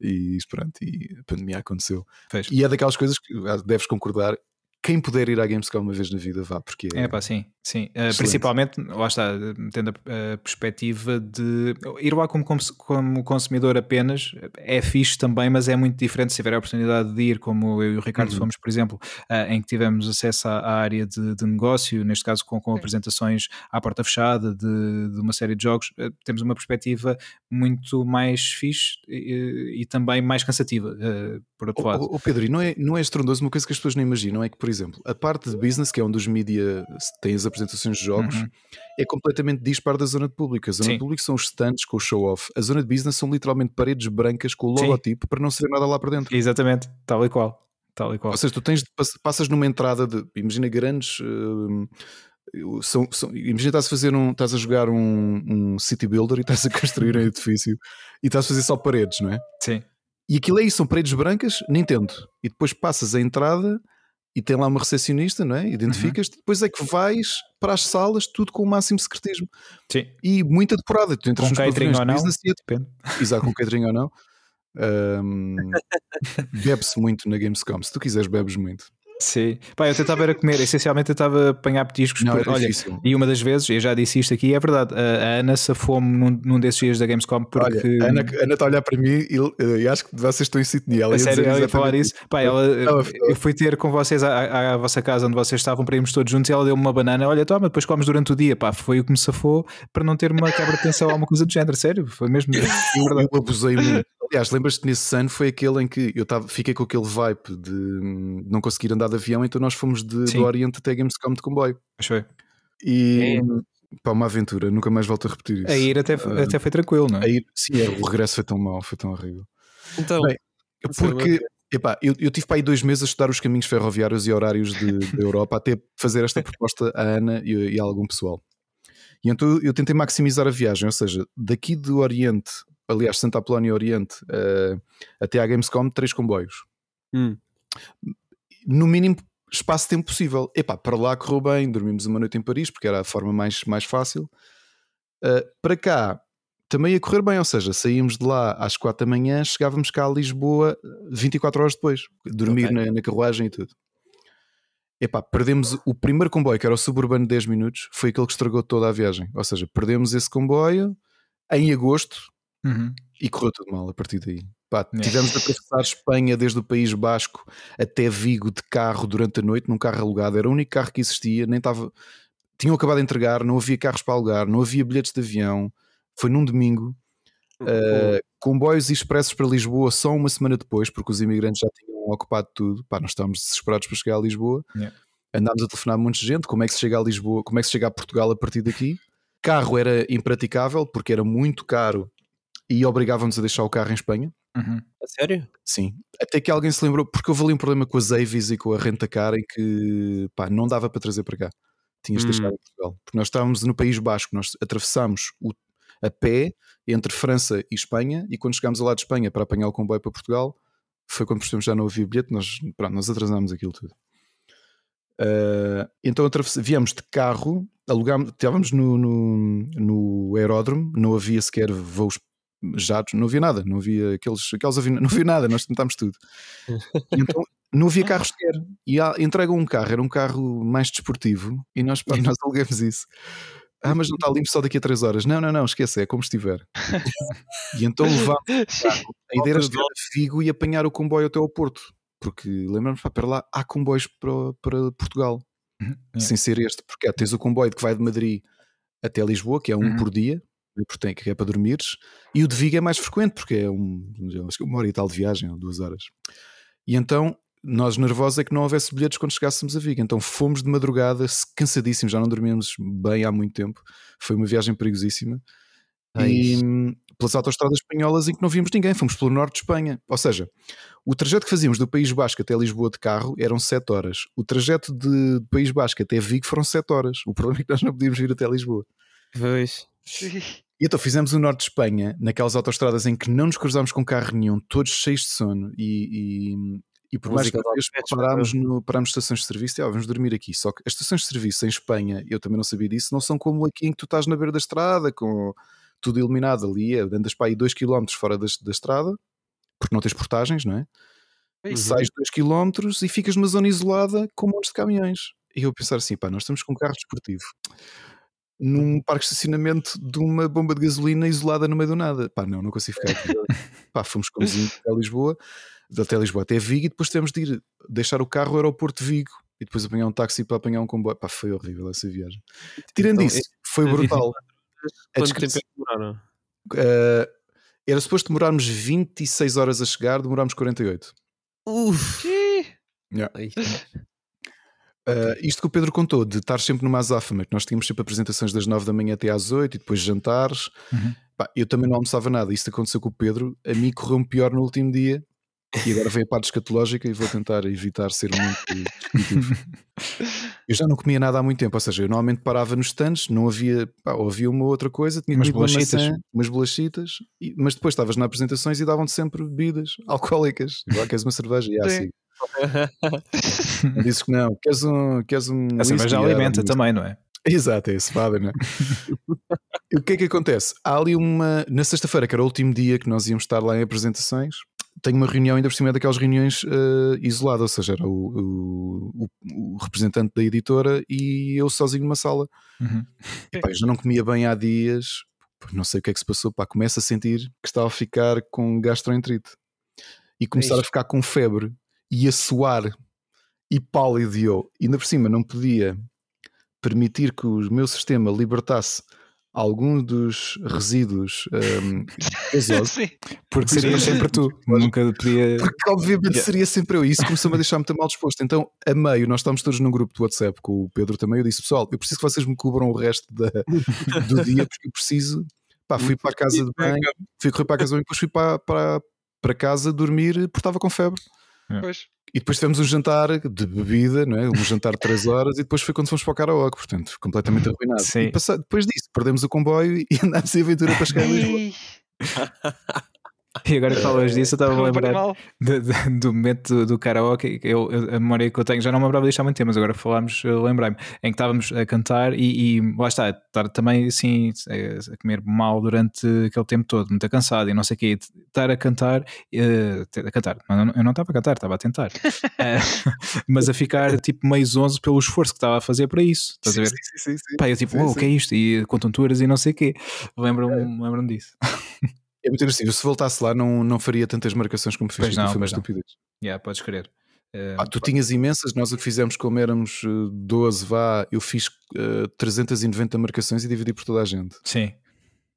e pronto, e a pandemia aconteceu. E é daquelas coisas que ah, deves concordar, quem puder ir à Gamescom uma vez na vida, vá, porque é, É pá, sim, sim. Uh, principalmente, lá está, tendo a, a perspectiva de ir lá como, como consumidor apenas é fixe também, mas é muito diferente se tiver a oportunidade de ir, como eu e o Ricardo Uhum. fomos, por exemplo, uh, em que tivemos acesso à, à área de, de negócio, neste caso com, com apresentações à porta fechada de, de uma série de jogos, uh, temos uma perspectiva muito mais fixe e, e também mais cansativa, uh, por outro lado. O Pedro, e não é, não é estrondoso uma coisa que as pessoas não imaginam, é que, por exemplo, a parte de business, que é onde os mídia têm as apresentações de jogos, Uhum. é completamente dispar da zona de público. A zona Sim. de público são os stands com o show-off. A zona de business são literalmente paredes brancas com o Sim. logotipo para não se ver nada lá para dentro. Exatamente, tal e qual. Tal e qual. Ou seja, tu tens passas numa entrada de, imagina grandes. hum, são, são- imagina estás a fazer um, estás a jogar um, um city builder e estás a construir um edifício e estás a fazer só paredes, não é? Sim. E aquilo é isso, são paredes brancas, Nintendo. E depois passas a entrada e tem lá uma recepcionista, não é? Identificas-te, depois é que vais para as salas, tudo com o máximo secretismo. Sim. E muita decorada. Tu entras Com catering ou não? business e Depende. Exato, com catering ou não. Ahm, Bebe-se muito na Gamescom. Se tu quiseres, bebes muito. Sim. Pá, eu tentava era comer, essencialmente eu estava a apanhar petiscos. Não, por- era olha, e uma das vezes, eu já disse isto aqui, é verdade, a, Ana safou-me num, num desses dias da Gamescom porque. Olha, a Ana, a Ana está a olhar para mim e, eh, e acho que vocês estão em sintonia. Ela A sério, ela ia falar isso. Pá, ela, eu fui ter com vocês à, à- à vossa casa onde vocês estavam para irmos todos juntos e ela deu-me uma banana. Olha, toma, depois comes durante o dia. Pá, foi o que me safou para não ter uma quebra de tensão ou alguma coisa do género. Sério, foi mesmo. Eu, eu abusei muito. Aliás, lembras-te nesse ano foi aquele em que eu tava, fiquei com aquele vibe de hum, não conseguir andar de avião, então nós fomos de, Sim. do Oriente até Gamescom de comboio. Foi. E É. pá, uma aventura, nunca mais volto a repetir isso. A ir até, Ah, até foi tranquilo, não é? a ir, sim, é, o regresso foi tão mau, foi tão horrível. Então, Bem, Porque epá, eu, eu tive para aí dois meses a estudar os caminhos ferroviários e horários de, da Europa até fazer esta proposta à Ana e, e a algum pessoal. E então eu tentei maximizar a viagem, ou seja, daqui do Oriente, aliás, Santa Apolónia Oriente, eh, até à Gamescom, três comboios. hum, No mínimo espaço de tempo possível. Epá, para lá correu bem, dormimos uma noite em Paris, porque era a forma mais, mais fácil. Uh, para cá também ia correr bem, ou seja, saímos de lá às quatro da manhã, chegávamos cá a Lisboa 24 horas depois, dormir Ok. na, na carruagem e tudo. Epá, perdemos o primeiro comboio, que era o suburbano de 10 minutos, foi aquele que estragou toda a viagem. Ou seja, perdemos esse comboio em agosto Uhum. e correu tudo mal a partir daí. Pá, É. tivemos de atravessar Espanha desde o País Basco até Vigo de carro durante a noite, num carro alugado. Era o único carro que existia, nem estava. Tinham acabado de entregar, não havia carros para alugar, não havia bilhetes de avião. Foi num domingo. Uh, comboios e expressos para Lisboa só uma semana depois, porque os imigrantes já tinham ocupado tudo. Pá, nós estávamos desesperados para chegar a Lisboa. Yeah. Andámos a telefonar a um monte de gente. Como é que se chega a Lisboa? Como é que se chega a Portugal a partir daqui? Carro era impraticável porque era muito caro e obrigavam-nos a deixar o carro em Espanha. Uhum. a sério? Sim. Até que alguém se lembrou, porque houve ali um problema com as Avis e com a renta-car em que pá, não dava para trazer para cá. Tinhas de Hum. deixar em Portugal. Porque nós estávamos no País Basco, nós atravessámos o, a pé entre França e Espanha e quando chegámos ao lado de Espanha para apanhar o comboio para Portugal, foi quando percebemos que já não havia bilhete, nós, pronto, nós atrasámos aquilo tudo. Ah, então viemos de carro, alugámos, estávamos no, no, no aeródromo, não havia sequer voos jatos, não havia nada, não havia aqueles, aqueles avi- não havia nada, nós tentámos tudo. Então não havia carros sequer. E entregam um carro, era um carro mais desportivo, e nós, pá, nós alugamos isso. Ah, mas não está limpo só daqui a 3 horas. Não, não, não, esquece, é como estiver. e então levámos carro. A ideia era chegar a Figo e apanhar o comboio até ao Porto. Porque lembramos, pá, para lá há comboios para, para Portugal, Uhum. Sem ser este. Porque é, tens o comboio que vai de Madrid até Lisboa, que é um Uhum. por dia, porque tem- que é para dormires, e o de Vigo é mais frequente, porque é um, que uma hora e tal de viagem, ou duas horas. E então, nós nervosos é que não houvesse bilhetes quando chegássemos a Vigo. Então fomos de madrugada, cansadíssimos, já não dormíamos bem há muito tempo. Foi uma viagem perigosíssima. E hum, pelas autostradas espanholas em que não vimos ninguém, fomos pelo norte de Espanha. Ou seja, o trajeto que fazíamos do País Basco até Lisboa de carro eram 7 horas. O trajeto de, de País Basco até Vigo foram 7 horas. O problema é que nós não podíamos vir até Lisboa. Pois. E então fizemos o norte de Espanha, naquelas autostradas em que não nos cruzámos com carro nenhum, todos cheios de sono e, e, e por mais que vez parámos, no, parámos estações de serviço e ah, vamos dormir aqui. Só que as estações de serviço em Espanha, eu também não sabia disso, não são como aqui em que tu estás na beira da estrada, com tudo iluminado ali, é, andas para aí 2km fora da, da estrada, porque não tens portagens, não é? Uhum. Sais 2km e ficas numa zona isolada com montes de caminhões. E eu pensar assim, pá, nós estamos com um carro desportivo num parque de estacionamento de uma bomba de gasolina isolada no meio do nada. Pá, não, não consigo ficar aqui. Pá, fomos conduzindo até Lisboa, até Lisboa até Vigo e depois temos de ir deixar o carro ao aeroporto de Vigo e depois apanhar um táxi para apanhar um comboio. Pá, foi horrível essa viagem. Tirando Então, isso, foi brutal. A Quanto tempo é descrição- que demoraram? Uh, era suposto demorarmos 26 horas a chegar, demorámos 48. Uf. Ih, Ai. Uh, isto que o Pedro contou, de estar sempre numa azáfama, que nós tínhamos sempre apresentações das 9 da manhã até às 8 e depois jantares. Uhum. Pá, eu também não almoçava nada. Isto aconteceu com o Pedro. A mim correu-me pior no último dia. E agora vem a parte escatológica e vou tentar evitar ser muito descritivo. Eu já não comia nada há muito tempo, ou seja, eu normalmente parava nos stands, não havia, pá, havia uma outra coisa, tinha Umas bolachitas. maçã, umas bolachitas, e- mas depois estavas nas apresentações e davam-te sempre bebidas alcoólicas. Igual queres uma cerveja? E Sim. assim. Dizes que não, queres um. Queres um A cerveja alimenta Ah, também, não é? Exato, é esse fada, não é? E o que é que acontece? Há ali uma. Na sexta-feira, que era o último dia que nós íamos estar lá em apresentações, tenho uma reunião ainda por cima daquelas reuniões uh, isoladas, ou seja, era o, o, o, representante da editora e eu sozinho numa sala. Uhum. Epá, eu já não comia bem há dias, não sei o que é que se passou, pá, começo a sentir que estava a ficar com gastroenterite e começar a ficar com febre e a suar e pálido e eu, ainda por cima não podia permitir que o meu sistema libertasse algum dos resíduos um, gasosos. Porque serias sempre tu. Nunca podia. porque obviamente Yeah. seria sempre eu. E isso começou-me a deixar muito mal disposto. Então, a meio, nós estávamos todos num grupo do WhatsApp com o Pedro também. Eu disse, pessoal, eu preciso que vocês me cobram o resto da- do dia, porque eu preciso. Pá, fui para a casa de banho, fui correr para a casa de banho, depois fui para, para, para casa dormir porque estava com febre. Pois. E depois tivemos um jantar de bebida, não é? um jantar de 3 horas, e depois foi quando fomos para o karaoke, portanto, completamente arruinado. Sim. E passa- depois disso, perdemos o comboio e andámos em aventura para chegar a Lisboa. E agora que falas disso, eu estava a lembrar mal. de- de- do momento do, karaoke. Eu, eu- a memória que eu tenho, já não me lembrava disto há muito tempo, mas agora falámos, lembrei-me, em que estávamos a cantar e, e lá está, estar também assim a comer mal durante aquele tempo todo, muito cansado e não sei o quê, estar a cantar, eh, a cantar, eu não estava a cantar, estava a tentar, Eh, mas a ficar tipo meio zonzo pelo esforço que estava a fazer para isso, estás a ver? Sim, sim, sim, sim. Pá, eu tipo, Sim, "Uau, o sim. que é isto? E com tonturas e não sei o quê. Lembro-me lembro disso. É muito agressivo. Se voltasse lá, não, não faria tantas marcações como fiz. Pois não, foi uma estupidez. Yeah, podes crer. Eh, Ah, tu tinhas imensas, nós o que fizemos, como éramos eh, 12, vá, eu fiz eh, 390 marcações e dividi por toda a gente. Sim.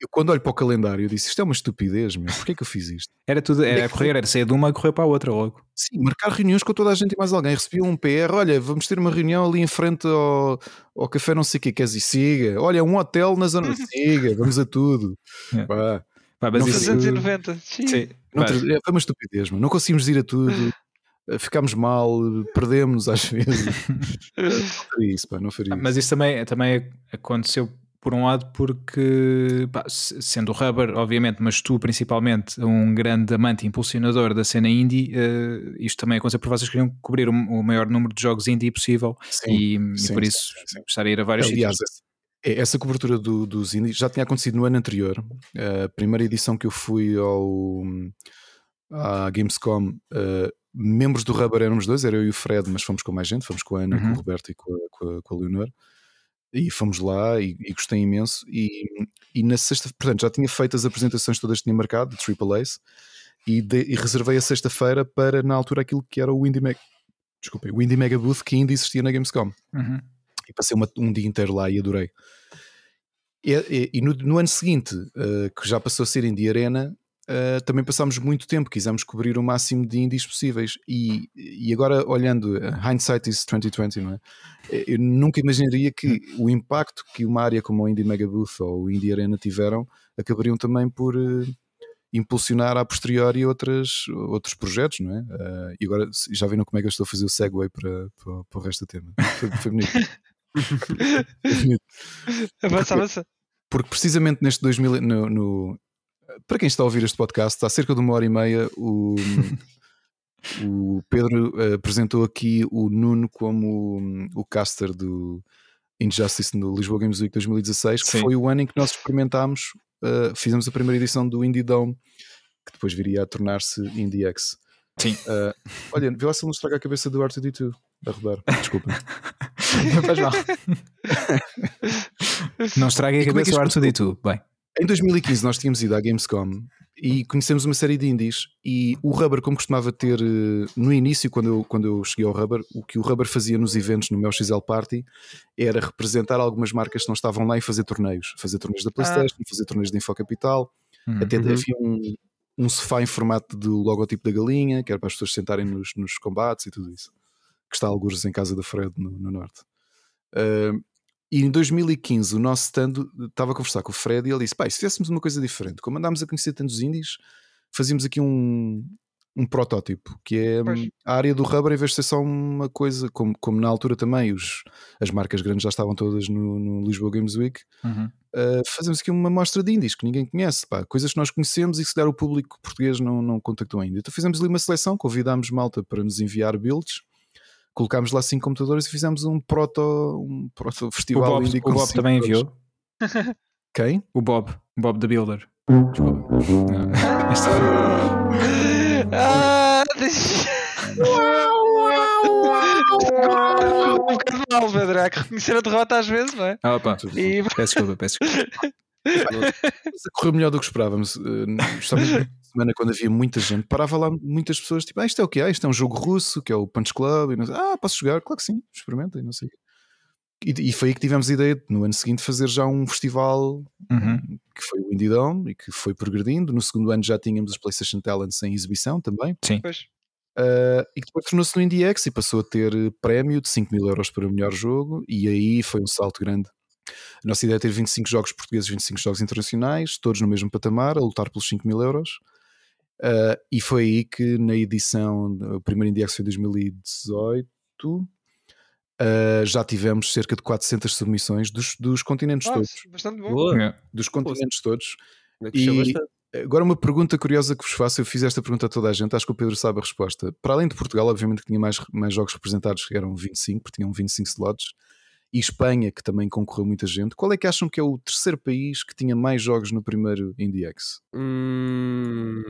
Eu, quando olho para o calendário, eu disse: Isto é uma estupidez, meu. Porquê que eu fiz isto? Era tudo, é era a correr, era sair de uma e correr para a outra logo. Sim, marcar reuniões com toda a gente e mais alguém. Recebi um PR: Olha, vamos ter uma reunião ali em frente ao, ao café, não sei o que, queres ir? Siga. Olha, um hotel na zona, siga, vamos a tudo. Yeah. Pá, Pá, mas Não isso, fazemos 390. Sim. sim, não é, foi uma estupidez, mano. Não conseguimos ir a tudo. eh, Ficámos mal, perdemos às vezes. Não faria isso, pá, não faria isso. mas isso também, também aconteceu por um lado porque, pá, se- sendo o Rubber, obviamente, mas tu principalmente um grande amante e impulsionador da cena indie, eh, isto também aconteceu por vocês queriam cobrir o, o maior número de jogos indie possível Sim, e, e sim, por sim, isso sim. estar a ir a vários Aliás, sítios. Essa, essa cobertura do- dos indies já tinha acontecido no ano anterior. A primeira edição que eu fui ao à Gamescom, eh, membros do Rubber éramos dois, era eu e o Fred, mas fomos com mais gente, fomos com a Ana, com Uhum. o Roberto e com a, com a, com a Leonor. E fomos lá e, e gostei imenso. E, e na sexta, portanto, já tinha feito as apresentações todas que tinha marcado, de Triple Ace, e, de- e reservei a sexta-feira para, na altura, aquilo que era o Indie Mega. Desculpem, o Indie Mega Booth que ainda existia na Gamescom Uhum. E passei uma- um dia inteiro lá e adorei. E, e- e no, no ano seguinte, eh, que já passou a ser Indie Arena, eh, também passámos muito tempo, quisemos cobrir o máximo de indies possíveis. E, e agora, olhando, eh, hindsight is 2020, não é? Eu nunca imaginaria que o impacto que uma área como o Indie Mega Booth ou o Indie Arena tiveram acabariam também por. eh, impulsionar a posteriori outras, outros projetos, não é? Eh, e agora já viram como é que eu estou a fazer o segue para, para, para o resto do tema. Foi, foi bonito. Avança, avança. Porque precisamente neste 2000, no, no- para quem está a ouvir este podcast, há cerca de uma hora e meia, o, o Pedro eh, apresentou aqui o Nuno como hum, o caster do Injustice no Lisboa Games Week 2016, que Sim. foi o ano em que nós experimentámos, eh, fizemos a primeira edição do Indie Dome, que depois viria a tornar-se Indie X. Sim. Eh, olha, vê lá se ele não estraga a cabeça do R2D2, da Roberto. Desculpa. Não faz mal. Não estraguem a é cabeça o isto R2D2. Bem, Em 2015 nós tínhamos ido à Gamescom e conhecemos uma série de indies e o Rubber, como costumava ter eh, no início, quando eu, quando eu cheguei ao Rubber, o que o Rubber fazia nos eventos no meu XL Party era representar algumas marcas que não estavam lá e fazer torneios. Fazer torneios da Playstation, fazer torneios de Infocapital, Hum. até Uhum. havia um, um sofá em formato do logotipo da galinha, que era para as pessoas sentarem nos, nos combates e tudo isso. Que está alguns em casa da Fred, no, no Norte. Ah, e em 2015 o nosso stand estava a conversar com o Fred e ele disse: Pai, se fizéssemos uma coisa diferente, como andámos a conhecer tantos indies, fazíamos aqui um, um protótipo, que é Pois. hum, a área do rubber, em vez de ser só uma coisa, como, como na altura também os, as marcas grandes já estavam todas no, no Lisboa Games Week, Uhum. Uh, fazemos aqui uma mostra de indies que ninguém conhece, pá, coisas que nós conhecemos e que se der o público português não, não contactou ainda. Então fizemos ali uma seleção, convidámos malta para nos enviar builds, colocámos lá cinco computadores e fizemos um proto, um proto O festival Bob, indie o Bob também enviou. Quem? O Bob, o Bob the Builder. Desculpa. Não, este- Ah, deixa- Um bocado mal, Pedro. Há que reconhecer a derrota às vezes, não é? Ah, opa. E Peço desculpa, peço desculpa. Correu melhor do que esperávamos. Eh, Estamos semana quando havia muita gente, parava lá muitas pessoas, tipo, ah, isto é o que é? Isto é um jogo russo, que é o Punch Club, e não sei, ah, posso jogar? Claro que sim, experimenta, e não sei. E, e foi aí que tivemos a ideia de, no ano seguinte, fazer já um festival Uhum. que foi o Indie Dome e que foi progredindo. No segundo ano já tínhamos os PlayStation Talents em exibição também. depois. Uh, e que depois tornou-se no IndieX e passou a ter eh, prémio de 5 mil euros para o melhor jogo, e aí foi um salto grande. A nossa ideia é ter 25 jogos portugueses, 25 jogos internacionais, todos no mesmo patamar, a lutar pelos 5 mil euros. Uh, e foi aí que na edição, o primeiro IndieX foi em 2018, uh, já tivemos cerca de 400 submissões dos, dos continentes Nossa, todos. bastante bom. Boa. Yeah. Dos continentes todos. E-. Agora, uma pergunta curiosa que vos faço, eu fiz esta pergunta a toda a gente, acho que o Pedro sabe a resposta. Para além de Portugal, obviamente que tinha mais, mais jogos representados, que eram 25, porque tinham 25 slots, e Espanha, que também concorreu muita gente. Qual é que acham que é o terceiro país que tinha mais jogos no primeiro IndieX? Hum,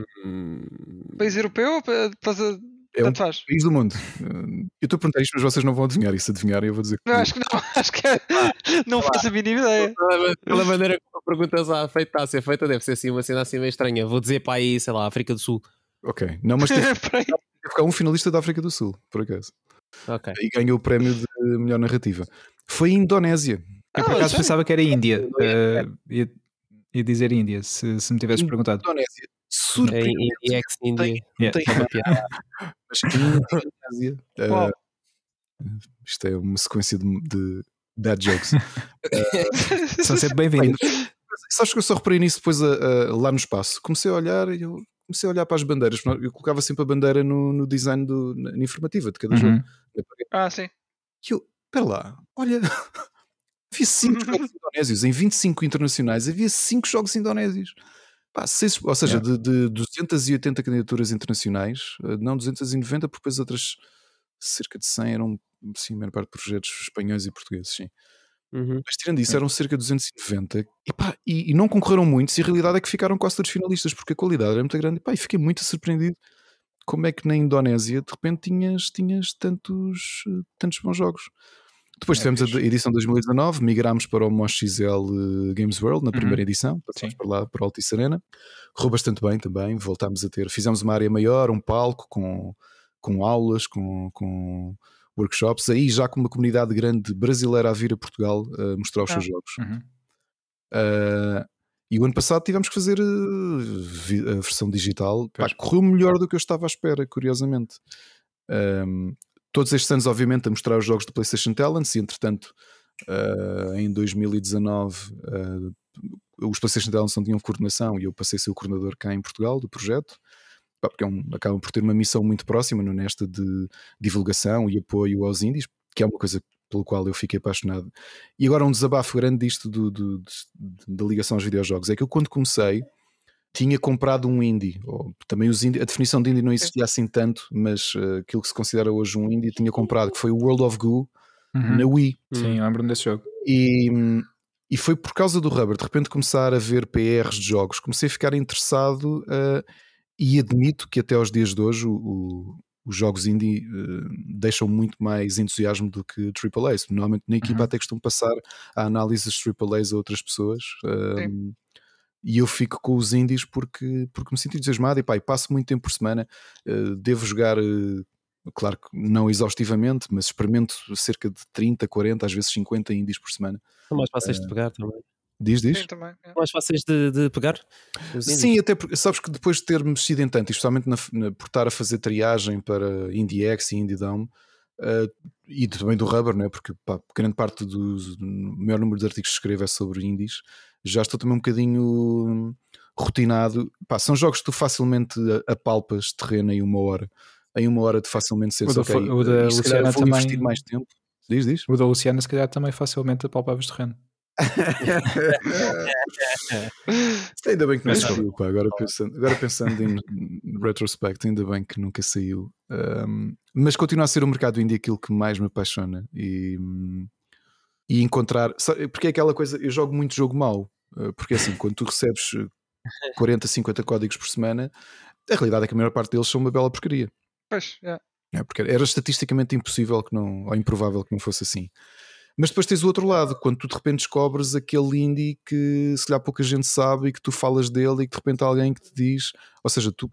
País europeu ou pa- fazer. É um faz. país do mundo. Uh, Eu estou a perguntar isto, mas vocês não vão adivinhar. E se adivinharem, eu vou dizer que. Não, acho que não. Acho que é- não faço a mínima ideia. Pela, maneira como a pergunta está feita, está a ser feita, deve ser assim uma cena assim meio estranha. Vou dizer para aí, sei lá, África do Sul. Ok. Não, mas teve ficar um finalista da África do Sul, por acaso. Ok. E ganhou o prémio de melhor narrativa. Foi a Indonésia. Eu por Ah, acaso sério? pensava que era Índia. Eh, ia, ia dizer Índia, se, se me tivesses perguntado. Indonésia. Em Surpreendente. IndieX India. Yeah. tem Só uma piada. mas que Indonésia. Uau. isto é uma sequência de, de dad jokes. São sempre bem-vindos. Sabes que eu só reparei nisso depois a- a- lá no espaço. Comecei a olhar e eu comecei a olhar para as bandeiras. Eu colocava sempre a bandeira no, no design do, na, na informativa de cada jogo. Uhum. Ah, sim. E eu, lá, olha, havia 5 jogos indonésios, em 25 internacionais, havia 5 jogos indonésios. Pá, seis- ou seja, de, de 280 candidaturas internacionais, eh, não 290, porque depois outras cerca de 100 eram, sim, a maior parte de projetos espanhóis e portugueses, sim. Uhum. Mas tirando isso, eram cerca de 290 e, pá, e, e não concorreram muitos, e a realidade é que ficaram quase todos finalistas, porque a qualidade era muito grande. E, pá, e fiquei muito surpreendido como é que na Indonésia de repente tinhas, tinhas tantos, eh, tantos bons jogos. Depois tivemos a fixe. de- edição 2019, migrámos para o Mosh XL eh, Games World na Uhum. primeira edição, passámos para lá para o Altice Arena, correu bastante bem também. Voltámos a ter, fizemos uma área maior, um palco com, com aulas, com, com workshops, aí já com uma comunidade grande brasileira a vir a Portugal a mostrar os seus Ah. jogos. Uhum. Uh, e o ano passado tivemos que fazer a versão digital. Pá, correu melhor do que eu estava à espera, curiosamente. Um, todos estes anos, obviamente, a mostrar os jogos do PlayStation Talents, e entretanto, uh, em 2019, uh, os PlayStation Talents não tinham coordenação e eu passei a ser o coordenador cá em Portugal do projeto. Porque é um, acabam por ter uma missão muito próxima no- nesta de divulgação e apoio aos indies, que é uma coisa pelo qual eu fiquei apaixonado. E agora um desabafo grande disto do, do- da ligação aos videojogos é que eu quando comecei tinha comprado um indie, ou também os indie, a definição de indie não existia assim tanto, mas eh, aquilo que se considera hoje um indie tinha comprado, que foi o World of Goo Uhum. na Wii. Sim, lembro-me desse jogo. E, e foi por causa do Rubber, de repente começar a ver PRs de jogos, comecei a ficar interessado eh, e admito que até aos dias de hoje o- o- os jogos indie eh, deixam muito mais entusiasmo do que AAAs. Normalmente na equipa Uhum. até costumo passar a análise das AAAs a outras pessoas. eh, e eu fico com os indies porque, porque me sinto entusiasmado e, pá, passo muito tempo por semana. eh, devo jogar, eh, claro que não exaustivamente, mas experimento cerca de 30, 40, às vezes 50 indies por semana. São mais fáceis de pegar também. Diz, diz? Sim, também. é. Mais fáceis de, de pegar? Sim, até porque sabes que depois de ter mexido em tanto, e especialmente na, na- por estar a fazer triagem para IndieX e IndieDome, eh, e também do Rubber, né? porque pá, grande parte do maior número de artigos que escrevo é sobre indies, já estou também um bocadinho hum, rotinado. Pá, são jogos que tu facilmente a- apalpas terreno em uma hora. Em uma hora de facilmente ser O da ok, Fo- o da e calhar Luciana vou também- investir mais tempo. Diz, diz. O da Luciana, se calhar, também facilmente apalpavas terreno. Ainda bem que não saiu, pá. Agora pensando, agora pensando em retrospect, ainda bem que nunca saiu. Um, mas continua a ser o mercado indie aquilo que mais me apaixona e, hum, e encontrar. Porque é aquela coisa, eu jogo muito jogo mau, porque assim, quando tu recebes uh, 40, 50 códigos por semana, A realidade é que a maior parte deles são uma bela porcaria. Pois, é. É, porque era estatisticamente impossível que não, ou improvável que não fosse assim. Mas depois tens o outro lado, quando tu de repente descobres aquele indie que se calhar pouca gente sabe e que tu falas dele e que de repente há alguém que te diz, ou seja, tu,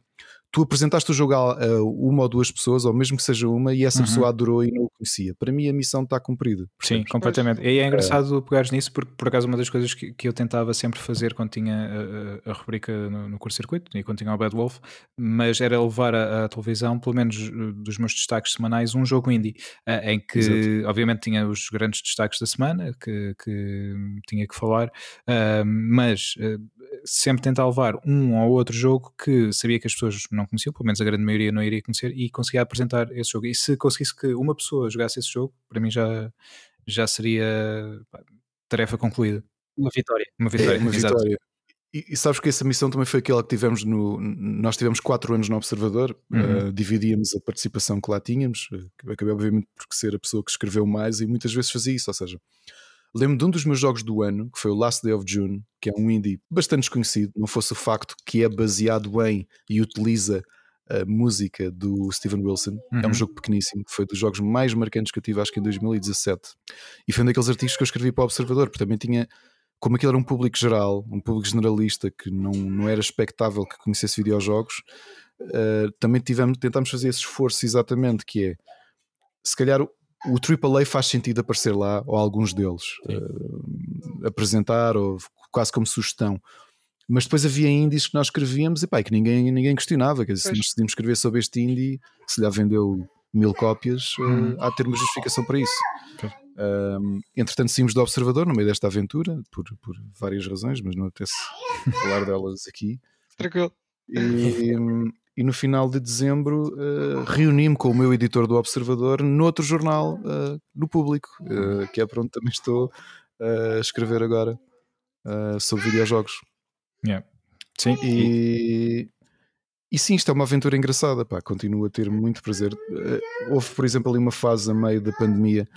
tu apresentaste o jogo a, uma ou duas pessoas, ou mesmo que seja uma, e essa Uhum. pessoa adorou e não o conhecia. Para mim a missão está cumprida. Sim, percebes? completamente. E é engraçado pegares nisso, porque por acaso uma das coisas que, que eu tentava sempre fazer quando tinha a, a- a rubrica no, no curto-circuito e quando tinha o Bad Wolf, mas era levar à televisão, pelo menos eh, dos meus destaques semanais, um jogo indie, eh, em que Exato. obviamente tinha os grandes destaques da semana que, que tinha que falar, ah, mas eh, sempre tentar levar um ou outro jogo que sabia que as pessoas não conheciam, pelo menos a grande maioria não iria conhecer, e conseguia apresentar esse jogo. E se conseguisse que uma pessoa jogasse esse jogo, para mim já, já seria pá, tarefa concluída. Uma vitória. Uma vitória. É uma exato. vitória. E, e sabes que essa missão também foi aquela que tivemos no. Nós tivemos quatro anos no Observador, Uhum. eh, dividíamos a participação que lá tínhamos. eh, acabei, obviamente, por ser a pessoa que escreveu mais e muitas vezes fazia isso. Ou seja, lembro de um dos meus jogos do ano, que foi o Last Day of June, que é um indie bastante desconhecido, não fosse o facto que é baseado em e utiliza a música do Steven Wilson. É Uhum. um jogo pequeníssimo, foi dos jogos mais marcantes que eu tive, acho que em 2017. E foi um daqueles artigos que eu escrevi para o Observador, porque também tinha como aquilo era um público geral, um público generalista que não, não era expectável que conhecesse videojogos, eh, também tivemos, tentámos fazer esse esforço exatamente, que é se calhar o, AAA faz sentido aparecer lá, ou alguns deles, eh, apresentar, ou quase como sugestão. Mas depois havia indies que nós escrevíamos e pá, que ninguém, ninguém questionava. Quer dizer, se nós decidimos escrever sobre este indie, que se lhe vendeu mil cópias, eh, Uhum. há de ter uma justificação para isso. Pois. Um, entretanto, saímos do Observador no meio desta aventura, por, por várias razões, mas não apetece falar delas aqui. Tranquilo. E, e no final de dezembro eh, reuni-me com o meu editor do Observador noutro jornal no público, eh, que é para onde também estou a escrever agora sobre videojogos. Yeah. Sim, e, E, sim, isto é uma aventura engraçada, pá, continuo a ter muito prazer. Houve, por exemplo, ali uma fase a meio da pandemia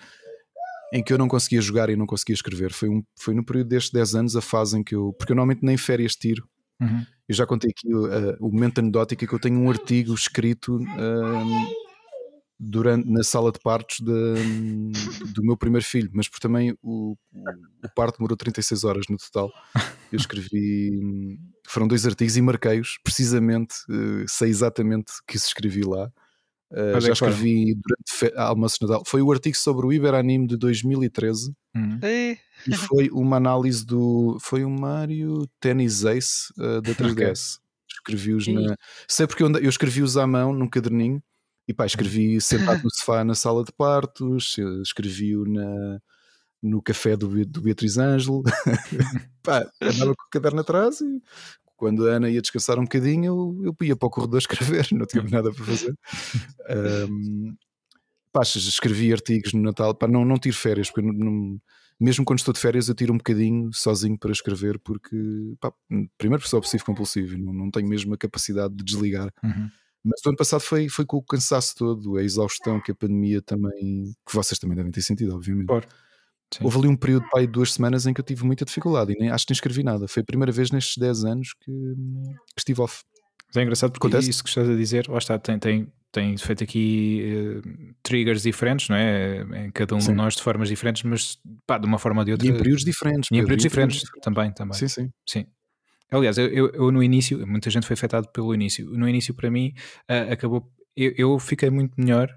em que eu não conseguia jogar e não conseguia escrever. Foi, um, foi no período destes 10 anos a fase em que eu. Porque eu normalmente nem férias tiro. Uhum. Eu já contei aqui uh, o momento anedótico que eu tenho um artigo escrito um, durante, na sala de partos de- do meu primeiro filho, mas por também o, o parto demorou 36 horas no total. Eu escrevi, foram dois artigos e marquei-os, precisamente, uh, sei exatamente que se escrevi lá. Uh, já escrevi durante fe- almoço de Natal. Foi o artigo sobre o Iberanime de 2013 Uhum. E foi uma análise do. Foi o Mario Tennis Ace uh, da 3DS. Escrevi-os na. Sei porque eu, escrevi-os à mão num caderninho e pá, escrevi sentado no sofá na sala de partos, eh, escrevi-o na, no café do, do Beatriz Ângelo. pá, andava com o caderno atrás e quando a Ana ia descansar um bocadinho, eu, eu ia para o corredor escrever, não tinha nada para fazer. Um, pá, escrevi artigos no Natal, pá, não, não tiro férias, porque não- não- mesmo quando estou de férias eu tiro um bocadinho sozinho para escrever, porque pá, primeiro sou obsessivo compulsivo, não, não tenho mesmo a capacidade de desligar. Uhum. Mas o ano passado foi, foi com o cansaço todo, a exaustão que a pandemia também, que vocês também devem ter sentido, obviamente. Claro. Sim. Houve ali um período pai, de duas semanas em que eu tive muita dificuldade e nem, acho que nem escrevi nada. Foi a primeira vez nestes 10 anos que, que estive off. Mas é engraçado porque Acontece. isso que estás a dizer, lá está, tem, tem, tem feito aqui eh, triggers diferentes, não é? Em cada um Sim. de nós de formas diferentes, mas pá, de uma forma ou de outra. E em períodos diferentes. e em Pedro, períodos e diferentes também, também. Sim, sim. Sim. Aliás, eu, eu- eu no início, muita gente foi afetada pelo início. No início, para mim, ah, acabou. Eu, eu fiquei muito melhor.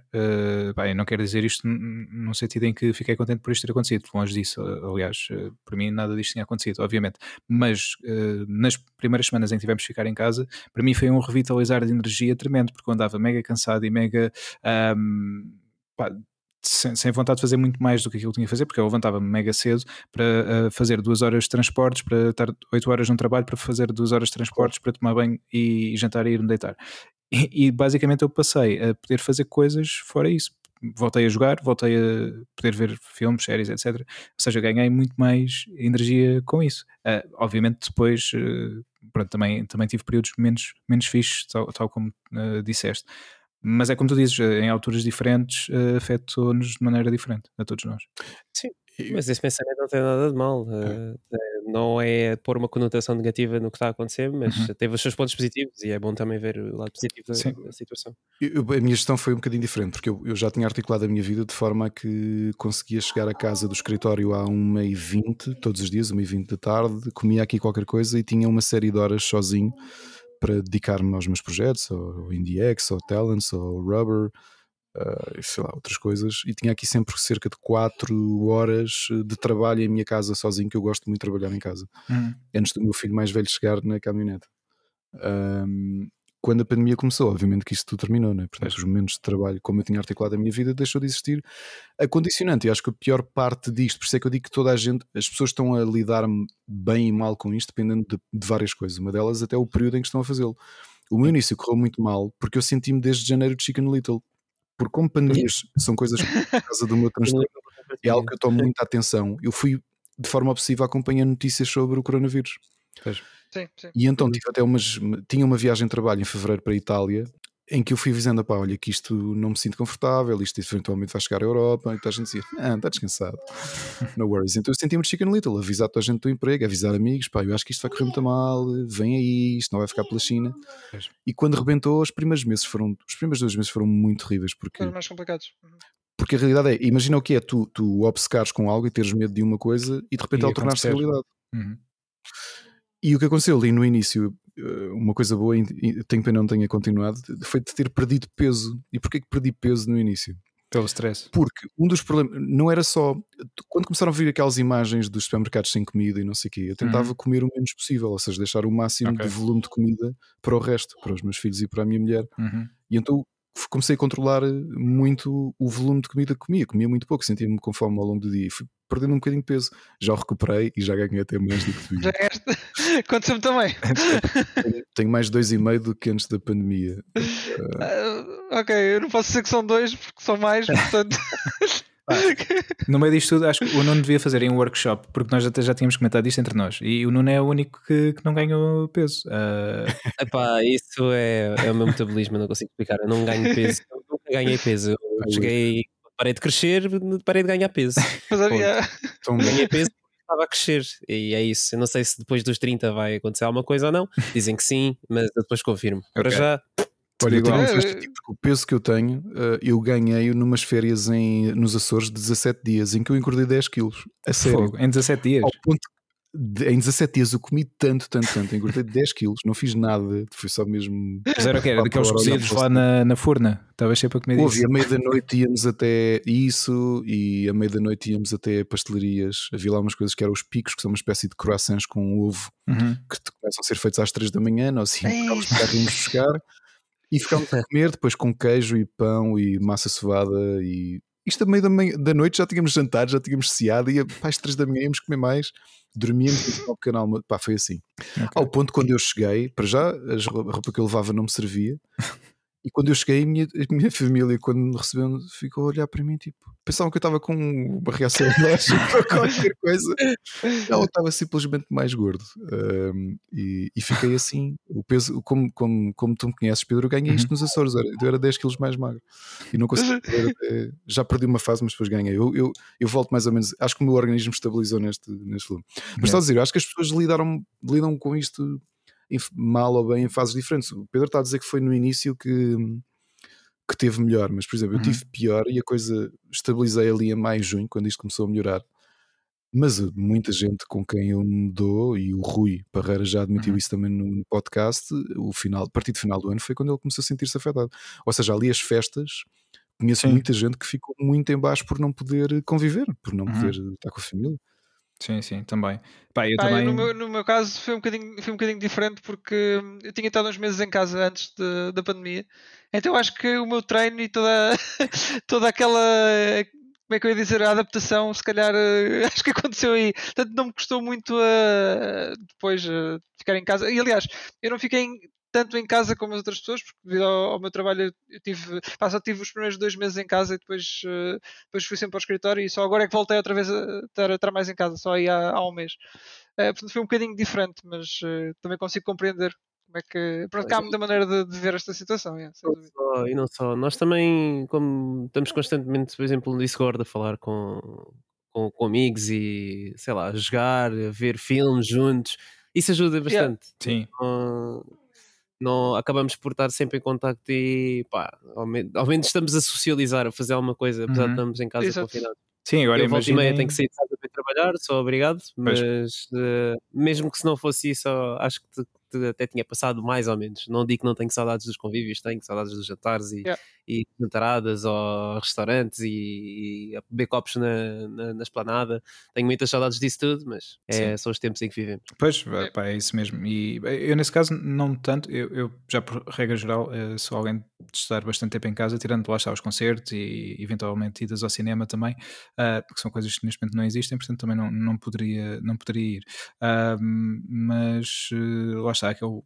pá, eu não quero dizer isto num sentido em que fiquei contente por isto ter acontecido. Longe disso, ah, aliás, ah, para mim nada disto tinha acontecido, obviamente. Mas ah, nas primeiras semanas em que tivemos de ficar em casa, para mim foi um revitalizar de energia tremendo, porque eu andava mega cansado e mega. ahm, pá, sem, sem vontade de fazer muito mais do que aquilo que tinha a fazer, porque eu levantava-me mega cedo para uh, fazer duas horas de transportes, para estar oito horas no trabalho, para fazer duas horas de transportes, para tomar banho e, jantar e ir-me deitar. E, e basicamente eu passei a poder fazer coisas fora isso. Voltei a jogar, voltei a poder ver filmes, séries, etc. Ou seja, ganhei muito mais energia com isso. Uh, obviamente depois, uh, pronto, também, também tive períodos menos, menos fixes, tal, tal como disseste. Mas é como tu dizes, em alturas diferentes, uh, afetou-nos de maneira diferente, a todos nós. Mas esse pensamento não tem nada de mal. eh, eh, não é pôr uma conotação negativa no que está a acontecer, mas Uhum. teve os seus pontos positivos e é bom também ver o lado positivo Sim. da, situação. Eu- a minha gestão foi um bocadinho diferente, porque eu, eu já tinha articulado a minha vida de forma a que conseguia chegar a casa do escritório à 1h20 todos os dias, 1h20 da tarde, comia aqui qualquer coisa e tinha uma série de horas sozinho para dedicar-me aos meus projetos, ao IndieX, ao Talents, ao Rubber, e sei lá, outras coisas. E tinha aqui sempre cerca de 4 horas de trabalho em minha casa sozinho, que eu gosto muito de trabalhar em casa Uhum. antes do meu filho mais velho chegar na caminhonete. Ahm, quando a pandemia começou, obviamente que isso tudo terminou, né? portanto, os momentos de trabalho, como eu tinha articulado a minha vida, deixou de existir. A condicionante, e acho que a pior parte disto, por isso é que eu digo que toda a gente, as pessoas estão a lidar bem e mal com isto, dependendo de, de várias coisas. Uma delas até o período em que estão a fazê-lo. O meu início correu muito mal porque eu senti-me desde janeiro de Chicken Little. Porque como pandemias são coisas por causa do meu transtorno, é algo que eu tomo muita atenção. Eu fui de forma obsessiva acompanhando notícias sobre o coronavírus. Sim, sim. E então tive até umas. Tinha uma viagem de trabalho em fevereiro para a Itália em que eu fui avisando, pá, olha, que isto não me sinto confortável, isto eventualmente vai chegar à Europa, e toda a gente dizia, ah, está descansado, no worries. Então eu senti-me de chicken little, avisar toda a gente do emprego, avisar amigos, pá, eu acho que isto vai correr muito mal, vem aí, isto não vai ficar pela China. E quando rebentou, os primeiros meses foram, os primeiros dois meses foram muito terríveis, porque Coisas mais complicados. Uhum. porque a realidade é, imagina o que é tu, tu obcecares com algo e teres medo de uma coisa e de repente E ela tornar-se realidade. Uhum. E o que aconteceu ali no início, eh, uma coisa boa, tenho pena não tenha continuado, foi de ter perdido peso. E porquê que perdi peso no início? Pelo stress. Porque um dos problemas não era só. Quando começaram a vir aquelas imagens dos supermercados sem comida e não sei o quê, eu tentava comer o menos possível, ou seja, deixar o máximo Ok. de volume de comida para o resto, para os meus filhos e para a minha mulher. Uhum. E então comecei a controlar muito o volume de comida que comia. Comia muito pouco, sentia-me com fome ao longo do dia e fui perdendo um bocadinho de peso. Já o recuperei e já ganhei até mais do que devia. Já ganhaste. Aconteceu-me também. Tenho- mais dois e meio do que antes da pandemia. Ah, ok, eu não posso dizer que são dois, porque são mais, portanto. No meio disto tudo, acho que o Nuno devia fazer em um workshop, porque nós até já tínhamos comentado isto entre nós. E o Nuno é o único que, que não ganhou peso. Ah, Epá, isso é, é o meu metabolismo, eu não consigo explicar. Eu não ganho peso, eu nunca ganhei peso. Eu cheguei, parei de crescer, parei de ganhar peso. Mas havia. Então, Ganhei peso porque estava a crescer. E é isso. Eu não sei se depois dos 30 vai acontecer alguma coisa ou não. Dizem que sim, mas eu depois confirmo. Para já, Olha, igual. um festivo, porque o peso que eu tenho, eh, eu ganhei numas férias em, nos Açores de 17 dias, em que eu engordei 10 quilos. A sério. fogo, em 17 dias. Ao ponto em 17 dias eu comi tanto, tanto, tanto, engordei 10 quilos, não fiz nada, foi só mesmo. Mas era o quê? Era daqueles cozidos lá na, na forna. Estavas sempre a comer Houve, isso. à meia da noite íamos até isso e à meia da noite íamos até pastelarias. Havia lá umas coisas que eram os picos, que são uma espécie de croissants com ovo Uhum. que começam a ser feitos às 3 da manhã, nós assim, irmos buscar e ficámos a comer depois com queijo e pão e massa sovada e isto a meio da, manhã- da noite já tínhamos jantado, já tínhamos ceado e para as 3 da manhã íamos comer mais, dormíamos no pequeno almoço, pá, foi assim. Ao ponto quando eu cheguei, para já a roupa que eu levava não me servia. E quando eu cheguei, a minha, a minha família, quando me recebeu, ficou a olhar para mim, tipo, pensavam que eu estava com uma reação alérgica ou qualquer coisa. Não, eu estava simplesmente mais gordo. Um, e, e fiquei assim. O peso, como, como, como tu me conheces, Pedro, eu ganhei isto nos Açores. Era, eu era 10 quilos mais magro. E não consegui. até- já perdi uma fase, mas depois ganhei. Eu, eu, eu volto mais ou menos. Acho que o meu organismo estabilizou neste, neste volume. Mas está a dizer, eu acho que as pessoas lidaram, lidam com isto em- mal ou bem em fases diferentes. O Pedro está a dizer que foi no início que, que teve melhor, mas por exemplo, eu Uhum. tive pior e a coisa estabilizei ali a maio, junho, quando isto começou a melhorar. Mas uh, muita gente com quem eu me dou, e o Rui Parreira já admitiu Uhum. isso também no podcast, o final, a partir do final do ano foi quando ele começou a sentir-se afetado. Ou seja, ali as festas, conheço Sim. muita gente que ficou muito em baixo por não poder conviver, por não Uhum. poder estar com a família. Sim, sim, também. Pá, eu Pá, eu também. no, meu, no meu caso foi um, bocadinho, foi um bocadinho diferente porque hum, eu tinha estado uns meses em casa antes de- da pandemia. Então acho que o meu treino e toda, toda aquela. Como é que eu ia dizer? A adaptação, se calhar, eh, acho que aconteceu aí. Portanto, não me custou muito a depois eh, ficar em casa. E aliás, eu não fiquei tanto em casa como as outras pessoas, porque devido ao, ao meu trabalho eu- tive, pá, só tive os primeiros dois meses em casa e depois, eh, depois fui sempre ao escritório e só agora é que voltei outra vez a estar, a estar mais em casa, só aí há, há um mês. Eh, portanto, foi um bocadinho diferente, mas eh, também consigo compreender como é que. Pronto, cá há muita maneira de, de ver esta situação, é, sem Não dúvida. só, e não só. Nós também, como estamos constantemente, por exemplo, no Discord a falar com, com, com amigos e sei lá, jogar, ver filmes juntos. Isso ajuda bastante. Sim. Não, não- acabamos por estar sempre em contacto e pá, ao, men- ao menos estamos a socializar, a fazer alguma coisa, apesar Uhum. de estarmos em casa confinados. Sim, agora eu volta e meia imaginem- tenho que sair de casa para ir trabalhar, sou obrigado, mas eh, mesmo que se não fosse isso, acho que até tinha passado mais ou menos. Não digo que não tenho saudades dos convívios, tenho saudades dos jantares e, Yeah. e jantaradas ou restaurantes e, e a beber copos na, na, na esplanada. Tenho muitas saudades disso tudo, mas é, são os tempos em que vivemos. Pois, pá, é isso mesmo. E eu, nesse caso, não tanto. Eu, eu já, por regra geral, eh, sou alguém de estar bastante tempo em casa, tirando lá está os concertos e eventualmente idas ao cinema também, que são coisas que neste momento não existem, portanto também não, não, poderia, não poderia ir. Ah, mas eh, lá está, aquele.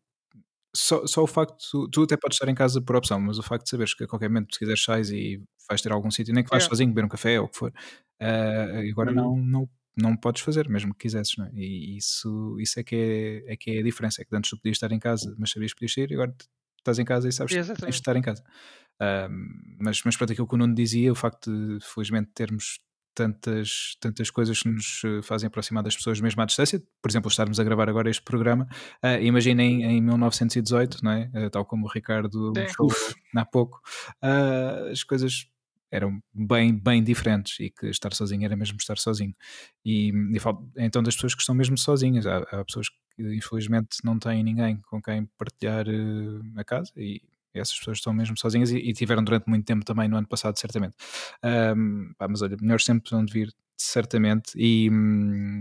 Só, só o facto, tu, tu até podes estar em casa por opção, mas o facto de saberes que a qualquer momento, se quiseres, sais e vais ter algum sítio, nem que vais Yeah. sozinho beber um café ou o que for, ah, agora não, não, não podes fazer, mesmo que quisesses, não é? E isso, isso é, que é, é que é a diferença. É que antes tu podias estar em casa, mas sabias que podias sair, e agora estás em casa e sabes que tens de Exatamente. estar em casa. Ahm, mas, mas pronto, aquilo que o Nuno dizia, o facto de, felizmente, termos tantas, tantas coisas que nos eh, fazem aproximar das pessoas mesmo à distância, por exemplo, estarmos a gravar agora este programa, ah, imaginem em 1918, não é? Ah, tal como o Ricardo falou há pouco, ah, as coisas eram bem, bem diferentes e que estar sozinho era mesmo estar sozinho. E, e falo então das pessoas que estão mesmo sozinhas. Há, há pessoas que infelizmente não têm ninguém com quem partilhar a casa e essas pessoas estão mesmo sozinhas e, e tiveram durante muito tempo também no ano passado, certamente. Ahm, pá, mas olha, melhores sempre de vir, certamente. E, hum,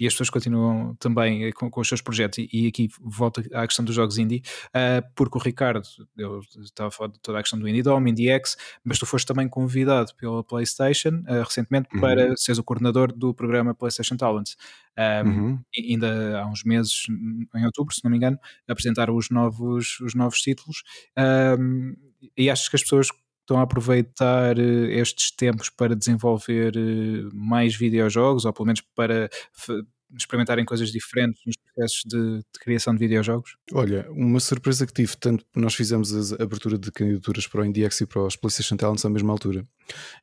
E as pessoas continuam também eh, com, com os seus projetos, e, e aqui volto à questão dos jogos indie, ah, porque o Ricardo, eu estava a falar de toda a questão do Indie Dome, Indie X, mas tu foste também convidado pela PlayStation ah, recentemente Uhum. para seres o coordenador do programa PlayStation Talents. Uhum. ainda há uns meses, em outubro, se não me engano, apresentaram os novos, os novos títulos. E achas que as pessoas estão a aproveitar eh, estes tempos para desenvolver eh, mais videojogos, ou pelo menos para experimentarem coisas diferentes nos processos de, de criação de videojogos? Olha, uma surpresa que tive, tanto nós fizemos a abertura de candidaturas para o IndieX e para os PlayStation Talents à mesma altura,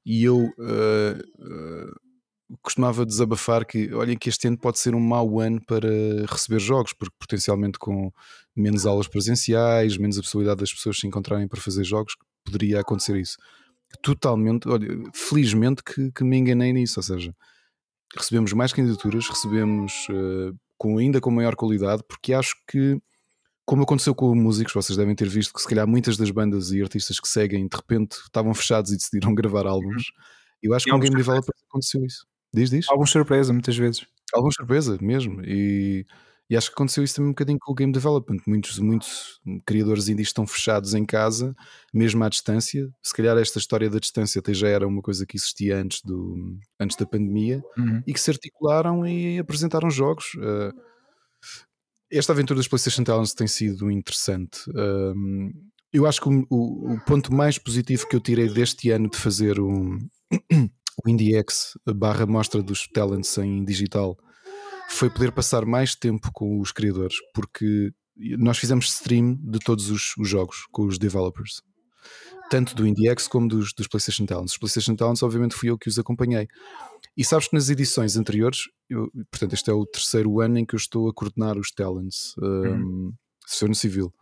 e eu eh, eh, costumava desabafar que, olhem que este ano pode ser um mau ano para receber jogos, porque potencialmente com menos aulas presenciais, menos a possibilidade das pessoas se encontrarem para fazer jogos, poderia acontecer isso. Totalmente, olha, felizmente que, que me enganei nisso, ou seja, recebemos mais candidaturas, recebemos eh, com, ainda com maior qualidade, porque acho que, como aconteceu com músicos, vocês devem ter visto que se calhar muitas das bandas e artistas que seguem de repente estavam fechados e decidiram gravar álbuns. Eu acho E que com alguns Game Developers aconteceu isso. Diz, diz? Alguma surpresa, muitas vezes. Alguma surpresa mesmo. E, e acho que aconteceu isso também um bocadinho com o game development. Muitos, muitos criadores indies estão fechados em casa, mesmo à distância. Se calhar esta história da distância até já era uma coisa que existia antes, do, antes da pandemia Uhum. e que se articularam e apresentaram jogos. Uh, esta aventura dos PlayStation Talents tem sido interessante. Um, eu acho que o, o- o ponto mais positivo que eu tirei deste ano de fazer um, o IndieX barra mostra dos talents em digital foi poder passar mais tempo com os criadores, porque nós fizemos stream de todos os, os jogos com os developers, tanto do IndieX como dos, dos PlayStation Talents. Os PlayStation Talents, obviamente, fui eu que os acompanhei. E sabes que nas edições anteriores, eu- portanto, este é o terceiro ano em que eu estou a coordenar os Talents, um, sou no civil.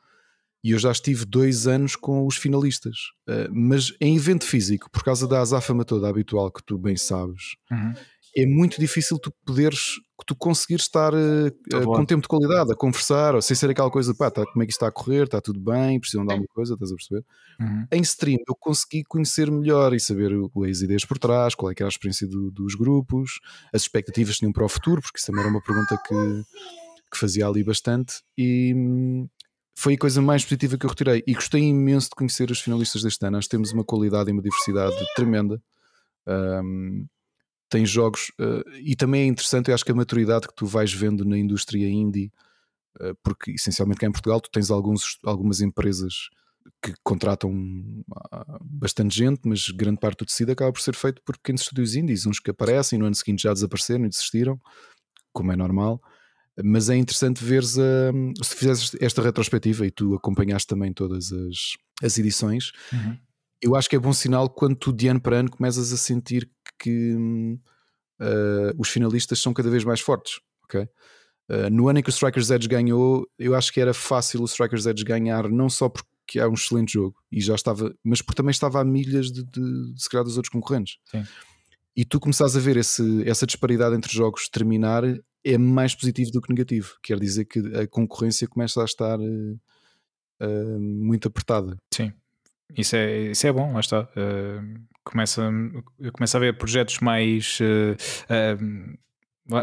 E eu já estive dois anos com os finalistas, Uh, mas em evento físico, por causa da azáfama toda habitual que tu bem sabes, Uhum. É muito difícil tu poderes, tu conseguires estar uh, uh, Todo com tempo de qualidade, a conversar, ou sem ser aquela coisa, pá, tá, como é que isto está a correr, está tudo bem, precisam de alguma coisa, estás a perceber? Uhum. Em stream eu consegui conhecer melhor e saber o- as ideias por trás, qual é que era a experiência do- dos grupos, as expectativas que tinham para o futuro, porque isso também era uma pergunta que, que fazia ali bastante, e hum, foi a coisa mais positiva que eu retirei. E gostei imenso de conhecer os finalistas deste ano. Nós temos uma qualidade e uma diversidade tremenda. Hum, tem jogos, eh, e também é interessante, eu acho que a maturidade que tu vais vendo na indústria indie, eh, porque essencialmente cá em Portugal tu tens alguns, algumas empresas que contratam ah, bastante gente, mas grande parte do tecido acaba por ser feito por pequenos estúdios indies, uns que aparecem no ano seguinte já desapareceram e desistiram, como é normal. Mas é interessante veres a, se fizeres esta retrospectiva e tu acompanhaste também todas as, as edições, Uhum. eu acho que é bom sinal quando tu de ano para ano começas a sentir que uh, os finalistas são cada vez mais fortes. ok? Uh, no ano em que o Strikers Edge ganhou, eu acho que era fácil o Strikers Edge ganhar, não só porque é um excelente jogo e já estava, mas porque também estava a milhas de, de, de se calhar dos outros concorrentes. Sim. E tu começares a ver esse, essa disparidade entre jogos terminar é mais positivo do que negativo. Quer dizer que a concorrência começa a estar uh, uh, muito apertada. Sim. Isso é, isso é bom, lá está. Uh, começa, começa a haver projetos mais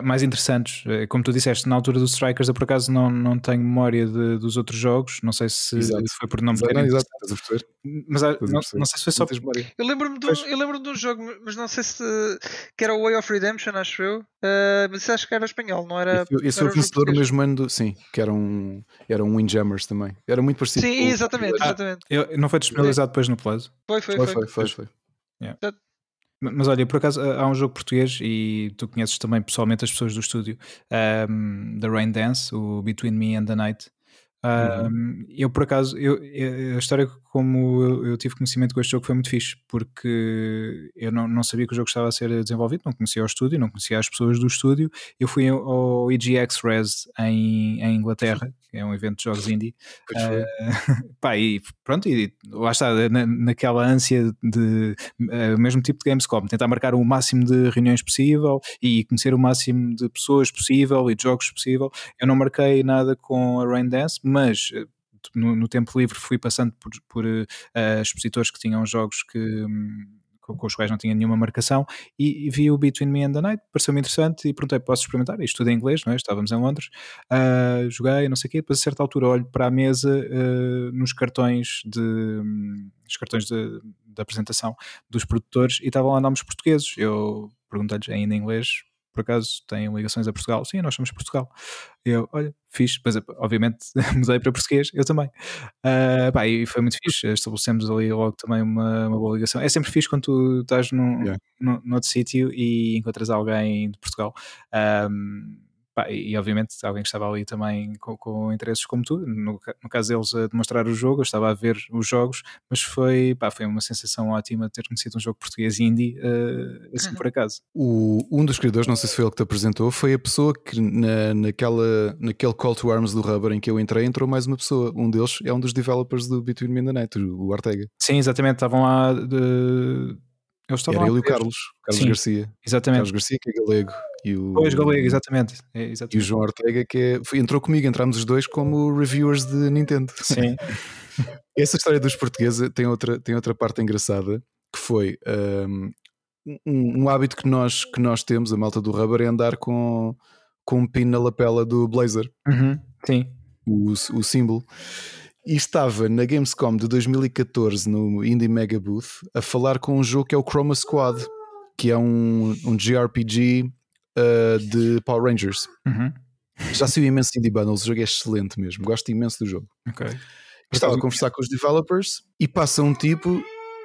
mais interessantes. Eh, como tu disseste, na altura dos Strikers, eu por acaso não, não tenho memória de, dos outros jogos. Não sei se exato. foi por não me terem. Exato, Mas não, não, sei se foi só. Eu lembro-me de, um, eu lembro de um jogo, mas não sei se. que era o Way of Redemption, acho eu. Uh, mas acho que era espanhol, não era. Esse, foi o vencedor no mesmo ano, do, sim, que era um, era um Windjammers também. Era muito parecido. Sim, com... exatamente. exatamente. Ah, eu, não foi disponibilizado depois no Plus? Foi, foi, foi. foi, foi, foi. Yeah. Mas olha, por acaso há um jogo português e tu conheces também pessoalmente as pessoas do estúdio, um, The Rain Dance, o Between Me and the Night. Um, uhum. Eu, por acaso, eu, a história como eu, eu, tive conhecimento com este jogo foi muito fixe, porque eu não, não sabia que o jogo estava a ser desenvolvido, não conhecia o estúdio, não conhecia as pessoas do estúdio. Eu fui ao EGX Res em, em Inglaterra, é um evento de jogos indie. Uh, pá, e pronto, e lá está, na, naquela ânsia de uh, mesmo tipo de Gamescom, tentar marcar o máximo de reuniões possível e conhecer o máximo de pessoas possível e de jogos possível. Eu não marquei nada com a Rain Dance, mas no, no, tempo livre fui passando por, por uh, expositores que tinham jogos que. Um, com, os quais não tinha nenhuma marcação e, vi o Between Me and the Night, pareceu-me interessante e perguntei, posso experimentar? Isto tudo em inglês, não é? Estávamos em Londres, uh, joguei, não sei o quê, depois a certa altura olho para a mesa uh, nos cartões de os cartões de, de, apresentação dos produtores e estavam lá nomes portugueses. Eu perguntei-lhes ainda em inglês, por acaso têm ligações a Portugal? Sim, nós somos Portugal. Eu, olha, fixe, mas obviamente mudei para português, eu também. Uh, pá, e foi muito fixe, estabelecemos ali logo também uma, uma boa ligação. É sempre fixe quando tu estás num, yeah. num, sítio e encontras alguém de Portugal. Um, Pá, e obviamente alguém que estava ali também com, com interesses como tu, no, no, caso deles a demonstrar o jogo, eu estava a ver os jogos, mas foi, pá, foi uma sensação ótima ter conhecido um jogo português indie, uh, assim por acaso. O, um dos criadores, não sei se foi ele que te apresentou, foi a pessoa que na, naquela, naquele Call to Arms do Rubber em que eu entrei, entrou mais uma pessoa. Um deles é um dos developers do Between Me and the Night, o Ortega. Sim, exatamente, estavam lá de... Eles estavam Era ele e o Carlos, Carlos Sim, Garcia. Exatamente. Carlos Garcia, que é galego e o, pois, Galego, exatamente. É, exatamente. E o João Ortega, que é, foi, entrou comigo, entramos os dois como reviewers de Nintendo. Sim. Essa história dos portugueses tem outra, tem outra parte engraçada que foi um, um, um, hábito que nós, que nós temos, a malta do rubber, é andar com, com um pin na lapela do Blazer. Uhum, sim. O, o símbolo. E estava na Gamescom de 2014 no Indie Mega Booth a falar com um jogo que é o Chroma Squad, que é um, um JRPG uh, de Power Rangers. Uhum. Já saiu imenso Indie Bundles, o jogo é excelente mesmo, gosto imenso do jogo. Okay. Estava a conversar com os developers e passa um tipo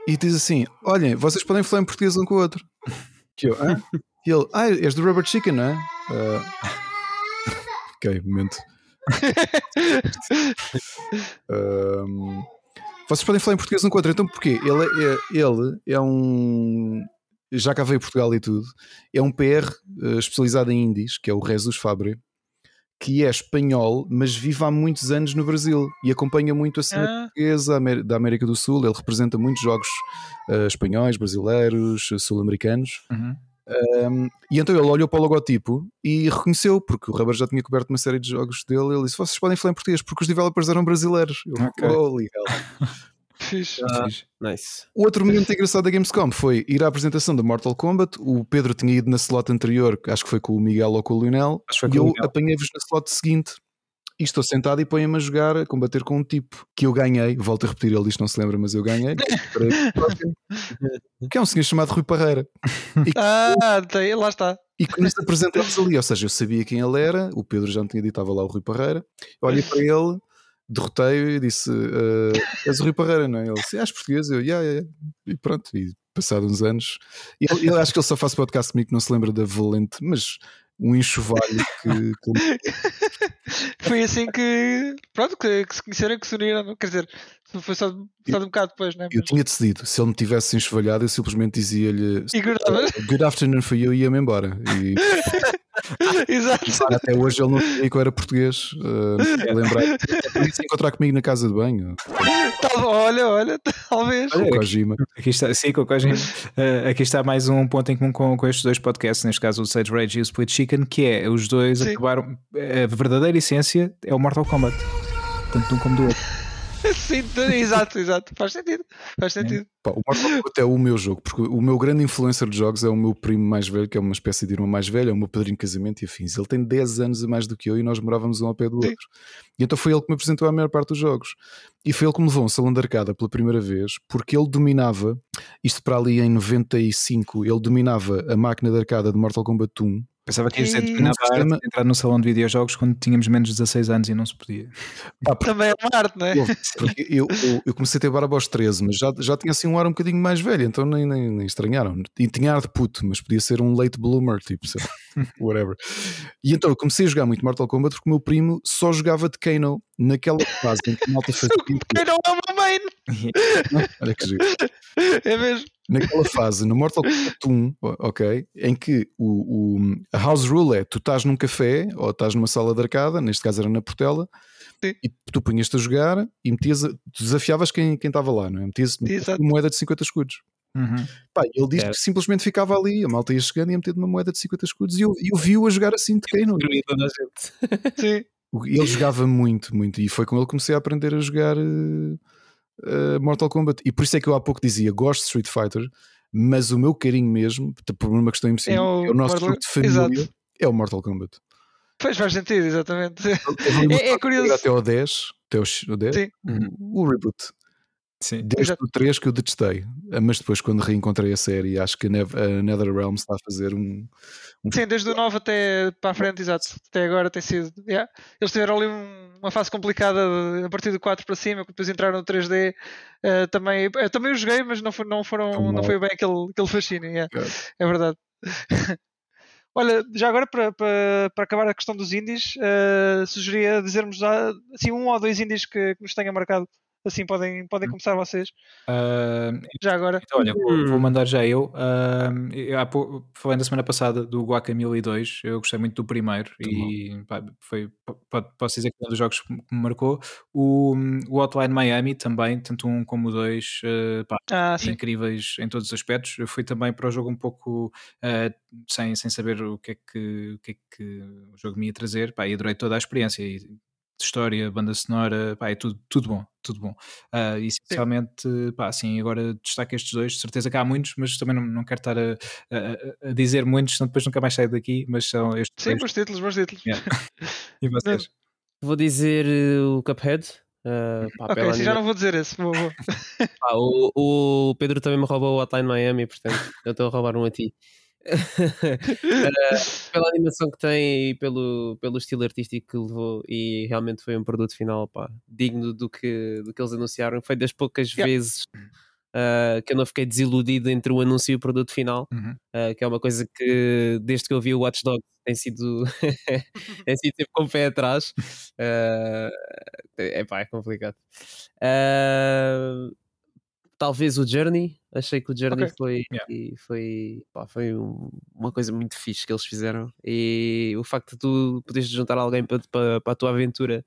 e diz assim: Olhem, vocês podem falar em português um com o outro. Que eu, ah? E ele, ah, és do Rubber Chicken, não é? Uh... ok, momento. Um... Vocês podem falar em português um outro, então porquê? Ele é, ele é um já cá veio Portugal e tudo, é um PR uh, eh, especializado em indies, que é o Jesus Fabre, que é espanhol, mas vive há muitos anos no Brasil e acompanha muito a cena ah. portuguesa da América do Sul. Ele representa muitos jogos uh, espanhóis, brasileiros, sul-americanos. Uhum. Um, e então ele olhou para o logotipo e reconheceu, porque o Rubber já tinha coberto uma série de jogos dele. Ele disse: Vocês podem falar em português, porque os developers eram brasileiros. Eu, okay. oh, legal. Fixe. Ah, nice. O outro momento engraçado da Gamescom foi ir à apresentação da Mortal Kombat. O Pedro tinha ido na slot anterior, acho que foi com o Miguel ou com o Lionel, e eu apanhei-vos na slot seguinte. E estou sentado e ponho-me a jogar, a combater com um tipo que eu ganhei. Volto a repetir, ele diz não se lembra, mas eu ganhei. que é um senhor chamado Rui Parreira. E, ah, tem, lá está. E com isso apresentámos ali, ou seja, eu sabia quem ele era, o Pedro já me tinha dito, estava lá o Rui Parreira. Eu olhei para ele derrotei e disse: uh, És o Rio Parreira, não é? Ele disse: És português? Eu, yeah, yeah. E pronto, e passado uns anos, e eu, acho que ele só faz podcast comigo, não se lembra da Valente, mas um enxovalho que. Foi assim que, pronto, que, que, se conheceram, que se uniram, quer dizer, Foi só, só de um bocado depois, né? Eu Mas- tinha decidido, se ele me tivesse enxovalhado, eu simplesmente dizia-lhe. Good afternoon for you e ia-me embora. E Exato. até hoje ele não sabia que eu era português. Uh, lembrar. Podia se encontrar comigo na casa de banho. Tal- olha, olha, talvez. Olha, Com Kojima. Aqui está, sim, com a Kojima. Eh, aqui está mais um ponto em comum com, com estes dois podcasts, neste caso o Sage Rage e o Split Chicken, que é os dois Sim. acabaram. A verdadeira essência é o Mortal Kombat. Tanto de um como do outro. Sim, exato, exato. Faz sentido. Faz sentido. Pá, o Mortal Kombat é o meu jogo, porque o meu grande influencer de jogos é o meu primo mais velho, que é uma espécie de irmão mais velho, é o meu padrinho de casamento e afins. Ele tem 10 anos a mais do que eu e nós morávamos um ao pé do Sim. outro. E então foi ele que me apresentou a maior parte dos jogos. E foi ele que me levou a um salão de arcada pela primeira vez, porque ele dominava, isto para ali em 95, ele dominava a máquina de arcada de Mortal Kombat 1. Pensava que ias dizer dominava a arte Sistema- entrar no salão de videojogos quando tínhamos menos de 16 anos e não se podia. Pá, porque Também é uma arte, não é? eu, porque eu, eu, eu comecei a ter barba aos 13, mas já, já tinha assim um ar um bocadinho mais velho, então nem, nem, nem estranharam. E tinha ar de puto, mas podia ser um late bloomer, tipo, sei lá, whatever. E então eu comecei a jogar muito Mortal Kombat porque o meu primo só jogava de Kano naquela fase em que a malta fazia. Não é meu main? Olha que giro. É mesmo. Naquela fase, no Mortal Kombat 1, o- ok, em que o, o- a house rule é tu estás num café ou estás numa sala de arcada, neste caso era na Portela, Sim. e tu punhas-te a jogar e metias desafiavas quem quem estava lá, não é? Metias, uma moeda de 50 escudos. Uhum. Pá, ele disse Certo. que simplesmente ficava ali, a malta ia chegando e ia meter uma moeda de 50 escudos e eu, eu vi-o a jogar assim de gente. Sim. Ele jogava muito, muito, e foi com ele que comecei a aprender a jogar eh, eh, Mortal Kombat. E por isso é que eu há pouco dizia: gosto de Street Fighter, mas o meu carinho mesmo, por uma questão emocional, É é o o, nosso Mortal- de família, Exato. é o Mortal Kombat. Pois faz sentido, exatamente. É- é curioso. Até ao 10, até ao x- o 10, Sim. o, o reboot. Sim. Desde Exato. o 3 que eu detestei, Ah, mas depois quando reencontrei a série, acho que a Netherrealm está a fazer um. Sim, desde o 9 até para a frente, exato. Até agora tem sido. yeah. Eles tiveram ali um- uma fase complicada de- a partir do 4 para cima, depois entraram no 3D. eh, também, eu também o joguei, mas não, for- não, foram, não foi bem aquele, aquele fascínio. yeah. É verdade. Olha, já agora para, para, para acabar a questão dos indies, eh, sugeria dizermos ah, assim, um ou dois indies que, que nos tenham marcado. Assim podem, podem começar vocês. Ah, Já agora. Então, olha, vou, vou mandar já eu. Ahm, eu falei na semana passada do Guacamole 2, eu gostei muito do primeiro e pá, foi, po- posso dizer que é um dos jogos que me marcou. O, o Hotline Miami também, tanto um como o dois, eh, pá, Ah, incríveis em todos os aspectos. Eu fui também para o jogo um pouco eh, sem, sem saber o que, é que, o que é que o jogo me ia trazer, pá, e adorei toda a experiência. E, de história, banda sonora, pá, é tudo, tudo bom, tudo bom. Ah, e essencialmente, pá, assim, agora destaco estes dois, de certeza que há muitos, mas também não, não quero estar a, a- a dizer muitos, senão depois nunca mais saio daqui, mas são estes Sim, dois. bons títulos, bons títulos. Yeah. E vocês? Vou dizer eh, o Cuphead. eh, pá, Ok, sim, já não vou dizer esse. Vou, vou. Pá, o, o Pedro também me roubou o Hotline Miami, portanto, eu estou a roubar um a ti. Pela animação que tem e pelo, pelo estilo artístico que levou, e realmente foi um produto final pá, digno do que, do que eles anunciaram. Foi das poucas Yeah. vezes eh, que eu não fiquei desiludido entre o anúncio e o produto final, Uhum. eh, que é uma coisa que desde que eu vi o Watch Dogs tem sido, tem sido sempre com o pé atrás. Eh, é pá, é complicado. Talvez o Journey. Achei que o Journey Ok. foi, Yeah. foi, pá, foi um- uma coisa muito fixe que eles fizeram. E o facto de tu poderes juntar alguém para, para, para a tua aventura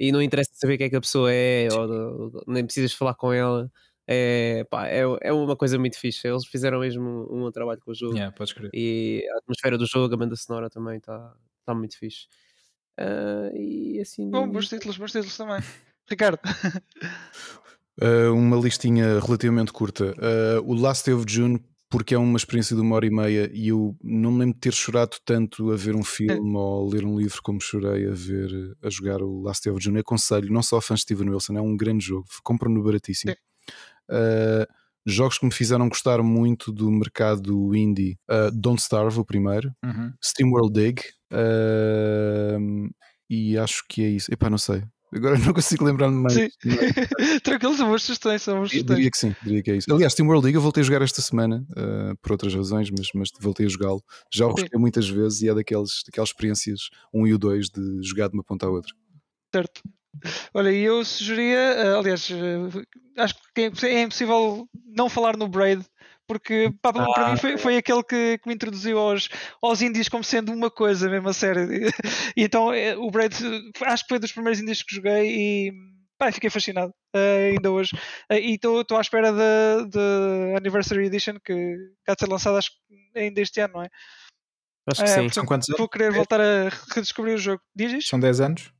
e não interessa saber quem é que a pessoa é, ou, ou nem precisas falar com ela. É, pá, é, é uma coisa muito fixe. Eles fizeram mesmo um, um trabalho com o jogo Yeah, e a atmosfera do jogo, a banda sonora também está tá muito fixe. Ah, e assim. Bom, bons títulos, bons títulos também. Ricardo. Uh, uma listinha relativamente curta. Uh, o Last Day of June, porque é uma experiência de uma hora e meia e eu não me lembro de ter chorado tanto a ver um filme ou ler um livro como chorei a ver a jogar o Last Day of June. Aconselho, não só a fãs de Steven Wilson, é um grande jogo. Compram-no baratíssimo. Uh, jogos que me fizeram gostar muito do mercado indie. Don't Starve, o primeiro. Uhum. SteamWorld Dig. uh, e acho que é isso. Epá, não sei. Agora não consigo lembrar-me mais. Sim. Tranquilo, são boas sugestões, são boas Eu sugestões. diria que sim, diria que é isso. Aliás, Team World League eu voltei a jogar esta semana, uh, por outras razões, mas, mas voltei a jogá-lo. Já o gostei muitas vezes e é daqueles, daquelas experiências, um e o dois, de jogar de uma ponta à outra. Certo. Olha, e eu sugeria, eh, aliás, eh, acho que é impossível não falar no Braid, porque pá, para para mim foi, foi aquele que, que me introduziu aos, aos indies como sendo uma coisa mesmo a sério. E então eh, o Braid acho que foi dos primeiros indies que joguei e pá, fiquei fascinado eh, ainda hoje. Eh, e estou à espera da Anniversary Edition que há de ser lançada acho que ainda este ano, não é? Acho que É, sim. portanto, São quantos anos? Vou querer voltar a redescobrir o jogo. Diz isto? São 10 anos?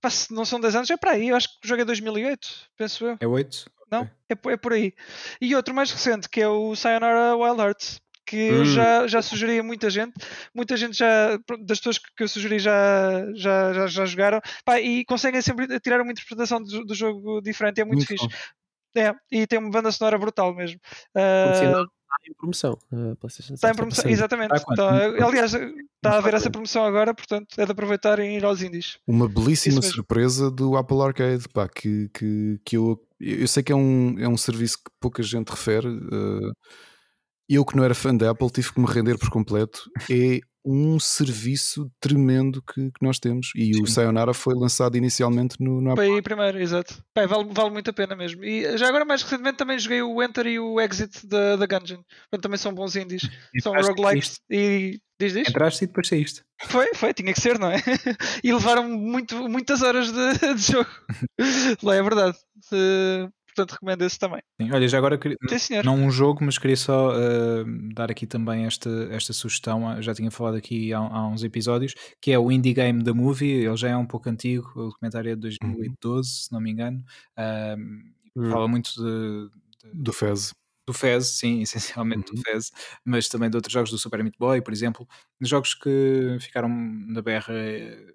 Pá, se não são 10 anos, é para aí. Eu acho que o jogo é 2008, penso eu. É 8? Não? É, po- é por aí. E outro mais recente, que é o Sayonara Wild Hearts, que eu Hum. já, já sugeri a muita gente. Muita gente já, das pessoas que eu sugeri já, já, já, já jogaram. Pá, e conseguem sempre tirar uma interpretação do, do jogo diferente. É muito, Muito fixe. bom. É, e tem uma banda sonora brutal mesmo. Por está em promoção. A PlayStation Está em Store promoção, presente. exatamente. Está? Tá- aliás, está a haver essa promoção agora, portanto é de aproveitar e ir aos indies. Uma belíssima surpresa do Apple Arcade, pá, que, que, que eu, eu sei que é um, é um serviço que pouca gente refere. eh, eu que não era fã da Apple tive que me render por completo. É um serviço tremendo que, que nós temos. E o Sim. Sayonara foi lançado inicialmente no, no Para ir primeiro, exato. Pá, vale, vale muito a pena mesmo. E já agora, mais recentemente, também joguei o Enter e o Exit da, da Gungeon. Portanto, também são bons indies. São e roguelikes. E diz diz? Entraste e depois saíste. Foi, foi, tinha que ser, não é? e levaram muito, muitas horas de, de jogo. Lá é verdade. Eh, portanto, recomendo esse também. Sim, olha, já agora queria- Sim, não um jogo, mas queria só uh, dar aqui também esta, esta sugestão. Eu Já tinha falado aqui há, há uns episódios, que é o Indie Game da Movie. Ele já é um pouco antigo, o documentário é de 2012, se não me engano. Hum. Fala muito de, de- Do Fez. do Fez, sim, essencialmente Uhum. do Fez, mas também de outros jogos do Super Meat Boy, por exemplo, jogos que ficaram na berra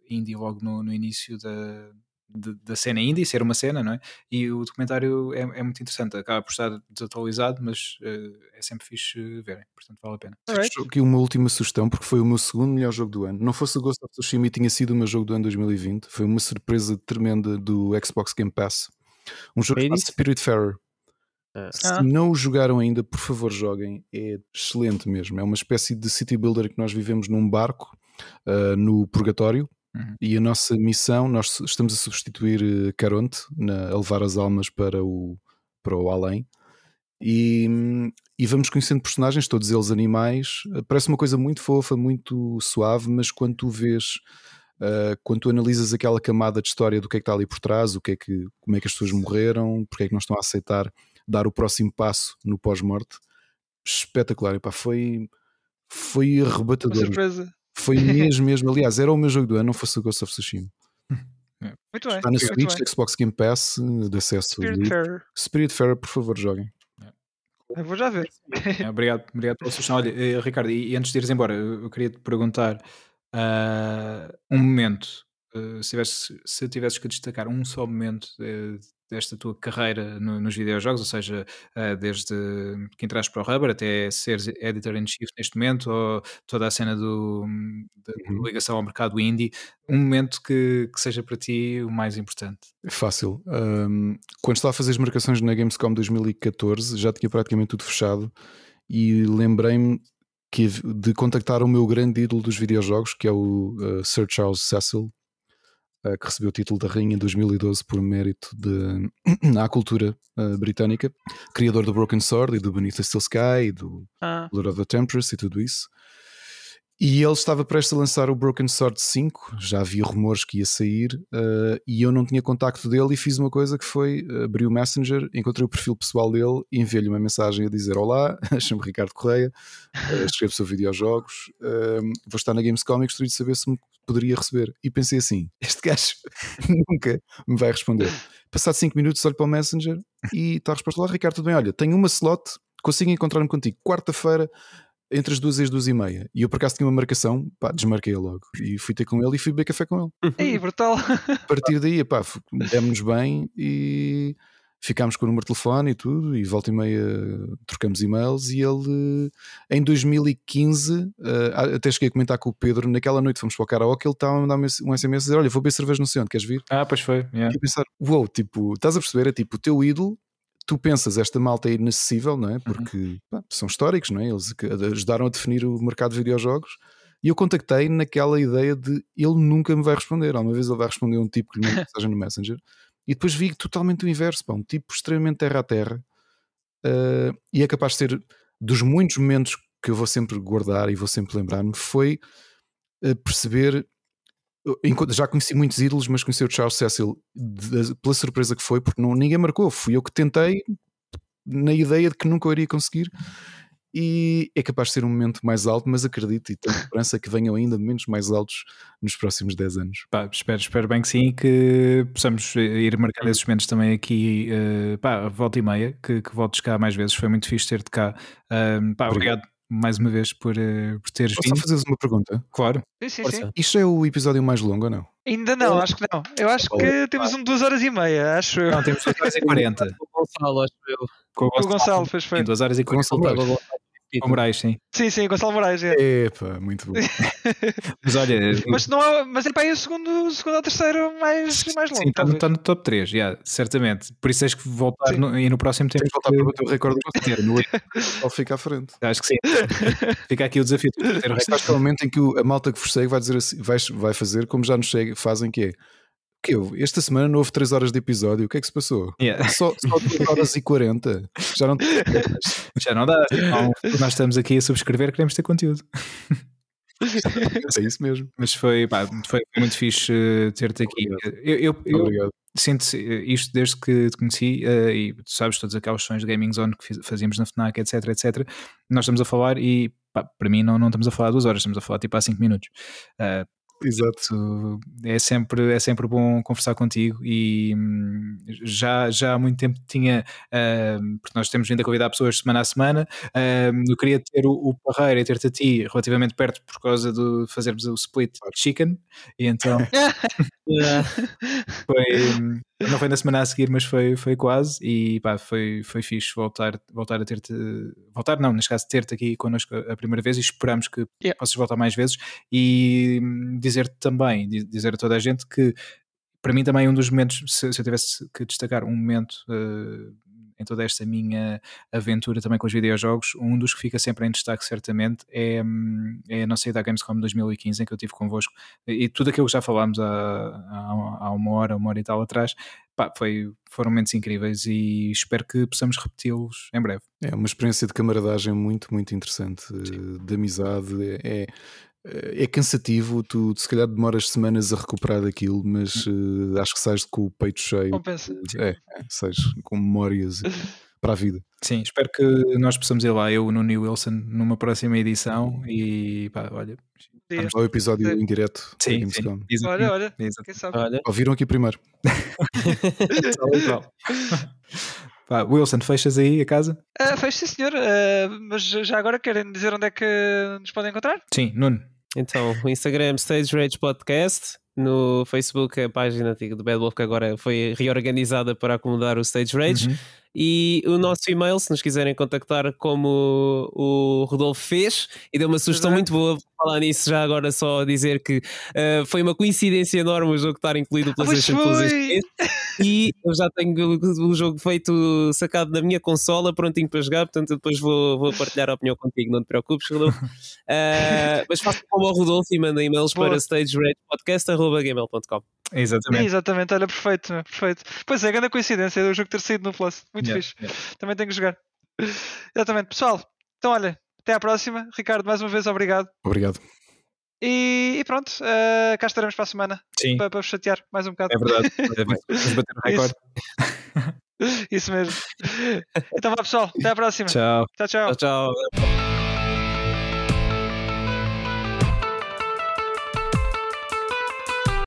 indie logo no, no início da, de- da cena indie, ser uma cena, não é? E o documentário é, é muito interessante, acaba por estar desatualizado, mas eh, é sempre fixe verem, portanto vale a pena. Alright. Aqui uma última sugestão, porque foi o meu segundo melhor jogo do ano. Não fosse o Ghost of Tsushima e tinha sido o meu jogo do ano 2020. Foi uma surpresa tremenda do Xbox Game Pass. Um jogo chamado? Spiritfarer. Ah. Se não o jogaram ainda, por favor joguem. É excelente mesmo. É uma espécie de city builder que nós vivemos num barco ah, no purgatório. Uhum. E a nossa missão, nós estamos a substituir eh, Caronte na, a levar as almas para o, para o além. E, e vamos conhecendo personagens, todos eles animais. Eh, Parece uma coisa muito fofa, muito suave, mas quando tu vês, eh, quando tu analisas aquela camada de história do que é que está ali por trás, o que é que, como é que as pessoas morreram, porque é que não estão a aceitar dar o próximo passo no pós-morte, espetacular. Epá, foi, foi Uma arrebatador. surpresa. Foi mesmo, mesmo. Aliás, era o meu jogo do ano, não fosse o Ghost of Tsushima. Muito bem. Está na Switch, bem. Xbox Game Pass, de acesso. Spiritfarer. Spiritfarer, por favor, joguem. Eu vou já ver. É, obrigado, obrigado pela sugestão. Olha, eh, Ricardo, e, antes de ires embora, eu, queria te perguntar ah, um momento, eh, se, tivesse, se tivesses que destacar um só momento eh, desta tua carreira no- nos videojogos, ou seja, ah, desde que entraste para o Rubber até seres editor-in-chief neste momento, ou toda a cena do, da Uhum. ligação ao mercado indie, um momento que, que seja para ti o mais importante. Fácil. Ahm, quando estava a fazer as marcações na Gamescom 2014, já tinha praticamente tudo fechado e lembrei-me de contactar o meu grande ídolo dos videojogos, que é o eh, Sir Charles Cecil, eh, que recebeu o título da Rainha em 2012 por mérito de, à cultura eh, britânica, criador do Broken Sword e do Beneath the Steel Sky e do Ah, Lord of the Tempests e tudo isso. E ele estava prestes a lançar o Broken Sword 5, já havia rumores que ia sair, eh, e eu não tinha contacto dele e fiz uma coisa que foi eh, abri o Messenger, encontrei o perfil pessoal dele e enviei-lhe uma mensagem a dizer Olá, chamo-me Ricardo Correia, eh, escrevo sobre videojogos, eh, vou estar na Gamescom e gostaria de saber se me poderia receber. E pensei assim, este gajo nunca me vai responder. Passado 5 minutos olho para o Messenger e está a resposta lá, Ricardo, tudo bem, olha, tenho uma slot, consigo encontrar-me contigo quarta-feira entre as duas e as duas e meia. E eu por acaso tinha uma marcação, pá, desmarquei-a logo. E fui ter com ele e fui beber café com ele. Ei, brutal. A partir daí, pá, demos-nos bem e ficámos com o número de telefone e tudo. E volta e meia trocamos e-mails. E ele, em 2015, eh, até cheguei a comentar com o Pedro, naquela noite fomos para o karaoke, ele estava a mandar um SMS a dizer: Olha, vou beber cerveja no centro, queres vir? Ah, pois foi. yeah. E eu pensar, uou, tipo, estás a perceber? É tipo, o teu ídolo, tu pensas, esta malta é inacessível, não é? Porque pá, são históricos, não é? Eles que ajudaram a definir o mercado de videojogos E eu contactei naquela ideia de ele nunca me vai responder. Alguma vez ele vai responder um tipo que lhe manda mensagem no Messenger. E depois vi totalmente o inverso, pá, um tipo extremamente terra a terra. Uh, e é capaz de ser dos muitos momentos que eu vou sempre guardar e vou sempre lembrar-me. Foi uh, perceber. Já conheci muitos ídolos, mas conheci o Charles Cecil de- pela surpresa que foi, porque não, ninguém marcou. Fui eu que tentei, na ideia de que nunca o iria conseguir. E é capaz de ser um momento mais alto, mas acredito e tenho esperança que venham ainda momentos mais altos nos próximos 10 anos. Pá, espero, espero bem que sim, que possamos eh, ir marcando esses momentos também aqui, eh, pá, volta e meia, que, que voltes cá mais vezes. Foi muito fixe ter-te cá. Ahm, pá, obrigado. Mais uma vez por, eh, por teres Posso só vindo. fazer uma pergunta? Claro. Sim, sim, sim. Isto é o episódio mais longo ou não? Ainda não, acho que não. Eu acho que temos um de duas horas e meia, acho eu. Não, temos 2 horas e 40. O Gonçalo, acho eu. Com O Gonçalo, foi. Sim, 2 horas e 40. Moraes. Com Moraes, sim. Sim, sim, Gonçalo Moraes. É. Epá, muito bom. Mas olha, Mas, não é, mas é para aí o segundo, o segundo ou terceiro mais, mais longo. sim, está no, está no top 3, yeah, certamente. Por isso tens que voltar no, e no próximo tempo. Tens voltar para bater o recorde do ter. No outro, ele fica à frente. Acho que sim. Fica aqui o desafio de ter o Isto recorde. acho que é o momento em que o- a malta que vos segue vai, dizer assim, vai, vai fazer como já nos segue, fazem, que é que eu, esta semana não houve 3 horas de episódio, o que é que se passou? Yeah. Só, só 2 horas e 40. Já não Já não dá. Então, nós estamos aqui a subscrever, queremos ter conteúdo. é isso mesmo. Mas foi, pá, foi muito fixe eh, ter-te aqui. Eu, eu, eu Obrigado. sinto eh, isto desde que te conheci eh, e tu sabes todos aqueles sons de Gaming Zone que fazíamos na FNAC, etc, etc. Nós estamos a falar e pá, para mim não, não estamos a falar duas horas, estamos a falar tipo há cinco minutos. Eh, Exato. É sempre, é sempre bom conversar contigo e hum, já, já há muito tempo tinha, hum, porque nós temos vindo a convidar pessoas semana a semana, hum, eu queria ter o, o Parreira e ter-te a ti relativamente perto por causa de fazermos o split chicken e então foi, não foi na semana a seguir, mas foi, foi quase e pá, foi, foi fixe voltar, voltar a ter-te, voltar não, neste caso ter-te aqui connosco a primeira vez e esperamos que Yeah. possas voltar mais vezes e hum, dizer-te também, di- dizer a toda a gente que para mim também um dos momentos, se, eu tivesse que destacar um momento eh, em toda esta minha aventura também com os videojogos, um dos que fica sempre em destaque certamente é, é a nossa ida à Gamescom 2015 em que eu tive convosco e tudo aquilo que já falámos há, há, há uma hora, uma hora e tal atrás, pá, foi, foram momentos incríveis e espero que possamos repeti-los em breve. É uma experiência de camaradagem muito, muito interessante, eh, de amizade. É, é, é cansativo, tu se calhar demoras semanas a recuperar daquilo, mas eh, acho que sais com o peito cheio. Compensa. É, sais com memórias para a vida. Sim, espero que nós possamos ir lá, eu, Nuno e o Wilson, numa próxima edição e pá, olha. Vamos ao episódio em direto da Sim, sim, Olha, olha. Olha, Ouviram aqui primeiro. Qual. Pá, Wilson, fechas aí a casa? Ah, fez sim, senhor. Ah, mas já agora querem dizer onde é que nos podem encontrar? Sim, Nuno. Então, o Instagram Stage Rage Podcast, no Facebook a página antiga do Bad Wolf que agora foi reorganizada para acomodar o Stage Rage. Uhum. E o nosso e-mail, se nos quiserem contactar, como o Rodolfo fez, e deu uma sugestão Exato. muito boa. Falar nisso já agora, só dizer que eh, foi uma coincidência enorme o jogo estar incluído o Ah, PlayStation Plus. E eu já tenho o o jogo feito, sacado da minha consola, prontinho para jogar. Portanto, eu depois vou, vou partilhar a opinião contigo, não te preocupes, Rodolfo. Eh, mas faça como o Rodolfo e manda e-mails Boa. para stageragepodcast.gmail.com. Exatamente. Exatamente, olha, perfeito, perfeito. Pois é, grande coincidência do jogo ter saído no Plus. Muito Yeah, fixe. yeah. Também tenho que jogar. Exatamente, pessoal. Então, olha, até à próxima. Ricardo, mais uma vez, obrigado. Obrigado. E, e pronto, ah, cá estaremos para a semana Sim, para, para vos chatear mais um bocado. é verdade. Vamos bater o recorde. Isso mesmo. Então vá, pessoal. Até à próxima. Tchau. tchau. tchau. Tchau, tchau.